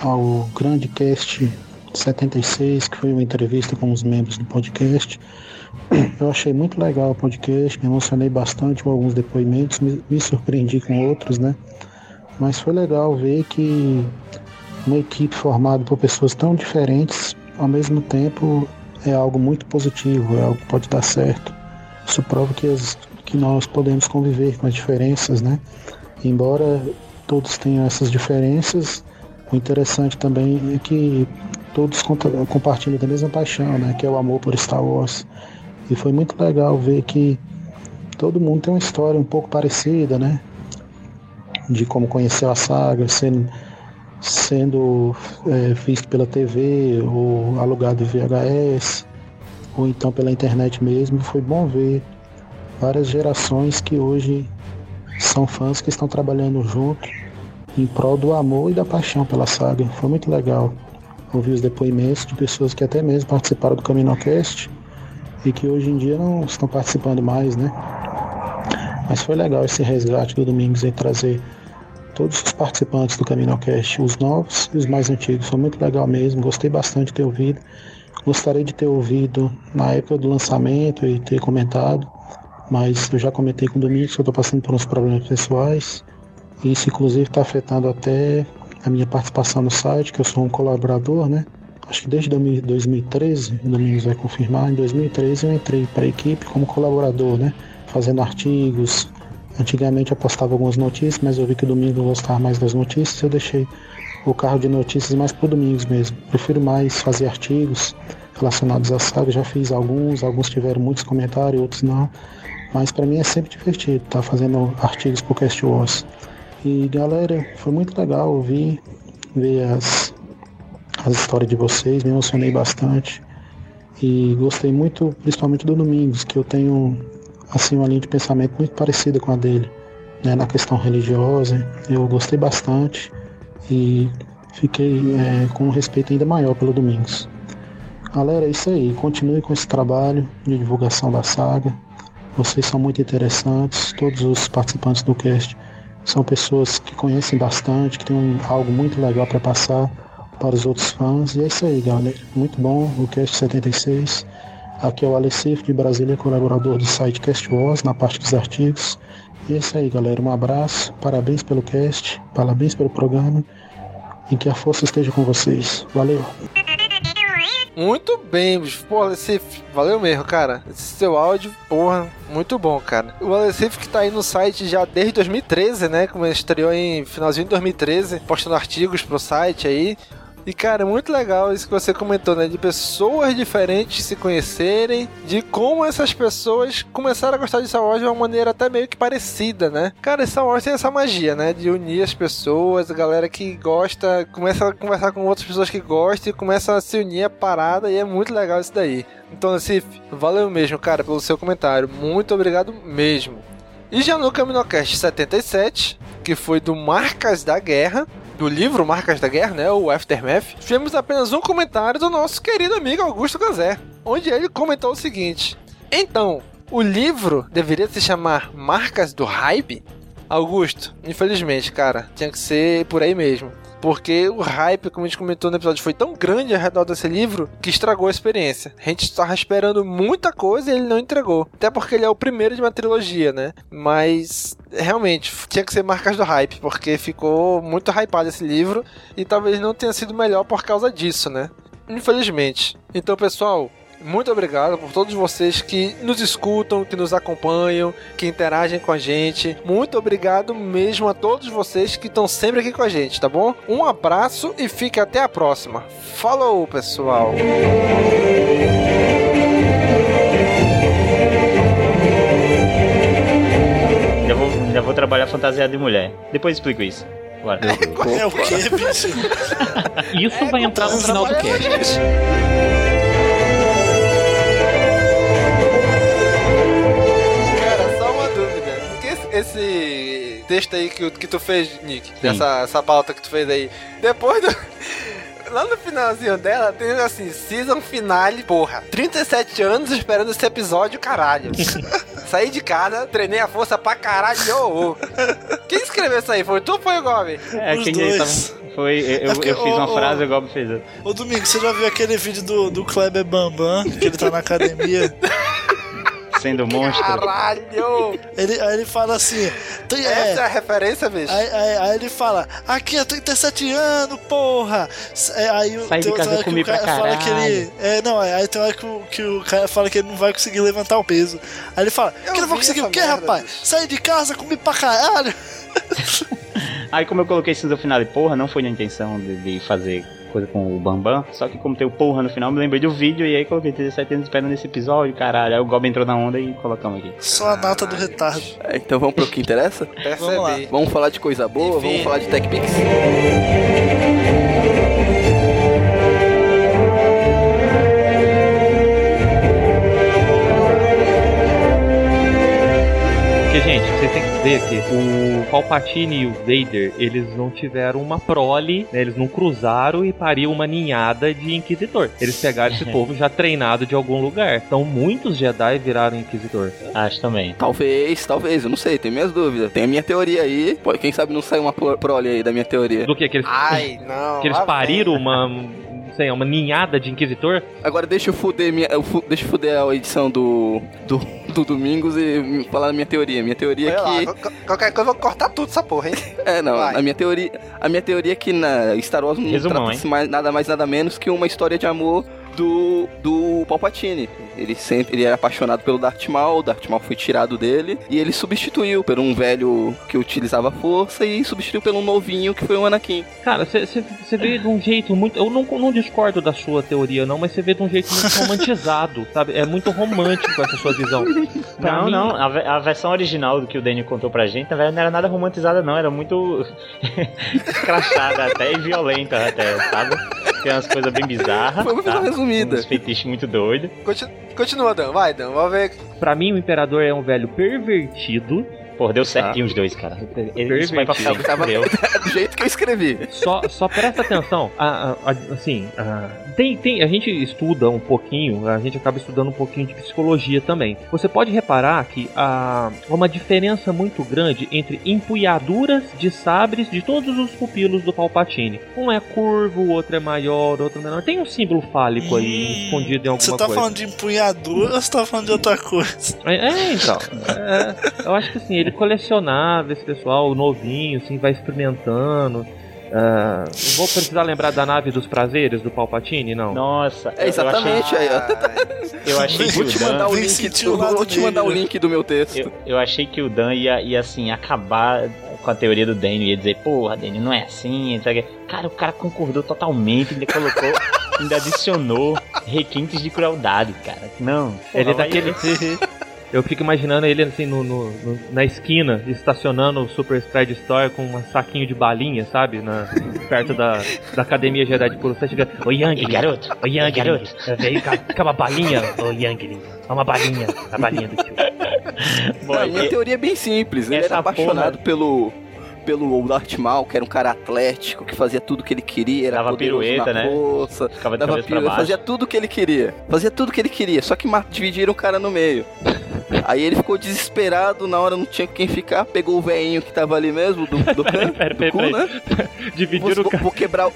ao grande cast 76, que foi uma entrevista com os membros do podcast. Eu achei muito legal o podcast, me emocionei bastante com alguns depoimentos, me, me surpreendi com outros, né? Mas foi legal ver que uma equipe formada por pessoas tão diferentes, ao mesmo tempo, é algo muito positivo, é algo que pode dar certo. Isso prova que, as, que nós podemos conviver com as diferenças, né? Embora todos tenham essas diferenças, o interessante também é que todos compartilham da mesma paixão, né? Que é o amor por Star Wars. E foi muito legal ver que todo mundo tem uma história um pouco parecida, né? De como conheceu a saga, sendo, sendo é, visto pela TV ou alugado em VHS ou então pela internet mesmo, foi bom ver várias gerações que hoje são fãs que estão trabalhando junto em prol do amor e da paixão pela saga. Foi muito legal ouvir os depoimentos de pessoas que até mesmo participaram do CaminoCast e que hoje em dia não estão participando mais, né? Mas foi legal esse resgate do Domingos em trazer todos os participantes do CaminoCast, os novos e os mais antigos. Foi muito legal mesmo, gostei bastante de ter ouvido. Gostaria de ter ouvido na época do lançamento e ter comentado, mas eu já comentei com o Domingos que eu estou passando por uns problemas pessoais. Isso, inclusive, está afetando até a minha participação no site, que eu sou um colaborador, né? Acho que desde 2013, o Domingos vai confirmar, em 2013 eu entrei para a equipe como colaborador, né? Fazendo artigos. Antigamente eu postava algumas notícias, mas eu vi que o Domingos gostava mais das notícias, eu deixei o carro de notícias mais por domingos mesmo. Prefiro mais fazer artigos relacionados à saga. Já fiz alguns, alguns tiveram muitos comentários, outros não. Mas para mim é sempre divertido estar tá fazendo artigos pro Cast Wars. E galera, foi muito legal ouvir, ver as, as histórias de vocês, me emocionei bastante. E gostei muito, principalmente do Domingos, que eu tenho assim uma linha de pensamento muito parecida com a dele, né, na questão religiosa. Eu gostei bastante e fiquei é, com um respeito ainda maior pelo Domingos. Galera, é isso aí. Continue com esse trabalho de divulgação da saga. Vocês são muito interessantes. Todos os participantes do cast são pessoas que conhecem bastante, que têm algo muito legal para passar para os outros fãs. E é isso aí, galera. Muito bom o cast 76. Aqui é o Alessif de Brasília, colaborador do site Cast Wars, na parte dos artigos. E é isso aí, galera. Um abraço, parabéns pelo cast, parabéns pelo programa e que a força esteja com vocês. Valeu! Muito bem, pô, Alecif, valeu mesmo, cara. Esse seu áudio, porra, muito bom, cara. O Alecif que tá aí no site já desde 2013, né? Como estreou em finalzinho de 2013, postando artigos pro site aí. E, cara, é muito legal isso que você comentou, né? De pessoas diferentes se conhecerem, de como essas pessoas começaram a gostar de Star Wars de uma maneira até meio que parecida, né? Cara, Star Wars tem essa magia, né? De unir as pessoas, a galera que gosta, começa a conversar com outras pessoas que gostam e começa a se unir a parada, e é muito legal isso daí. Então, Nassif, valeu mesmo, cara, pelo seu comentário. Muito obrigado mesmo. E já no CaminoCast 77, que foi do Marcas da Guerra, do livro Marcas da Guerra, né, o Aftermath, tivemos apenas um comentário do nosso querido amigo Augusto Gazé, onde ele comentou o seguinte: Então, o livro deveria se chamar Marcas do Hype? Augusto, infelizmente, cara, tinha que ser por aí mesmo. Porque o hype, como a gente comentou no episódio, foi tão grande ao redor desse livro que estragou a experiência. A gente estava esperando muita coisa e ele não entregou. Até porque ele é o primeiro de uma trilogia, né? Mas realmente tinha que ser marcas do hype, porque ficou muito hypado esse livro e talvez não tenha sido melhor por causa disso, né? Infelizmente. Então, pessoal, muito obrigado por todos vocês que nos escutam, que nos acompanham, que interagem com a gente. Muito obrigado mesmo a todos vocês que estão sempre aqui com a gente, tá bom? Um abraço e fique até a próxima. Falou, pessoal! Ainda vou, ainda vou trabalhar fantasiado de mulher. Depois explico isso. Bora. É o que, bicho? Isso vai entrar no final do cast. Esse, texto aí que, que tu fez, Nick, essa, essa pauta que tu fez aí, depois do. Lá no finalzinho dela tem assim, season finale, porra. 37 anos esperando esse episódio, caralho. Saí de casa, treinei a força pra caralho. Ô, ô. Quem escreveu isso aí? Foi tu ou foi o Gobi? É, Os quem dois. tava, foi, eu, É porque, eu fiz uma ô, frase e o Gob fez outra. Ô Domingo, você já viu aquele vídeo do, do Kleber Bambam, que ele tá na academia? Sendo monstro. Caralho! Ele, aí ele fala assim. Tem, Essa é a referência, bicho? Aí, aí- aí ele fala, aqui é 37 anos, porra! É, Aí o- Sai de tem outra casa hora que comer o cara pra fala que ele. É, não, é, aí tem hora que o, que o cara fala que ele não vai conseguir levantar o peso. Aí ele fala, que não vou conseguir o quê, merda, rapaz? Sair de casa, comer pra caralho! Aí como eu coloquei isso no final de porra, não foi na intenção de, de fazer coisa com o Bambam, só que como tem o porra no final, me lembrei do vídeo e aí coloquei 17 anos esperando esse episódio, caralho. Aí o Gob entrou na onda e colocamos aqui. Só a nata do retardo. É, então vamos pro que interessa? Vamos lá. Vamos falar de coisa boa, Enfim. vamos falar de TechPix. Que ver que o Palpatine e o Vader, eles não tiveram uma prole, né, eles não cruzaram e pariu uma ninhada de Inquisitor. Eles pegaram esse povo já treinado de algum lugar. Então, muitos Jedi viraram Inquisitor. Acho também. Talvez, talvez, eu não sei, tenho minhas dúvidas. Tem a minha teoria aí. Pô, quem sabe não sai uma pro- prole aí da minha teoria. Do que? Que eles, Ai, não. que eles pariram uma, sei, uma ninhada de Inquisitor? Agora deixa eu fuder minha, eu fu- deixa eu fuder a edição do, do, do Domingos e falar a minha teoria. Minha teoria é lá, que qual- qualquer coisa eu vou cortar tudo essa porra, hein? É, não, Vai. a minha teoria, a minha teoria é que na Star Wars não Resumão, mais, nada mais nada menos que uma história de amor do do Palpatine. Ele sempre ele era apaixonado pelo Darth Maul, o Darth Maul foi tirado dele e ele substituiu por um velho que utilizava força e substituiu pelo novinho que foi o Anakin. Cara, você vê de um jeito muito. Eu não, não discordo da sua teoria, não, mas você vê de um jeito muito romantizado, sabe? É muito romântico essa sua visão. Pra Não, mim- não, a, a versão original do que o Danny contou pra gente, na verdade, não era nada romantizada, não, era muito escrachada até e violenta até, sabe? Tem umas coisas bem bizarras. Foi uma visão tá? resumida. Uns feitiços muito. Continua, continua, Dan. Vai, Dan. Vamos ver. Pra mim, o Imperador é um velho pervertido. Pô, deu certinho os dois, cara. Isso vai pra frente, Tava do jeito que eu escrevi. Só, só presta atenção. a- a- a- assim, a- tem, tem, a gente estuda um pouquinho, a gente acaba estudando um pouquinho de psicologia também. Você pode reparar que há uma diferença muito grande entre empunhaduras de sabres de todos os pupilos do Palpatine. Um é curvo, o outro é maior, o outro é menor. Tem um símbolo fálico aí escondido em alguma Você tá coisa. falando de empunhadura ou você tá falando de outra coisa? É, é, então. é, eu acho que assim, ele colecionava esse pessoal novinho, assim, vai experimentando. Ah, vou precisar lembrar da nave dos prazeres do Palpatine, não? Nossa, É exatamente aí, ó. Eu achei que Vou o te Dan... mandar o Vem link, do, o vou te mandar o link do meu texto. Eu, eu achei que o Dan ia, ia assim, acabar com a teoria do Daniel, ia dizer, porra, Daniel, não é assim, o. Cara, o cara concordou totalmente, ainda colocou, ainda adicionou requintes de crueldade, cara. Não, Ele é daquele. Eu fico imaginando ele assim no, no- no- na esquina, estacionando o Super Spread Store com um saquinho de balinha, sabe? Na, perto da, da Academia Jedi de Puro. Você chega, ô Yang, garoto, ô Yang, garoto. veio cá, quer uma balinha, ô Yang, uma balinha, a balinha do tio. Boy, a minha teoria é bem simples. Ele era apaixonado porra- pelo pelo Darth Maul, que era um cara atlético, que fazia tudo que ele queria, era Dava pirueta, na né? força, Ficava dava pirueta, fazia tudo que ele queria. Fazia tudo que ele queria, só que dividiram o cara no meio. Aí ele ficou desesperado, na hora não tinha quem ficar, pegou o velhinho que tava ali mesmo, do, do, Pera, pera, do pera, cu, né? Dividiram Vou, o cara. vou quebrar o...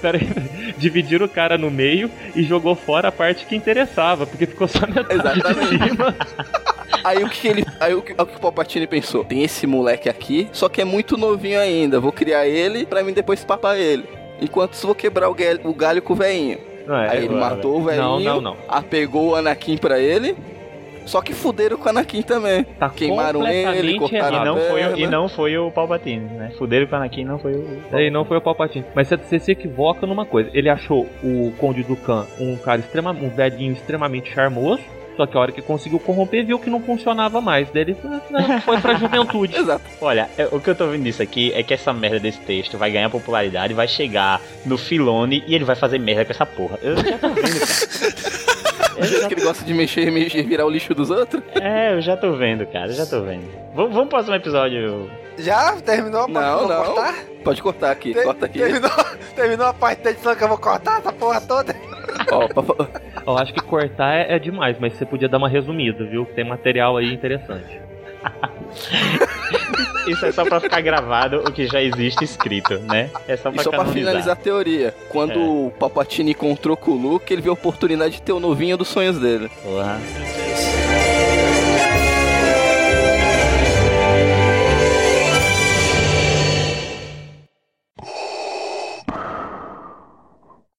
Dividiram o cara no meio e jogou fora a parte que interessava, porque ficou só metade Exatamente. de cima. Aí o que ele. Aí o que, o que o Palpatine pensou? Tem esse moleque aqui, só que é muito novinho ainda. Vou criar ele pra mim depois papar ele. Enquanto isso, vou quebrar o galho, o galho com o velhinho. É, Aí ele agora, matou o velhinho, Não, não, não. apegou o Anakin pra ele. Só que fuderam com o Anakin também. Tá Queimaram ele, cortaram E a não, foi, o- e não foi o Palpatine, né? Fuderam com o Anakin, não foi o... E não foi o Palpatine. Mas você, se equivoca numa coisa. Ele achou o Conde Dukan um cara extrema, um velhinho extremamente charmoso. Só que a hora que conseguiu corromper, viu que não funcionava mais. Daí ele né, foi pra juventude. Exato. Olha, é- o que eu tô vendo disso aqui é que essa merda desse texto vai ganhar popularidade, vai chegar no Filone e ele vai fazer merda com essa porra. Eu já tô vendo, cara. Já- que ele gosta de mexer, mexer, virar o lixo dos outros? É, eu já tô vendo, cara, eu já tô vendo. Vamos, vamos pro próximo episódio. Já? Terminou a parte Não, não. cortar? Pode cortar aqui, Te- corta aqui. Terminou, terminou a parte da edição que eu vou cortar essa porra toda? Ó, acho que cortar é, é demais, mas você podia dar uma resumida, viu? Tem material aí interessante. Isso é só pra ficar gravado o que já existe escrito, né? É só E pra só pra finalizar a teoria, quando É. o Palpatine encontrou com o Luke, ele viu a oportunidade de ter o novinho dos sonhos dele. Porra.